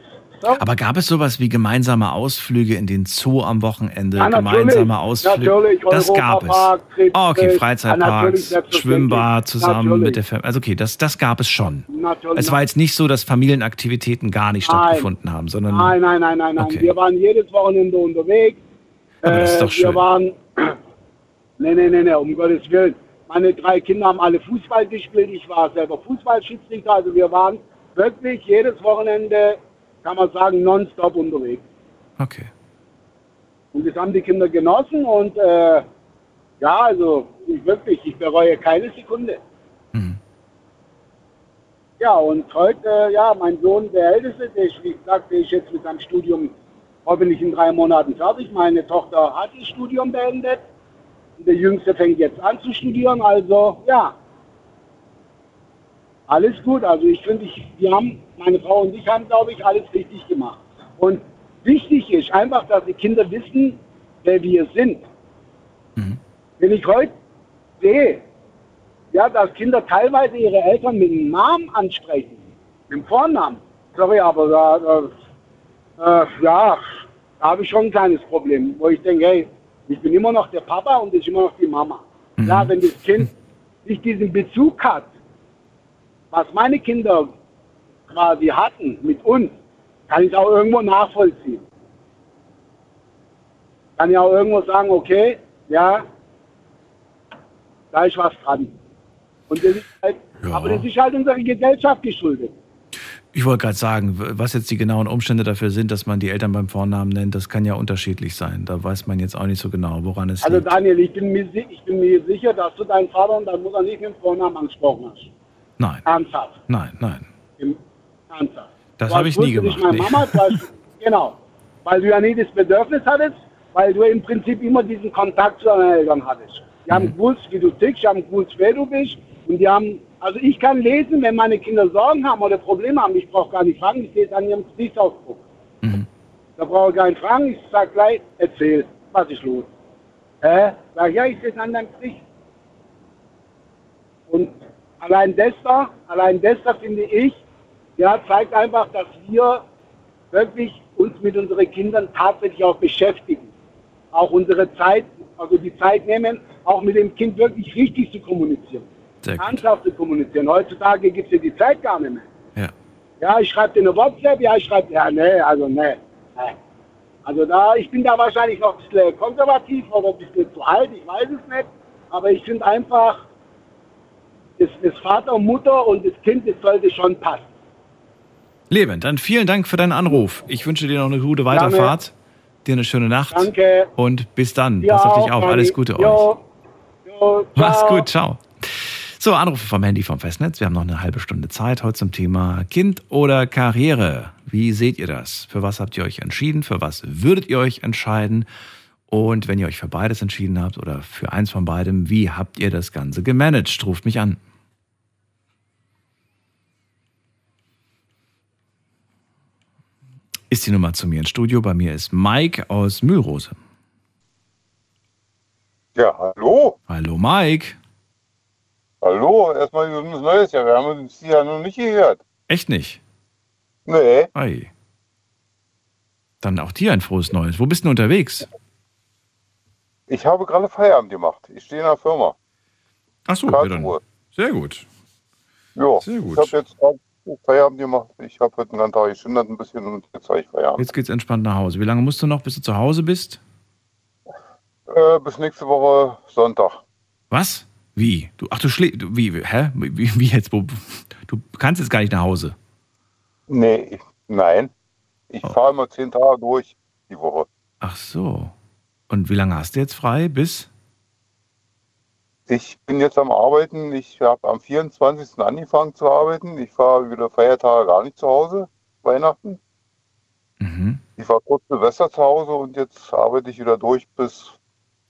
Aber gab es sowas wie gemeinsame Ausflüge in den Zoo am Wochenende, Ja, gemeinsame Ausflüge? Natürlich, das gab es. Oh, okay, ja, Freizeitparks, selbstverständlich. Schwimmbad zusammen Natürlich. mit der Familie. Also okay, das, das gab es schon. Natürlich. Es war jetzt nicht so, dass Familienaktivitäten gar nicht Nein. stattgefunden haben, sondern Nein, nein, nein, nein, nein. Okay. Wir waren jedes Wochenende unterwegs. Aber das ist doch wir schön. waren. Nee, nee, nee, nee, um Gottes Willen. Meine drei Kinder haben alle Fußball gespielt. Ich war selber Fußballschiedsrichter. Also wir waren wirklich jedes Wochenende, kann man sagen, nonstop unterwegs. Okay. Und das haben die Kinder genossen und äh, ja, also ich wirklich, ich bereue keine Sekunde. Mhm. Ja, und heute, ja, mein Sohn, der Älteste, der ist, wie gesagt, der ist jetzt mit seinem Studium hoffentlich in drei Monaten fertig. Meine Tochter hat das Studium beendet. Und der Jüngste fängt jetzt an zu studieren. Also, ja, alles gut. Also ich finde, ich, wir haben, meine Frau und ich haben, glaube ich, alles richtig gemacht. Und wichtig ist einfach, dass die Kinder wissen, wer wir sind. Wenn ich heute sehe, ja, dass Kinder teilweise ihre Eltern mit dem Namen ansprechen, mit dem Vornamen, sorry, aber da, äh, ja, da habe ich schon ein kleines Problem, wo ich denke, hey, ich bin immer noch der Papa und ist immer noch die Mama. Ja, wenn das Kind nicht diesen Bezug hat, was meine Kinder quasi hatten mit uns, kann ich auch irgendwo nachvollziehen. Kann ich auch irgendwo sagen, okay, ja, da ist was dran. Und das ist halt, aber das ist halt unserer Gesellschaft geschuldet. Ich wollte gerade sagen, was jetzt die genauen Umstände dafür sind, dass man die Eltern beim Vornamen nennt, das kann ja unterschiedlich sein. Da weiß man jetzt auch nicht so genau, woran es Also liegt. Daniel, ich bin, mir, ich bin mir sicher, dass du deinen Vater und deine Mutter nicht mit dem Vornamen angesprochen hast. Nein, Ernsthaft. nein, nein. Im, ernsthaft. Das habe ich nie gemacht. Nee. Meine Mama, du hast, genau. Weil du ja nie das Bedürfnis hattest, weil du im Prinzip immer diesen Kontakt zu deinen Eltern hattest. Die Mhm. haben gewusst, wie du tickst, die haben gewusst, wer du bist. Und die haben, also ich kann lesen, wenn meine Kinder Sorgen haben oder Probleme haben, ich brauche gar nicht fragen, ich sehe es an ihrem Gesichtsausdruck. Mhm. Da brauche ich gar nicht fragen, ich sage gleich, erzähl, was ist los? Hä? Sag ja, ich sehe es an deinem Gesicht. Und allein das da, allein da finde ich, ja, zeigt einfach, dass wir wirklich uns mit unseren Kindern tatsächlich auch beschäftigen. Auch unsere Zeit, also die Zeit nehmen, auch mit dem Kind wirklich richtig zu kommunizieren. Ernsthaft zu kommunizieren. Heutzutage gibt es ja die Zeit gar nicht mehr. Ja. Ja, ich schreibe dir eine WhatsApp, ja, ich schreibe, ja, nee, also nee, nee. Also da, ich bin da wahrscheinlich noch ein bisschen konservativ oder ein bisschen zu alt, ich weiß es nicht. Aber ich finde einfach, das, das Vater und Mutter und das Kind, das sollte schon passen. Leben, dann vielen Dank für deinen Anruf. Ich wünsche dir noch eine gute Weiterfahrt, dir eine schöne Nacht Danke. und bis dann. Dir Pass auf dich auf. Manni. Alles Gute euch. Jo. Jo, Mach's gut, ciao. So, Anrufe vom Handy vom Festnetz. Wir haben noch eine halbe Stunde Zeit heute zum Thema Kind oder Karriere. Wie seht ihr das? Für was habt ihr euch entschieden? Für was würdet ihr euch entscheiden? Und wenn ihr euch für beides entschieden habt oder für eins von beidem, wie habt ihr das Ganze gemanagt? Ruft mich an. Ist die Nummer zu mir ins Studio. Bei mir ist Mike aus Mühlrose. Ja, hallo. Hallo Mike. Hallo, erstmal gesundes Neues Jahr. Wir haben uns ja noch nicht gehört. Echt nicht? Nee. Ei. Dann auch dir ein frohes Neues. Wo bist du unterwegs? Ich habe gerade Feierabend gemacht. Ich stehe in der Firma. Ach so, ja, dann. Sehr gut. Ja, Sehr gut. ich habe jetzt Feierabend gemacht. Ich habe heute den ganzen Tag geschindert ein bisschen und jetzt habe ich Feierabend. Jetzt geht's entspannt nach Hause. Wie lange musst du noch, bis du zu Hause bist? Äh, bis nächste Woche Sonntag. Was? Wie? Du, ach, du schläfst. Wie? Hä? Wie, wie jetzt? Wo, du kannst jetzt gar nicht nach Hause. Nee, ich, nein. Ich fahre immer zehn Tage durch die Woche. Ach so. Und wie lange hast du jetzt frei? Bis? Ich bin jetzt am Arbeiten. Ich habe am 24. angefangen zu arbeiten. Ich fahre wieder Feiertage gar nicht zu Hause, Weihnachten. Ich war kurz Silvester zu Hause und jetzt arbeite ich wieder durch bis,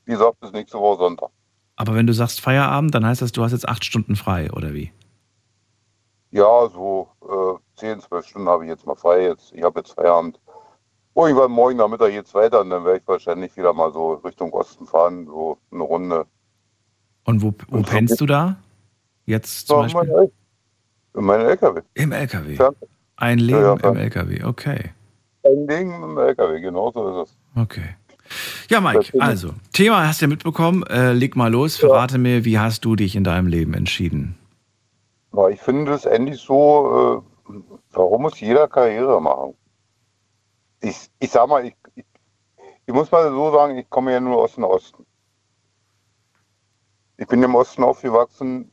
wie gesagt, bis nächste Woche Sonntag. Aber wenn du sagst Feierabend, dann heißt das, du hast jetzt acht Stunden frei, oder wie? Ja, so äh, 10, 12 Stunden habe ich jetzt mal frei. Jetzt, ich habe jetzt Feierabend. Irgendwann morgen Nachmittag geht's weiter und dann werde ich wahrscheinlich wieder mal so Richtung Osten fahren, so eine Runde. Und wo, wo pennst du da? Jetzt zum Ja, Beispiel? mein El- In meinem LKW. Im LKW. Ja. Ein Leben Ja, ja, im ja. LKW, okay. Ein Ding im LKW, genau so ist es. Okay. Ja, Mike, also, Thema hast du ja mitbekommen. Äh, leg mal los, verrate mir, wie hast du dich in deinem Leben entschieden? Ja, ich finde es endlich so, äh, warum muss jeder Karriere machen? Ich, ich sag mal, ich, ich, ich muss mal so sagen, ich komme ja nur aus dem Osten. Ich bin im Osten aufgewachsen.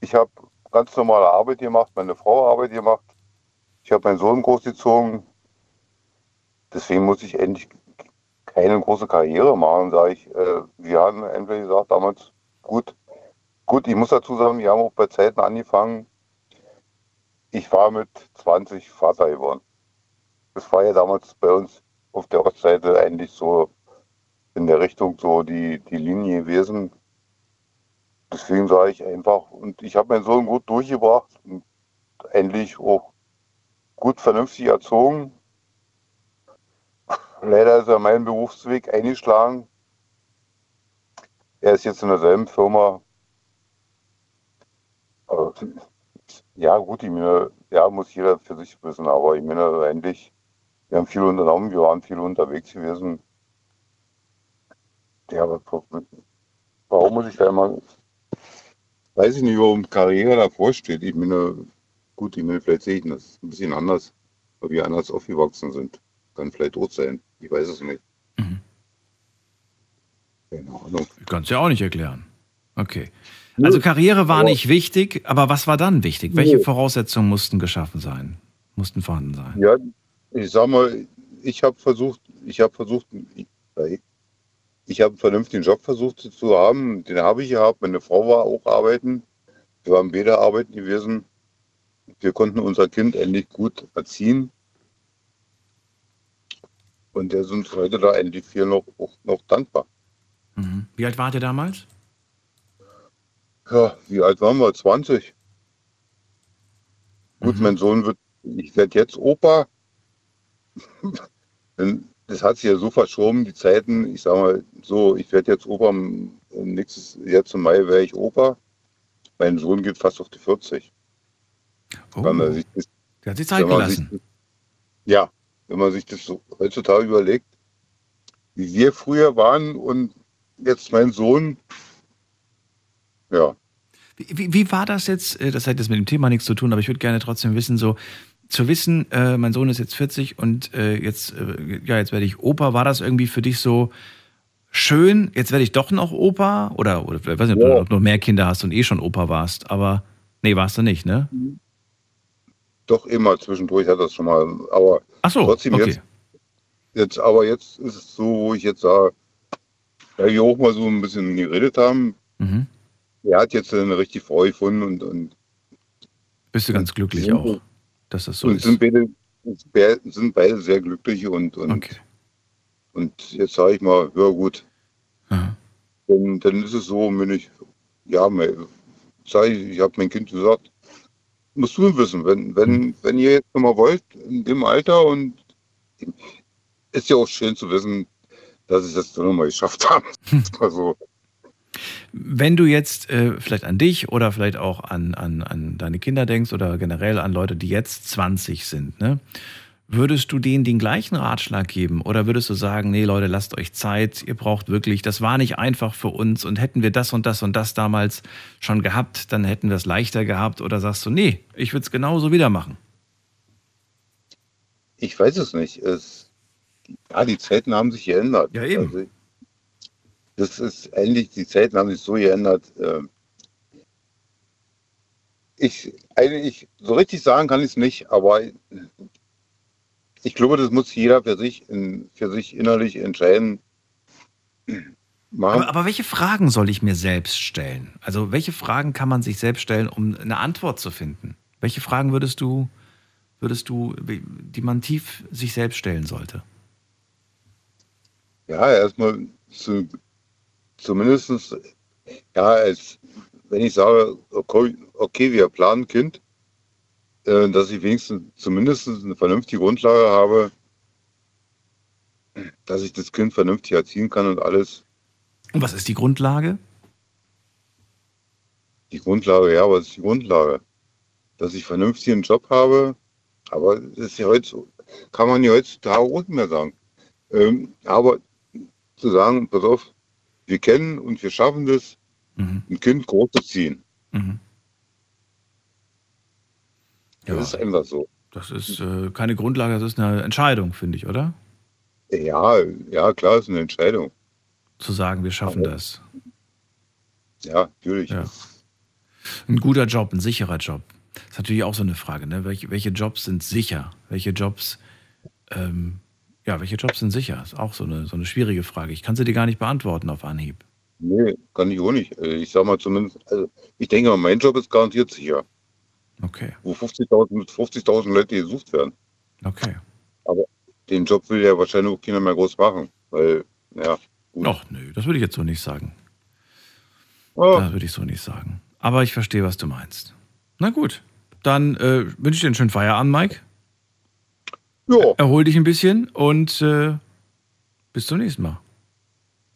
Ich habe ganz normale Arbeit gemacht, meine Frau Arbeit gemacht. Ich habe meinen Sohn großgezogen. Deswegen muss ich endlich keine große Karriere machen, sage ich. Äh, wir haben entweder gesagt damals, gut, gut, ich muss dazu sagen, wir haben auch bei Zeiten angefangen. Ich war mit 20 Vater geworden. Das war ja damals bei uns auf der Ostseite eigentlich so in der Richtung so die, die Linie gewesen. Deswegen sage ich einfach, und ich habe meinen Sohn gut durchgebracht und endlich auch gut vernünftig erzogen. Leider ist er meinen Berufsweg eingeschlagen. Er ist jetzt in derselben Firma. Aber, ja, gut, ich meine, ja, muss jeder für sich wissen, aber ich meine, endlich, wir haben viel unternommen, wir waren viel unterwegs gewesen. Ja, warum muss ich da immer, weiß ich nicht, warum Karriere davor steht. Ich meine, gut, ich meine, vielleicht sehe ich das ein bisschen anders, weil wir anders aufgewachsen sind. Kann vielleicht tot sein, ich weiß es nicht. Keine Ahnung. Kannst du ja auch nicht erklären. Okay. Also Karriere war nicht wichtig, aber was war dann wichtig? Welche. Voraussetzungen mussten geschaffen sein? Mussten vorhanden sein? Ja, ich sag mal, ich habe versucht, ich habe versucht, ich, ich habe einen vernünftigen Job versucht zu haben. Den habe ich gehabt. Meine Frau war auch arbeiten. Wir waren beide arbeiten gewesen. Wir konnten unser Kind endlich gut erziehen. Und der sind heute da endlich viel noch, noch dankbar. Mhm. Wie alt wart ihr damals? Ja, wie alt waren wir? 20. Gut, mein Sohn wird, ich werde jetzt Opa. Denn das hat sich ja so verschoben, die Zeiten. Ich sag mal so, ich werde jetzt Opa, nächstes Jahr zum Mai wäre ich Opa. Mein Sohn geht fast auf die 40. Wenn man sich das, Der hat sich Zeit gelassen. sich- ja, wenn man sich das so heutzutage überlegt, wie wir früher waren und jetzt mein Sohn, ja, Wie, wie, wie war das jetzt? Äh, Das hat jetzt mit dem Thema nichts zu tun, aber ich würde gerne trotzdem wissen, so zu wissen, äh, mein Sohn ist jetzt 40 und äh, jetzt, äh, ja, jetzt werde ich Opa. War das irgendwie für dich so schön? Jetzt werde ich doch noch Opa? Oder, oder ich weiß nicht, ob Ja. du ob du noch mehr Kinder hast und eh schon Opa warst, aber nee, warst du nicht, ne? Doch immer zwischendurch hat das schon mal, aber Ach so, trotzdem okay. jetzt, jetzt, aber jetzt ist es so, wo ich jetzt sage, da wir auch mal so ein bisschen geredet haben, Mhm. er hat jetzt eine richtige Freude gefunden und, und, Bist du ganz glücklich auch, dass das so und ist. sind, beide, sind beide sehr glücklich und, und, und jetzt sage ich mal, ja gut, dann, dann ist es so, wenn ich, ja, sag ich, ich habe mein Kind gesagt, musst du wissen, wenn, wenn, wenn ihr jetzt nochmal wollt, in dem Alter und ist ja auch schön zu wissen, dass ich das doch nochmal geschafft habe. Also, Wenn du jetzt äh, vielleicht an dich oder vielleicht auch an, an, an deine Kinder denkst oder generell an Leute, die jetzt 20 sind, ne? Würdest du denen den gleichen Ratschlag geben oder würdest du sagen, nee Leute, lasst euch Zeit, ihr braucht wirklich, das war nicht einfach für uns und hätten wir das und das und das damals schon gehabt, dann hätten wir es leichter gehabt oder sagst du, nee, ich würde es genauso wieder machen? ich weiß es nicht. Es, ja, die Zeiten haben sich geändert. Ja, eben. Also, das ist ähnlich, die Zeiten haben sich so geändert. ähm, Ich, eigentlich, so richtig sagen kann ich es nicht, aber ich glaube, das muss jeder für sich, in, für sich innerlich entscheiden. Aber, aber welche Fragen soll ich mir selbst stellen? Also welche Fragen kann man sich selbst stellen, um eine Antwort zu finden? Welche Fragen würdest du, würdest du, die man tief sich selbst stellen sollte? Ja, erstmal zu, zumindest, ja, als wenn ich sage, okay, okay wir planen Kind, äh, dass ich wenigstens zumindest eine vernünftige Grundlage habe, dass ich das Kind vernünftig erziehen kann und alles. Und was ist die Grundlage? Die Grundlage, ja, was ist die Grundlage? Dass ich vernünftig einen Job habe, aber das ist ja heute, kann man ja heutzutage auch nicht mehr sagen. Ähm, aber zu sagen, pass auf, wir kennen und wir schaffen das, ein Kind großzuziehen. Mhm. Das ist einfach so. Das ist äh, keine Grundlage, das ist eine Entscheidung, finde ich, oder? Ja, ja, klar, ist eine Entscheidung. Zu sagen, wir schaffen Aber- das. Ja, natürlich. Ja. Ein guter Job, ein sicherer Job. Das ist natürlich auch so eine Frage. Ne? Welche, welche Jobs sind sicher? Welche Jobs, ähm, ja, welche Jobs sind sicher? Ist auch so eine, so eine schwierige Frage. Ich kann sie dir gar nicht beantworten auf Anhieb. Nee, kann ich auch nicht. Äh, Ich sag mal zumindest, also ich denke mal, mein Job ist garantiert sicher. Okay. Wo 50.000 50.000 Leute gesucht werden. Okay. Aber den Job will ja wahrscheinlich auch keiner mehr groß machen, weil, ja. Ach nö, das würde ich jetzt so nicht sagen. Oh. Das würde ich so nicht sagen. Aber ich verstehe, was du meinst. Na gut, dann äh, wünsche ich dir einen schönen Feierabend, Mike. Ja. Erhol dich ein bisschen und äh, bis zum nächsten Mal.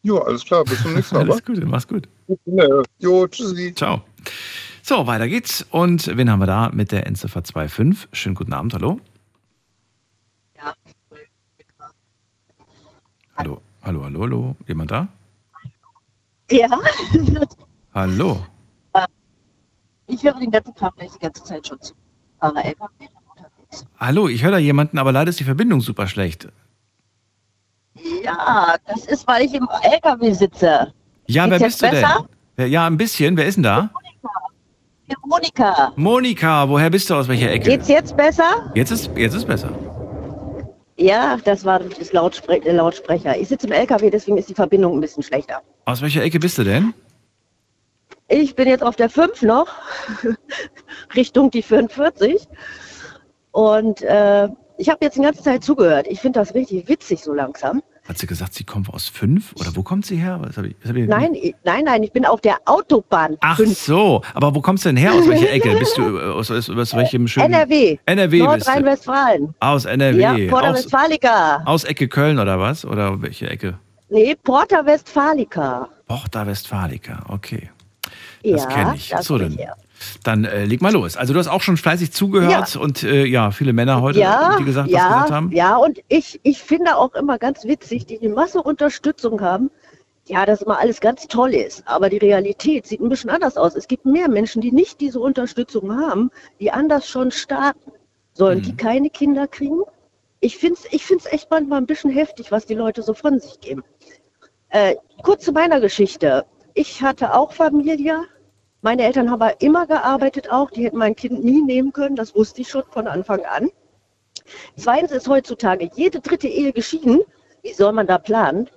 Ja, alles klar, bis zum nächsten Mal. Alles Gute, mach's gut. Jo, tschüssi. Ciao. So, weiter geht's. Und wen haben wir da mit der Endziffer 25? Schönen guten Abend, hallo. Hallo, hallo, hallo, hallo. Jemand da? Ja, Hallo. ich höre den ganzen Tag gleich die ganze Zeit schon zu. Aber LKW Hallo, ich höre da jemanden, aber leider ist die Verbindung super schlecht. Ja, das ist, weil ich im LKW sitze. Ja, Geht's wer bist du besser? denn? Ja, ein bisschen. Wer ist denn da? Monika, Monika, woher bist du? Aus welcher Ecke? geht's jetzt besser? Jetzt ist, jetzt ist besser. Ja, das war das Lautspre der Lautsprecher. Ich sitze im LKW, deswegen ist die Verbindung ein bisschen schlechter. Aus welcher Ecke bist du denn? Ich bin jetzt auf der 5 noch, Richtung die 44. Und äh, ich habe jetzt die ganze Zeit zugehört. Ich finde das richtig witzig so langsam. Hat sie gesagt, sie kommt aus fünf? Oder wo kommt sie her? Was hab ich, was hab ich, Nein, ich, nein, nein, ich bin auf der Autobahn. Ach so, aber wo kommst du denn her? Aus welcher Ecke? Bist du äh, aus, aus, aus welchem schönen... NRW. NRW. Nordrhein-Westfalen. Aus NRW. Ja, Porta aus, Westfalica. aus Ecke Köln oder was? Oder welche Ecke? Nee, Porta Westfalica. Porta Westfalica, okay. Das ja, kenne ich. so, dann, ja. Dann äh, leg mal los. Also du hast auch schon fleißig zugehört Ja. und äh, ja, viele Männer heute, ja, die gesagt, ja, gesagt haben. Ja, und ich, ich finde auch immer ganz witzig, die die Masse Unterstützung haben, ja, dass immer alles ganz toll ist. Aber die Realität sieht ein bisschen anders aus. Es gibt mehr Menschen, die nicht diese Unterstützung haben, die anders schon starten. Sollen Mhm. die keine Kinder kriegen? Ich finde es ich find's echt manchmal ein bisschen heftig, was die Leute so von sich geben. Äh, kurz zu meiner Geschichte. Ich hatte auch Familie. Meine Eltern haben aber immer gearbeitet auch. Die hätten mein Kind nie nehmen können. Das wusste ich schon von Anfang an. Zweitens ist heutzutage jede dritte Ehe geschieden. Wie soll man da planen?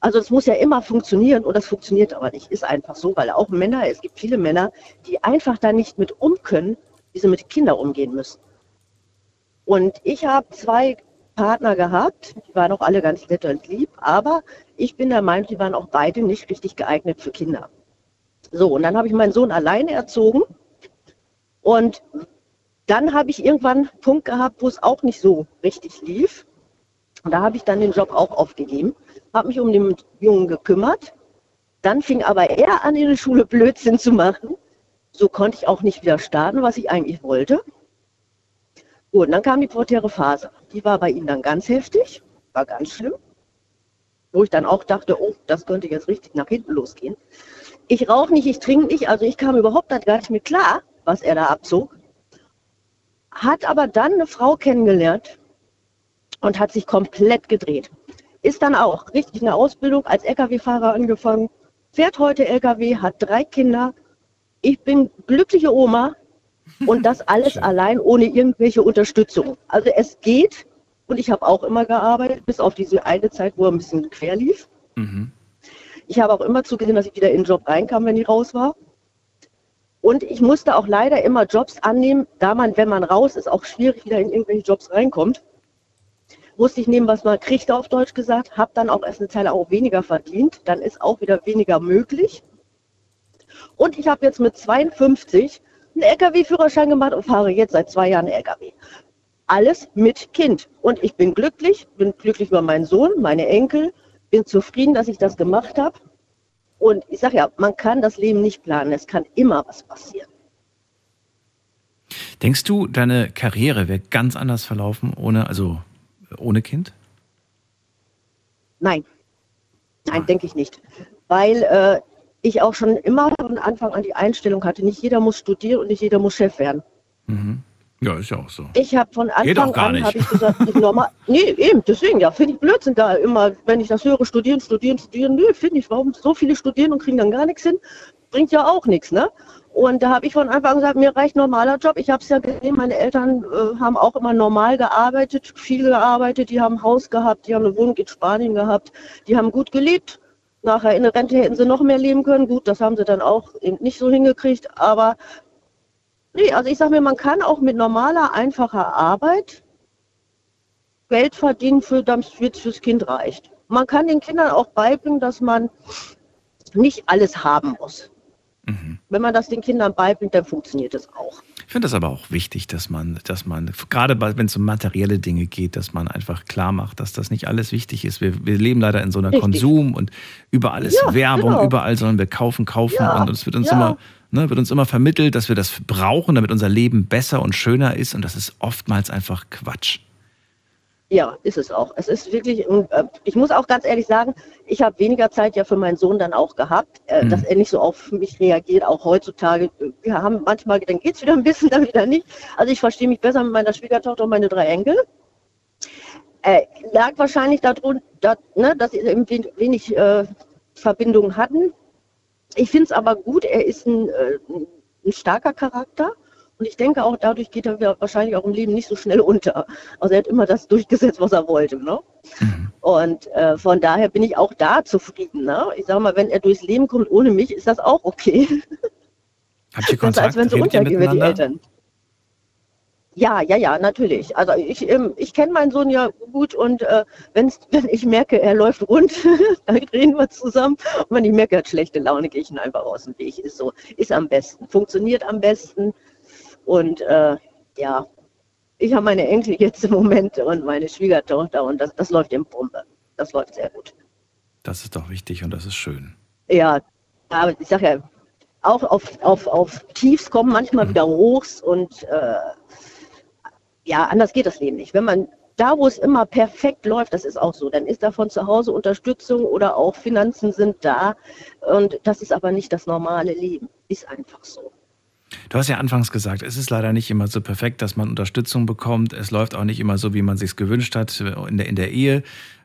Also es muss ja immer funktionieren und das funktioniert aber nicht. Ist einfach so, weil auch Männer, es gibt viele Männer, die einfach da nicht mit um können, wie sie mit Kindern umgehen müssen. Und ich habe zwei Partner gehabt, die waren auch alle ganz nett und lieb, aber ich bin der Meinung, die waren auch beide nicht richtig geeignet für Kinder. So, und dann habe ich meinen Sohn alleine erzogen und dann habe ich irgendwann einen Punkt gehabt, wo es auch nicht so richtig lief. Und da habe ich dann den Job auch aufgegeben, habe mich um den Jungen gekümmert. Dann fing aber er an, in der Schule Blödsinn zu machen. So konnte ich auch nicht wieder starten, was ich eigentlich wollte. Gut, und dann kam die pubertäre Phase. Die war bei ihm dann ganz heftig, war ganz schlimm. Wo ich dann auch dachte, oh, das könnte jetzt richtig nach hinten losgehen. Ich rauche nicht, ich trinke nicht, also ich kam überhaupt gar nicht mit klar, was er da abzog. Hat aber dann eine Frau kennengelernt und hat sich komplett gedreht. Ist dann auch richtig eine Ausbildung als Lkw-Fahrer angefangen, fährt heute Lkw, hat drei Kinder. Ich bin glückliche Oma und das alles allein ohne irgendwelche Unterstützung. Also es geht und ich habe auch immer gearbeitet, bis auf diese eine Zeit, wo er ein bisschen quer lief. Mhm. Ich habe auch immer zugesehen, dass ich wieder in den Job reinkam, wenn ich raus war. Und ich musste auch leider immer Jobs annehmen, da man, wenn man raus ist, auch schwierig wieder in irgendwelche Jobs reinkommt. Musste ich nehmen, was man kriegt, auf Deutsch gesagt, habe dann auch erst eine Zeit auch weniger verdient, dann ist auch wieder weniger möglich. Und ich habe jetzt mit 52 einen LKW-Führerschein gemacht und fahre jetzt seit zwei Jahren LKW. Alles mit Kind. Und ich bin glücklich, bin glücklich über meinen Sohn, meine Enkel, bin zufrieden, dass ich das gemacht habe. Und ich sage ja, man kann das Leben nicht planen. Es kann immer was passieren. Denkst du, deine Karriere wäre ganz anders verlaufen ohne, also ohne Kind? Nein. Nein, denke ich nicht. Weil äh, ich auch schon immer von Anfang an die Einstellung hatte, nicht jeder muss studieren und nicht jeder muss Chef werden. Mhm. Ja, ist ja auch so. Ich habe von Anfang gar an habe ich gesagt, normal. Nee, eben, deswegen, ja, finde ich Blödsinn da immer, wenn ich das höre, studieren, studieren, studieren. Nö, finde ich, warum so viele studieren und kriegen dann gar nichts hin? Bringt ja auch nichts, ne? Und da habe ich von Anfang an gesagt, mir reicht normaler Job. Ich habe es ja gesehen, meine Eltern äh, haben auch immer normal gearbeitet, viel gearbeitet, die haben ein Haus gehabt, die haben eine Wohnung in Spanien gehabt, die haben gut gelebt. Nachher in der Rente hätten sie noch mehr leben können. Gut, das haben sie dann auch eben nicht so hingekriegt. Aber nee, also ich sage mir, man kann auch mit normaler, einfacher Arbeit Geld verdienen, für das für, fürs Kind reicht. Man kann den Kindern auch beibringen, dass man nicht alles haben muss. Wenn man das den Kindern beibringt, dann funktioniert es auch. Ich finde das aber auch wichtig, dass man, dass man, gerade wenn es um materielle Dinge geht, dass man einfach klar macht, dass das nicht alles wichtig ist. Wir, wir leben leider in so einer Richtig. Konsum und überall ist Ja, Werbung, genau. überall sollen wir kaufen, kaufen Ja, und es wird uns ja. immer, ne, wird uns immer vermittelt, dass wir das brauchen, damit unser Leben besser und schöner ist und das ist oftmals einfach Quatsch. Ja, ist es auch. Es ist wirklich, äh, ich muss auch ganz ehrlich sagen, ich habe weniger Zeit ja für meinen Sohn dann auch gehabt, äh, Mhm. dass er nicht so auf mich reagiert, auch heutzutage. Wir haben manchmal, dann geht's wieder ein bisschen, dann wieder nicht. Also ich verstehe mich besser mit meiner Schwiegertochter und meine drei Enkel. Äh, lag wahrscheinlich darunter, dass, ne, dass sie eben wen- wenig äh, Verbindungen hatten. Ich finde es aber gut, er ist ein, äh, ein starker Charakter. Und ich denke auch, dadurch geht er wahrscheinlich auch im Leben nicht so schnell unter. Also er hat immer das durchgesetzt, was er wollte. Ne? Und äh, von daher bin ich auch da zufrieden. Ne? Ich sage mal, wenn er durchs Leben kommt ohne mich, ist das auch okay. Habt ihr Besser, als Kontakt? wenn sie untergehen, die miteinander? Eltern. Ja, ja, ja, natürlich. Also ich, ähm, ich kenne meinen Sohn ja gut und äh, wenn's, wenn ich merke, er läuft rund, dann reden wir zusammen. Und wenn ich merke, er hat schlechte Laune, gehe ich ihn einfach aus dem Weg. Ist so, ist am besten, funktioniert am besten. Und äh, ja, ich habe meine Enkel jetzt im Moment und meine Schwiegertochter und das, das läuft im Bombe. Das läuft sehr gut. Das ist doch wichtig und das ist schön. Ja, aber ich sage ja, auch auf, auf, auf Tiefs kommen manchmal wieder Hochs und äh, ja, anders geht das Leben nicht. Wenn man da, wo es immer perfekt läuft, das ist auch so, dann ist da von zu Hause Unterstützung oder auch Finanzen sind da und das ist aber nicht das normale Leben. Ist einfach so. Du hast ja anfangs gesagt, es ist leider nicht immer so perfekt, dass man Unterstützung bekommt. Es läuft auch nicht immer so, wie man sich gewünscht hat in der, in der Ehe.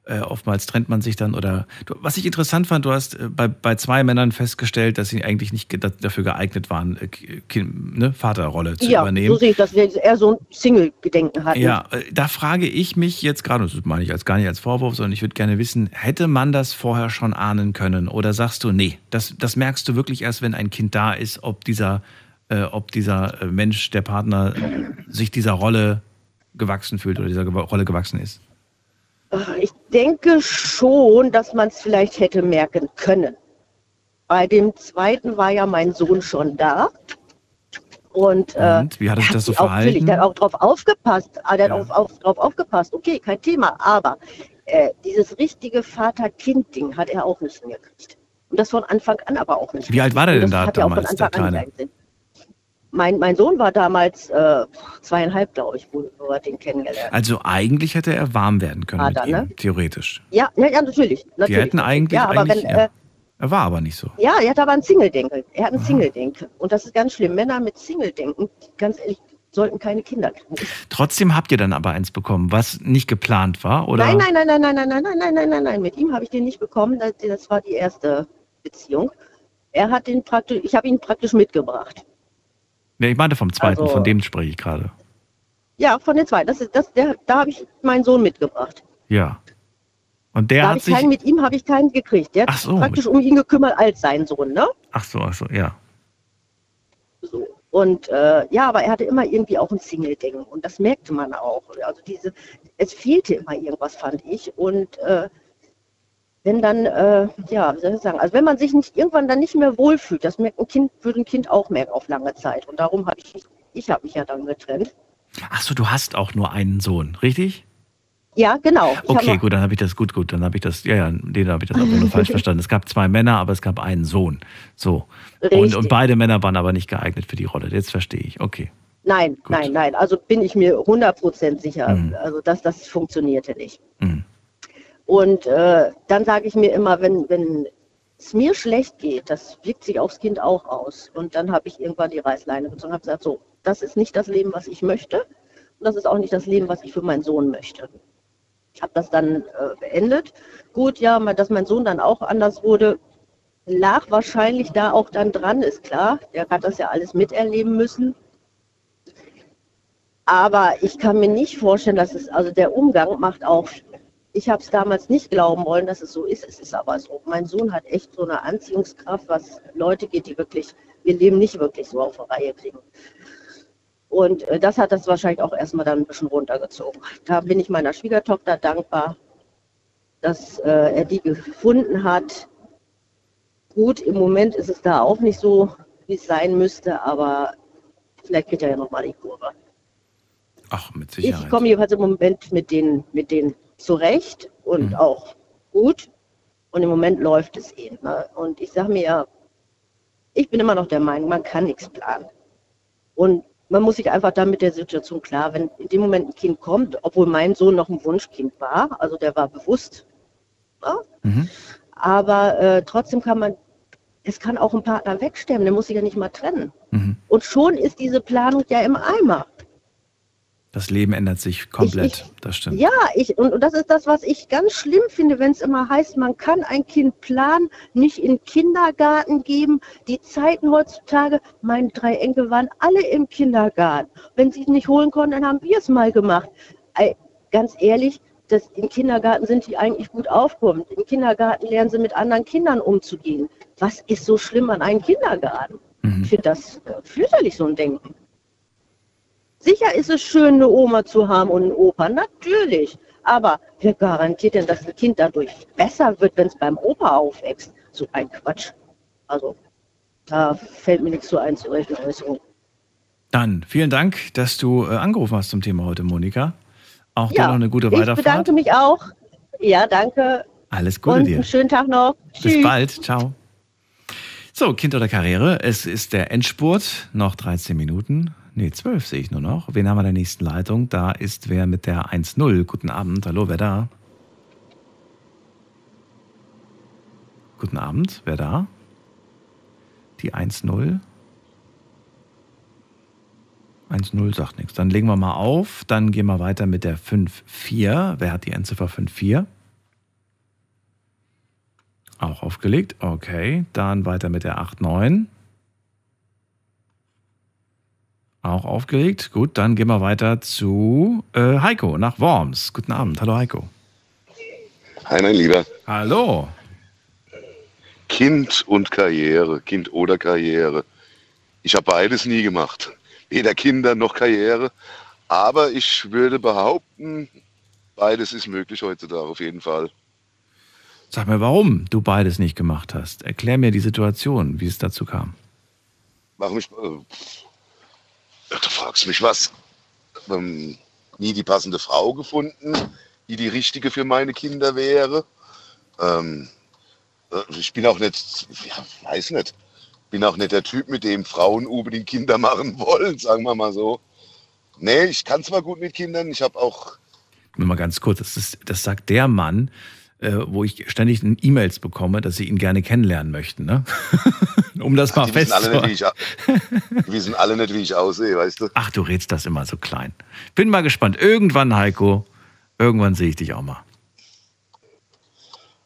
Äh, oftmals trennt man sich dann oder du, was ich interessant fand, du hast äh, bei, bei zwei Männern festgestellt, dass sie eigentlich nicht ge dafür geeignet waren, äh, kind, ne, Vaterrolle zu ja, übernehmen. so sehe ich das, wer eher so ein Single-Gedenken hat. Ja, äh, da frage ich mich jetzt gerade, das meine ich als gar nicht als Vorwurf, sondern ich würde gerne wissen, hätte man das vorher schon ahnen können? Oder sagst du, nee, das, das merkst du wirklich erst, wenn ein Kind da ist, ob dieser, äh, ob dieser äh, Mensch, der Partner, sich dieser Rolle gewachsen fühlt oder dieser Rolle gewachsen ist? Ich denke schon, dass man es vielleicht hätte merken können. Bei dem zweiten war ja mein Sohn schon da. Und, äh, Und wie hat er sich das so auch, natürlich, verhalten? Der hat auch drauf aufgepasst. Ah, Der hat auf, auf, drauf aufgepasst. Okay, kein Thema. Aber äh, dieses richtige Vater-Kind-Ding hat er auch nicht hingekriegt. Und das von Anfang an aber auch nicht. Wie alt war der denn da ja damals, der an Kleine? eingesehen. Mein, mein Sohn war damals äh, zweieinhalb, glaube ich, wo, wo wir den kennengelernt. Also eigentlich hätte er warm werden können mit ihm, ne? theoretisch. Ja, ja, ja, natürlich. Die natürlich hätten eigentlich, ja, aber eigentlich wenn, ja. äh, er war aber nicht so. ja, er hat aber ein Single-Denken. Er hat ein Single-Denken. Und das ist ganz schlimm. Männer mit Single-Denken, ganz ehrlich, sollten keine Kinder kriegen. Trotzdem habt ihr dann aber eins bekommen, was nicht geplant war, oder? Nein, nein, nein, nein, nein, nein, nein, nein, nein, nein, nein, nein. Mit ihm habe ich den nicht bekommen. Das, das war die erste Beziehung. Er hat den praktisch, ich habe ihn praktisch mitgebracht. Nee, ich meinte vom zweiten, Also- von dem spreche ich gerade. Ja, von den zwei. Das ist, das, der, da habe ich meinen Sohn mitgebracht. Ja. Und der da hat ich sich. keinen, mit ihm habe ich keinen gekriegt. Der hat Ach so. praktisch um ihn gekümmert als sein Sohn, ne? Ach so, ach so, ja. Und äh, ja, aber er hatte immer irgendwie auch ein Single-Ding und das merkte man auch. Also diese, es fehlte immer irgendwas, fand ich. Und äh, wenn dann, äh, ja, wie soll ich sagen, also wenn man sich nicht irgendwann dann nicht mehr wohlfühlt, das merkt ein Kind, würde ein Kind auch merken auf lange Zeit. Und darum habe ich, ich habe mich ja dann getrennt. Ach so, du hast auch nur einen Sohn, richtig? Ja, genau. Ich Okay, gut, dann habe ich das gut, gut, dann habe ich das, ja, ja, den habe ich das einfach nur falsch verstanden. Es gab zwei Männer, aber es gab einen Sohn. So. Und, Richtig. und beide Männer waren aber nicht geeignet für die Rolle. Jetzt verstehe ich. Okay. Nein, nein, nein. Also bin ich mir 100% sicher, Mhm. also dass das funktionierte nicht. Und äh, dann sage ich mir immer, wenn, wenn es mir schlecht geht, das wirkt sich aufs Kind auch aus. Und dann habe ich irgendwann die Reißleine gezogen und habe gesagt, so, das ist nicht das Leben, was ich möchte. Und das ist auch nicht das Leben, was ich für meinen Sohn möchte. Ich habe das dann äh, beendet. Gut, ja, dass mein Sohn dann auch anders wurde, lag wahrscheinlich da auch dann dran, ist klar. Der hat das ja alles miterleben müssen. Aber ich kann mir nicht vorstellen, dass es, also der Umgang macht auch, ich habe es damals nicht glauben wollen, dass es so ist. Es ist aber so. Mein Sohn hat echt so eine Anziehungskraft, was Leute geht, die wirklich ihr Leben nicht wirklich so auf die Reihe kriegen. Und äh, das hat das wahrscheinlich auch erstmal dann ein bisschen runtergezogen. Da bin ich meiner Schwiegertochter dankbar, dass äh, er die gefunden hat. Gut, im Moment ist es da auch nicht so, wie es sein müsste, aber vielleicht geht er ja nochmal die Kurve. Ach, mit Ich Sicherheit. komme jedenfalls im Moment mit denen, mit denen zurecht und Mhm. auch gut. Und im Moment läuft es eh. Ne? Und ich sage mir ja, ich bin immer noch der Meinung, man kann nichts planen. Und man muss sich einfach dann mit der Situation klar, wenn in dem Moment ein Kind kommt, obwohl mein Sohn noch ein Wunschkind war, also der war bewusst, ne? aber äh, trotzdem kann man, es kann auch ein Partner wegsterben, der muss sich ja nicht mal trennen. Und schon ist diese Planung ja im Eimer. Das Leben ändert sich komplett. das stimmt. Ja, ich, und, und das ist das, was ich ganz schlimm finde, wenn es immer heißt, man kann ein Kind planen, nicht in den Kindergarten geben. Die Zeiten heutzutage, meine drei Enkel waren alle im Kindergarten. Wenn sie es nicht holen konnten, dann haben wir es mal gemacht. Ganz ehrlich, das, im Kindergarten sind die eigentlich gut aufgehoben. Im Kindergarten lernen sie mit anderen Kindern umzugehen. Was ist so schlimm an einem Kindergarten? Ich finde das äh, fürchterlich, so ein Denken. Sicher ist es schön, eine Oma zu haben und einen Opa, natürlich. Aber wer garantiert denn, dass ein Kind dadurch besser wird, wenn es beim Opa aufwächst? So ein Quatsch. Also, da fällt mir nichts so ein zu solchen Äußerungen. Dann vielen Dank, dass du äh, angerufen hast zum Thema heute, Monika. Auch dir noch eine gute ich Weiterfahrt. bedanke mich auch. Ja, danke. Alles Gute und dir. einen schönen Tag noch. Bis Tschüss. bald. Ciao. So, Kind oder Karriere. Es ist der Endspurt. Noch 13 Minuten. Nee, 12 sehe ich nur noch. Wen haben wir in der nächsten Leitung? Da ist wer mit der 1-0. Guten Abend. Hallo, wer da? Guten Abend. Wer da? Die 1-0. 1-0 sagt nichts. Dann legen wir mal auf. Dann gehen wir weiter mit der 5-4. Wer hat die Endziffer 5-4? Auch aufgelegt. Okay. Dann weiter mit der 8-9. Auch aufgelegt. Gut, dann gehen wir weiter zu äh, Heiko nach Worms. Guten Abend. Hallo Heiko. Hi, mein Lieber. Hallo. Kind und Karriere, Kind oder Karriere. Ich habe beides nie gemacht. Weder Kinder noch Karriere. Aber ich würde behaupten, beides ist möglich heutzutage auf jeden Fall. Sag mir, warum du beides nicht gemacht hast. Erklär mir die Situation, wie es dazu kam. Warum ich, äh, du fragst mich was. Ähm, nie die passende Frau gefunden, die die richtige für meine Kinder wäre. Ähm, äh, ich bin auch nicht, ja, weiß nicht, bin auch nicht der Typ, mit dem Frauen unbedingt Kinder machen wollen, sagen wir mal so. Nee, ich kann zwar gut mit Kindern, ich habe auch. Nur mal ganz kurz, das, ist, das sagt der Mann, äh, wo ich ständig E-Mails bekomme, dass sie ihn gerne kennenlernen möchten, ne? um das mal wie festzuhalten. ich, die wissen alle nicht, wie ich aussehe, weißt du? Ach, du redst das immer so klein. Bin mal gespannt. Irgendwann, Heiko, irgendwann sehe ich dich auch mal.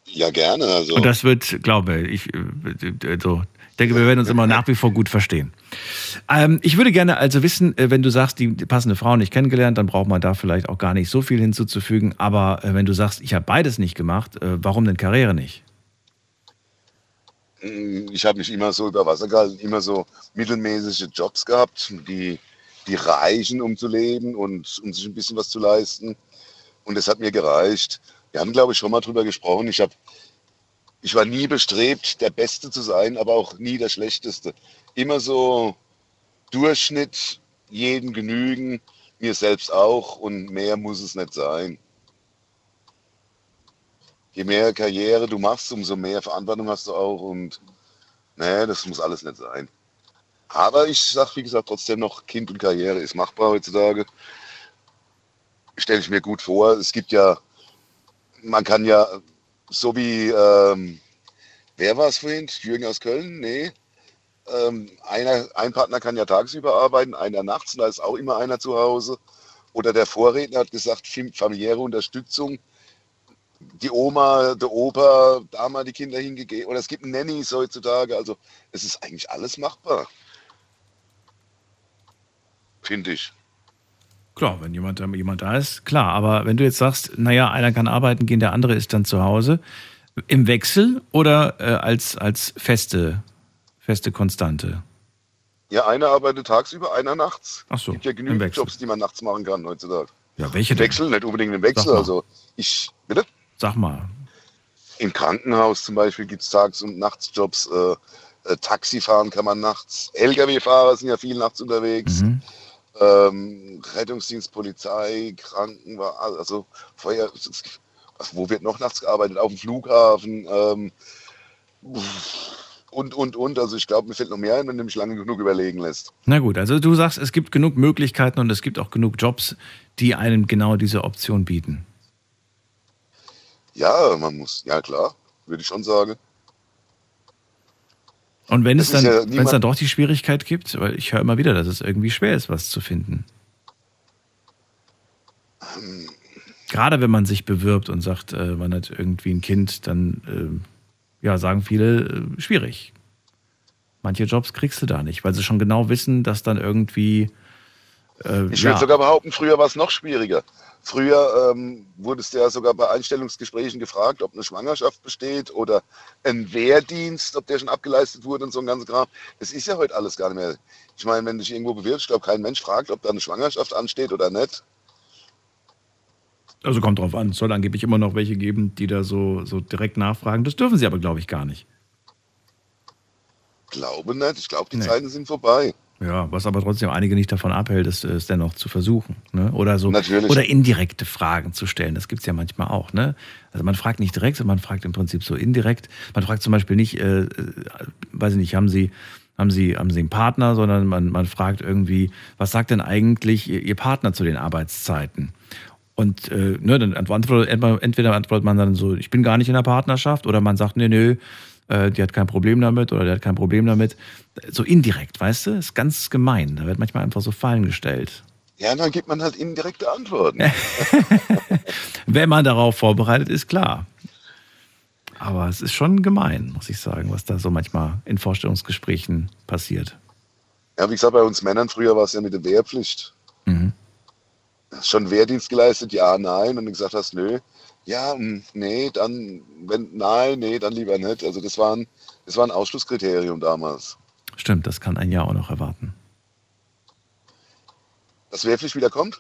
Ja, gerne. Also. Und das wird, glaube ich, äh, so. Denke, wir werden uns immer nach wie vor gut verstehen. Ähm, ich würde gerne also wissen, äh, wenn du sagst, die passende Frau nicht kennengelernt, dann braucht man da vielleicht auch gar nicht so viel hinzuzufügen. Aber äh, wenn du sagst, ich habe beides nicht gemacht, äh, warum denn Karriere nicht? Ich habe mich immer so über Wasser gehalten, immer so mittelmäßige Jobs gehabt, die, die reichen, um zu leben und um sich ein bisschen was zu leisten. Und das hat mir gereicht. Wir haben, glaube ich, schon mal drüber gesprochen. Ich, hab, ich war nie bestrebt, der Beste zu sein, aber auch nie der Schlechteste. Immer so Durchschnitt, jeden genügen, mir selbst auch und mehr muss es nicht sein. Je mehr Karriere du machst, umso mehr Verantwortung hast du auch und nee, das muss alles nicht sein. Aber ich sage, wie gesagt, trotzdem noch, Kind und Karriere ist machbar heutzutage. Stelle ich mir gut vor. Es gibt ja, man kann ja, so wie, ähm, wer war es vorhin? Jürgen aus Köln? Nee. Ähm, einer, ein Partner kann ja tagsüber arbeiten, einer nachts, da ist auch immer einer zu Hause. Oder der Vorredner hat gesagt, familiäre Unterstützung. Die Oma, der Opa, da mal die Kinder hingegeben. Oder es gibt Nannies heutzutage. Also es ist eigentlich alles machbar. Finde ich. Klar, wenn jemand, jemand da ist, klar. Aber wenn du jetzt sagst, naja, einer kann arbeiten gehen, der andere ist dann zu Hause, im Wechsel oder äh, als, als feste, feste Konstante? Ja, einer arbeitet tagsüber, einer nachts. Ach so, Es gibt ja genügend. Jobs, die man nachts machen kann heutzutage. Ja, welche Im denn? Wechsel, nicht unbedingt im Wechsel. Also ich, bitte? Sag mal. Im Krankenhaus zum Beispiel gibt es Tags- und Nachtsjobs. Äh, äh, Taxifahren kann man nachts. Lkw-Fahrer sind ja viel nachts unterwegs. Mhm. Ähm, Rettungsdienst, Polizei, Krankenwagen, also Feuer. Wo wird noch nachts gearbeitet? Auf dem Flughafen. Ähm, und, und, und. Also ich glaube, mir fällt noch mehr ein, wenn du mich lange genug überlegen lässt. Na gut, also du sagst, es gibt genug Möglichkeiten und es gibt auch genug Jobs, die einem genau diese Option bieten. Ja, man muss, ja klar, würde ich schon sagen. Und wenn es dann, ja wenn es dann doch die Schwierigkeit gibt, weil ich höre immer wieder, dass es irgendwie schwer ist, was zu finden. Gerade wenn man sich bewirbt und sagt, äh, man hat irgendwie ein Kind, dann äh, ja, sagen viele, äh, schwierig. Manche Jobs kriegst du da nicht, weil sie schon genau wissen, dass dann irgendwie. Äh, Ich ja, würde sogar behaupten, früher war es noch schwieriger. Früher ähm, wurdest du ja sogar bei Einstellungsgesprächen gefragt, ob eine Schwangerschaft besteht oder ein Wehrdienst, ob der schon abgeleistet wurde und so ein ganzes Kram. Das ist ja heute alles gar nicht mehr. Ich meine, wenn du dich irgendwo bewirbst, ich glaube, kein Mensch fragt, ob da eine Schwangerschaft ansteht oder nicht. also kommt drauf an. Es soll angeblich immer noch welche geben, die da so, so direkt nachfragen. Das dürfen sie aber, glaube ich, gar nicht. Glaube nicht. Ich glaube, die Nee. Zeiten sind vorbei. Ja, was aber trotzdem einige nicht davon abhält, es, es dennoch zu versuchen. Ne? Oder so Natürlich. oder indirekte Fragen zu stellen. Das gibt's ja manchmal auch. Ne? Also man fragt nicht direkt, sondern man fragt im Prinzip so indirekt. Man fragt zum Beispiel nicht, äh, äh, weiß ich nicht, haben Sie, haben Sie, haben Sie einen Partner, sondern man, man fragt irgendwie, was sagt denn eigentlich Ihr, Ihr Partner zu den Arbeitszeiten? Und äh, ne, dann antwortet, entweder antwortet man dann so, ich bin gar nicht in der Partnerschaft, oder man sagt, nee, nö, äh, die hat kein Problem damit oder der hat kein Problem damit. So indirekt, weißt du? Ist ganz gemein. Da wird manchmal einfach so Fallen gestellt. Ja, dann gibt man halt indirekte Antworten. Wenn man darauf vorbereitet ist, klar. Aber es ist schon gemein, muss ich sagen, was da so manchmal in Vorstellungsgesprächen passiert. Ja, wie gesagt, bei uns Männern früher war es ja mit der Wehrpflicht. Mhm. Schon Wehrdienst geleistet? Ja, nein. Und du gesagt hast, nö. Ja, nee, dann, wenn, nein, nee, dann lieber nicht. Also das war ein, das war ein Ausschlusskriterium damals. Stimmt, das kann ein Jahr auch noch erwarten. Dass Wehrpflicht wieder kommt?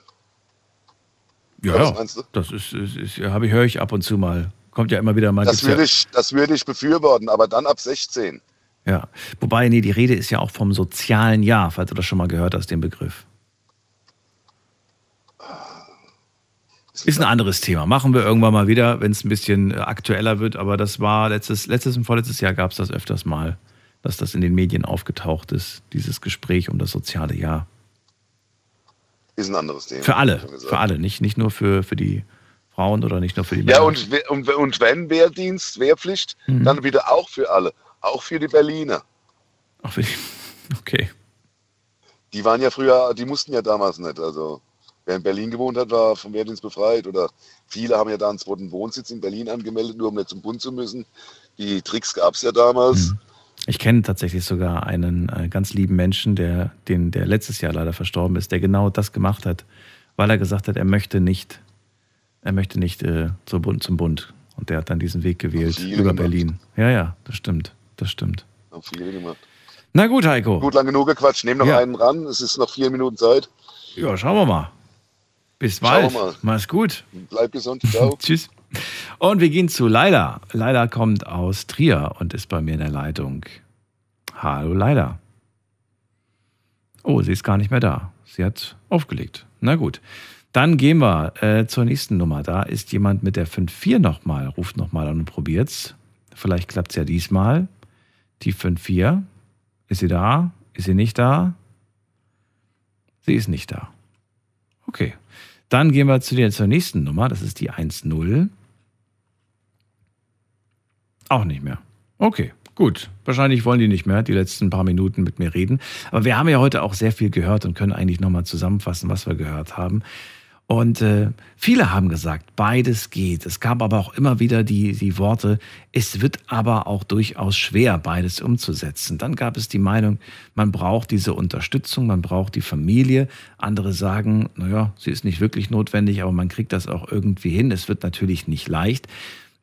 Ja, ja. meinst du? Das ist, ist, ist habe ich, höre ich ab und zu mal. Kommt ja immer wieder mal. Das würde ich, das würde ich befürworten, aber dann ab 16. ja. Wobei, nee, die Rede ist ja auch vom sozialen Jahr, falls du das schon mal gehört hast, den Begriff. Ist ein anderes Thema. Machen wir irgendwann mal wieder, wenn es ein bisschen äh, aktueller wird. Aber das war letztes, letztes und vorletztes Jahr gab es das öfters mal, dass das in den Medien aufgetaucht ist, dieses Gespräch um das soziale Jahr. Ist ein anderes Thema. Für alle, für alle, nicht, nicht nur für, für die Frauen oder nicht nur für die Männer. Ja, und, und, und wenn Wehrdienst, Wehrpflicht, Mhm. dann wieder auch für alle. Auch für die Berliner. Auch für die, okay. Die waren ja früher, die mussten ja damals nicht. Also wer in Berlin gewohnt hat, war vom Wehrdienst befreit. Oder viele haben ja da einen zweiten Wohnsitz in Berlin angemeldet, nur um nicht zum Bund zu müssen. Die Tricks gab es ja damals. Ich kenne tatsächlich sogar einen äh, ganz lieben Menschen, der, den, der letztes Jahr leider verstorben ist, der genau das gemacht hat, weil er gesagt hat, er möchte nicht, er möchte nicht äh, zur Bund, zum Bund. Und der hat dann diesen Weg gewählt über gemacht. Berlin. Ja, ja, das stimmt. Das stimmt. Haben viele gemacht. Na gut, Heiko. Gut, lang genug gequatscht. Nehmen noch Ja. einen ran. Es ist noch vier Minuten Zeit. Ja, schauen wir mal. Bis bald. Mach's gut. Bleib gesund. Ciao. Tschüss. Und wir gehen zu Leila. Leila kommt aus Trier und ist bei mir in der Leitung. Hallo Leila. Oh, sie ist gar nicht mehr da. Sie hat aufgelegt. Na gut. Dann gehen wir äh, zur nächsten Nummer. Da ist jemand mit der 54 nochmal. Ruft nochmal an und probiert's. Vielleicht klappt's ja diesmal. Die 54. Ist sie da? Ist sie nicht da? Sie ist nicht da. Okay. Dann gehen wir zu der, zur nächsten Nummer. Das ist die 1-0. Auch nicht mehr. Okay, gut. Wahrscheinlich wollen die nicht mehr die letzten paar Minuten mit mir reden. Aber wir haben ja heute auch sehr viel gehört und können eigentlich nochmal zusammenfassen, was wir gehört haben. Und äh, viele haben gesagt, beides geht. Es gab aber auch immer wieder die, die Worte, es wird aber auch durchaus schwer, beides umzusetzen. Dann gab es die Meinung, man braucht diese Unterstützung, man braucht die Familie. Andere sagen, naja, sie ist nicht wirklich notwendig, aber man kriegt das auch irgendwie hin. Es wird natürlich nicht leicht.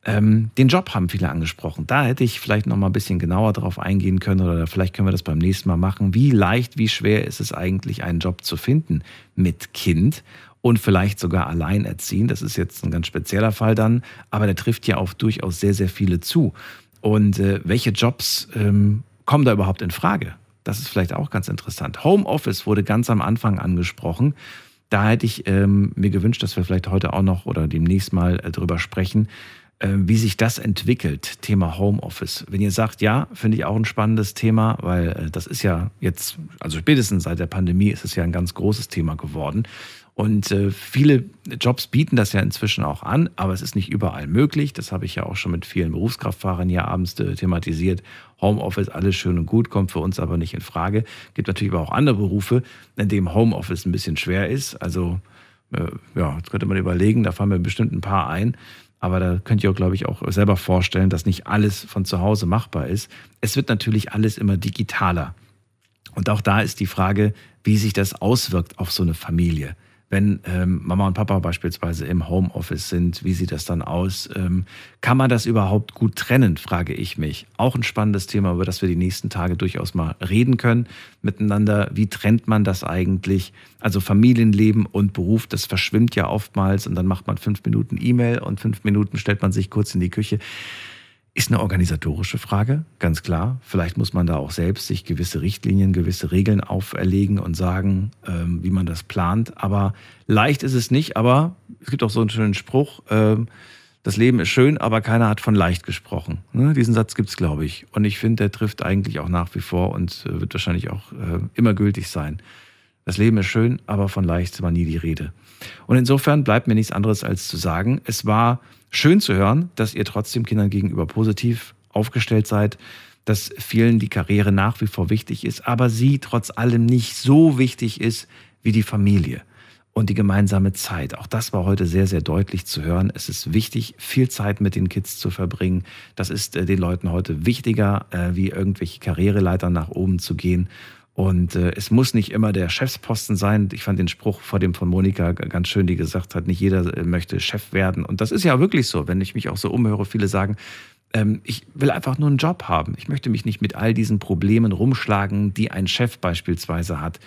Ähm, den Job haben viele angesprochen. Da hätte ich vielleicht noch mal ein bisschen genauer drauf eingehen können oder vielleicht können wir das beim nächsten Mal machen. Wie leicht, wie schwer ist es eigentlich, einen Job zu finden mit Kind und vielleicht sogar alleinerziehend? Das ist jetzt ein ganz spezieller Fall dann, aber der trifft ja auf durchaus sehr, sehr viele zu. Und äh, welche Jobs ähm, kommen da überhaupt in Frage? Das ist vielleicht auch ganz interessant. Homeoffice wurde ganz am Anfang angesprochen. Da hätte ich ähm, mir gewünscht, dass wir vielleicht heute auch noch oder demnächst mal äh, drüber sprechen, äh, wie sich das entwickelt, Thema Homeoffice. Wenn ihr sagt, ja, finde ich auch ein spannendes Thema, weil äh, das ist ja jetzt, also spätestens seit der Pandemie ist es ja ein ganz großes Thema geworden. Und äh, viele Jobs bieten das ja inzwischen auch an, aber es ist nicht überall möglich. Das habe ich ja auch schon mit vielen Berufskraftfahrern hier abends äh, thematisiert. Homeoffice, alles schön und gut, kommt für uns aber nicht in Frage. Gibt natürlich aber auch andere Berufe, in denen Homeoffice ein bisschen schwer ist. Also äh, ja, jetzt könnte man überlegen, da fallen mir bestimmt ein paar ein. Aber da könnt ihr glaube ich, auch selber vorstellen, dass nicht alles von zu Hause machbar ist. Es wird natürlich alles immer digitaler. Und auch da ist die Frage, wie sich das auswirkt auf so eine Familie. Wenn ähm, Mama und Papa beispielsweise im Homeoffice sind, wie sieht das dann aus? Ähm, kann man das überhaupt gut trennen, frage ich mich. Auch ein spannendes Thema, über das wir die nächsten Tage durchaus mal reden können miteinander. Wie trennt man das eigentlich? Also Familienleben und Beruf, das verschwimmt ja oftmals und dann macht man fünf Minuten E-Mail und fünf Minuten stellt man sich kurz in die Küche. Ist eine organisatorische Frage, ganz klar. Vielleicht muss man da auch selbst sich gewisse Richtlinien, gewisse Regeln auferlegen und sagen, ähm, wie man das plant. Aber leicht ist es nicht. Aber es gibt auch so einen schönen Spruch, ähm, das Leben ist schön, aber keiner hat von leicht gesprochen. Ne? Diesen Satz gibt es, glaube ich. Und ich finde, der trifft eigentlich auch nach wie vor und äh, wird wahrscheinlich auch äh, immer gültig sein. Das Leben ist schön, aber von leicht war nie die Rede. Und insofern bleibt mir nichts anderes als zu sagen, es war schön zu hören, dass ihr trotzdem Kindern gegenüber positiv aufgestellt seid, dass vielen die Karriere nach wie vor wichtig ist, aber sie trotz allem nicht so wichtig ist wie die Familie und die gemeinsame Zeit. Auch das war heute sehr, sehr deutlich zu hören. Es ist wichtig, viel Zeit mit den Kids zu verbringen. Das ist äh, den Leuten heute wichtiger, äh, wie irgendwelche Karriereleitern nach oben zu gehen. Und äh, es muss nicht immer der Chefsposten sein. Ich fand den Spruch vor dem von Monika ganz schön, die gesagt hat, nicht jeder äh, möchte Chef werden. Und das ist ja wirklich so, wenn ich mich auch so umhöre. Viele sagen, ähm, ich will einfach nur einen Job haben. Ich möchte mich nicht mit all diesen Problemen rumschlagen, die ein Chef beispielsweise hat.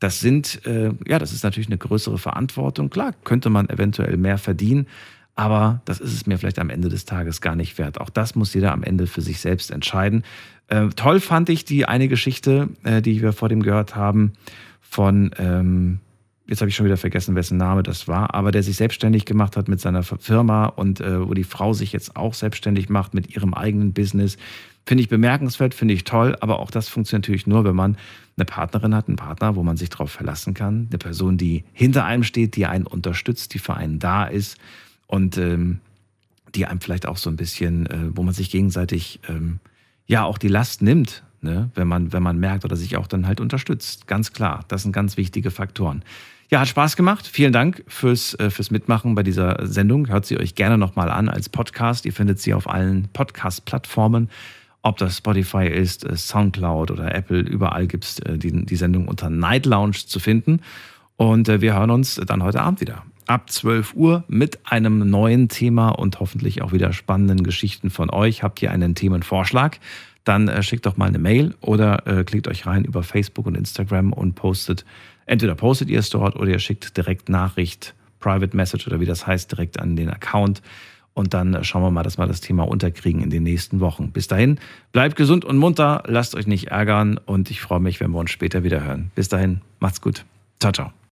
Das sind, äh, ja, das ist natürlich eine größere Verantwortung. Klar, könnte man eventuell mehr verdienen, aber das ist es mir vielleicht am Ende des Tages gar nicht wert. Auch das muss jeder am Ende für sich selbst entscheiden. Äh, toll fand ich die eine Geschichte, äh, die wir vor dem gehört haben, von, ähm, jetzt habe ich schon wieder vergessen, wessen Name das war, aber der sich selbstständig gemacht hat mit seiner Firma und äh, wo die Frau sich jetzt auch selbstständig macht mit ihrem eigenen Business. Finde ich bemerkenswert, finde ich toll, aber auch das funktioniert natürlich nur, wenn man eine Partnerin hat, einen Partner, wo man sich darauf verlassen kann, eine Person, die hinter einem steht, die einen unterstützt, die für einen da ist und ähm, die einem vielleicht auch so ein bisschen, äh, wo man sich gegenseitig ähm, ja auch die Last nimmt, ne? wenn, man, wenn man merkt oder sich auch dann halt unterstützt. Ganz klar, das sind ganz wichtige Faktoren. Ja, hat Spaß gemacht. Vielen Dank fürs, äh, fürs Mitmachen bei dieser Sendung. Hört sie euch gerne nochmal an als Podcast. Ihr findet sie auf allen Podcast-Plattformen. Ob das Spotify ist, äh, Soundcloud oder Apple, überall gibt es äh, die, die Sendung unter Night Lounge zu finden. Und wir hören uns dann heute Abend wieder. Ab 12 Uhr mit einem neuen Thema und hoffentlich auch wieder spannenden Geschichten von euch. Habt ihr einen Themenvorschlag? Dann schickt doch mal eine Mail oder klickt euch rein über Facebook und Instagram und postet Entweder postet ihr es dort oder ihr schickt direkt Nachricht, Private Message oder wie das heißt, direkt an den Account. Und dann schauen wir mal, dass wir das Thema unterkriegen in den nächsten Wochen. Bis dahin, bleibt gesund und munter, lasst euch nicht ärgern und ich freue mich, wenn wir uns später wieder hören. Bis dahin, macht's gut. Ciao, ciao.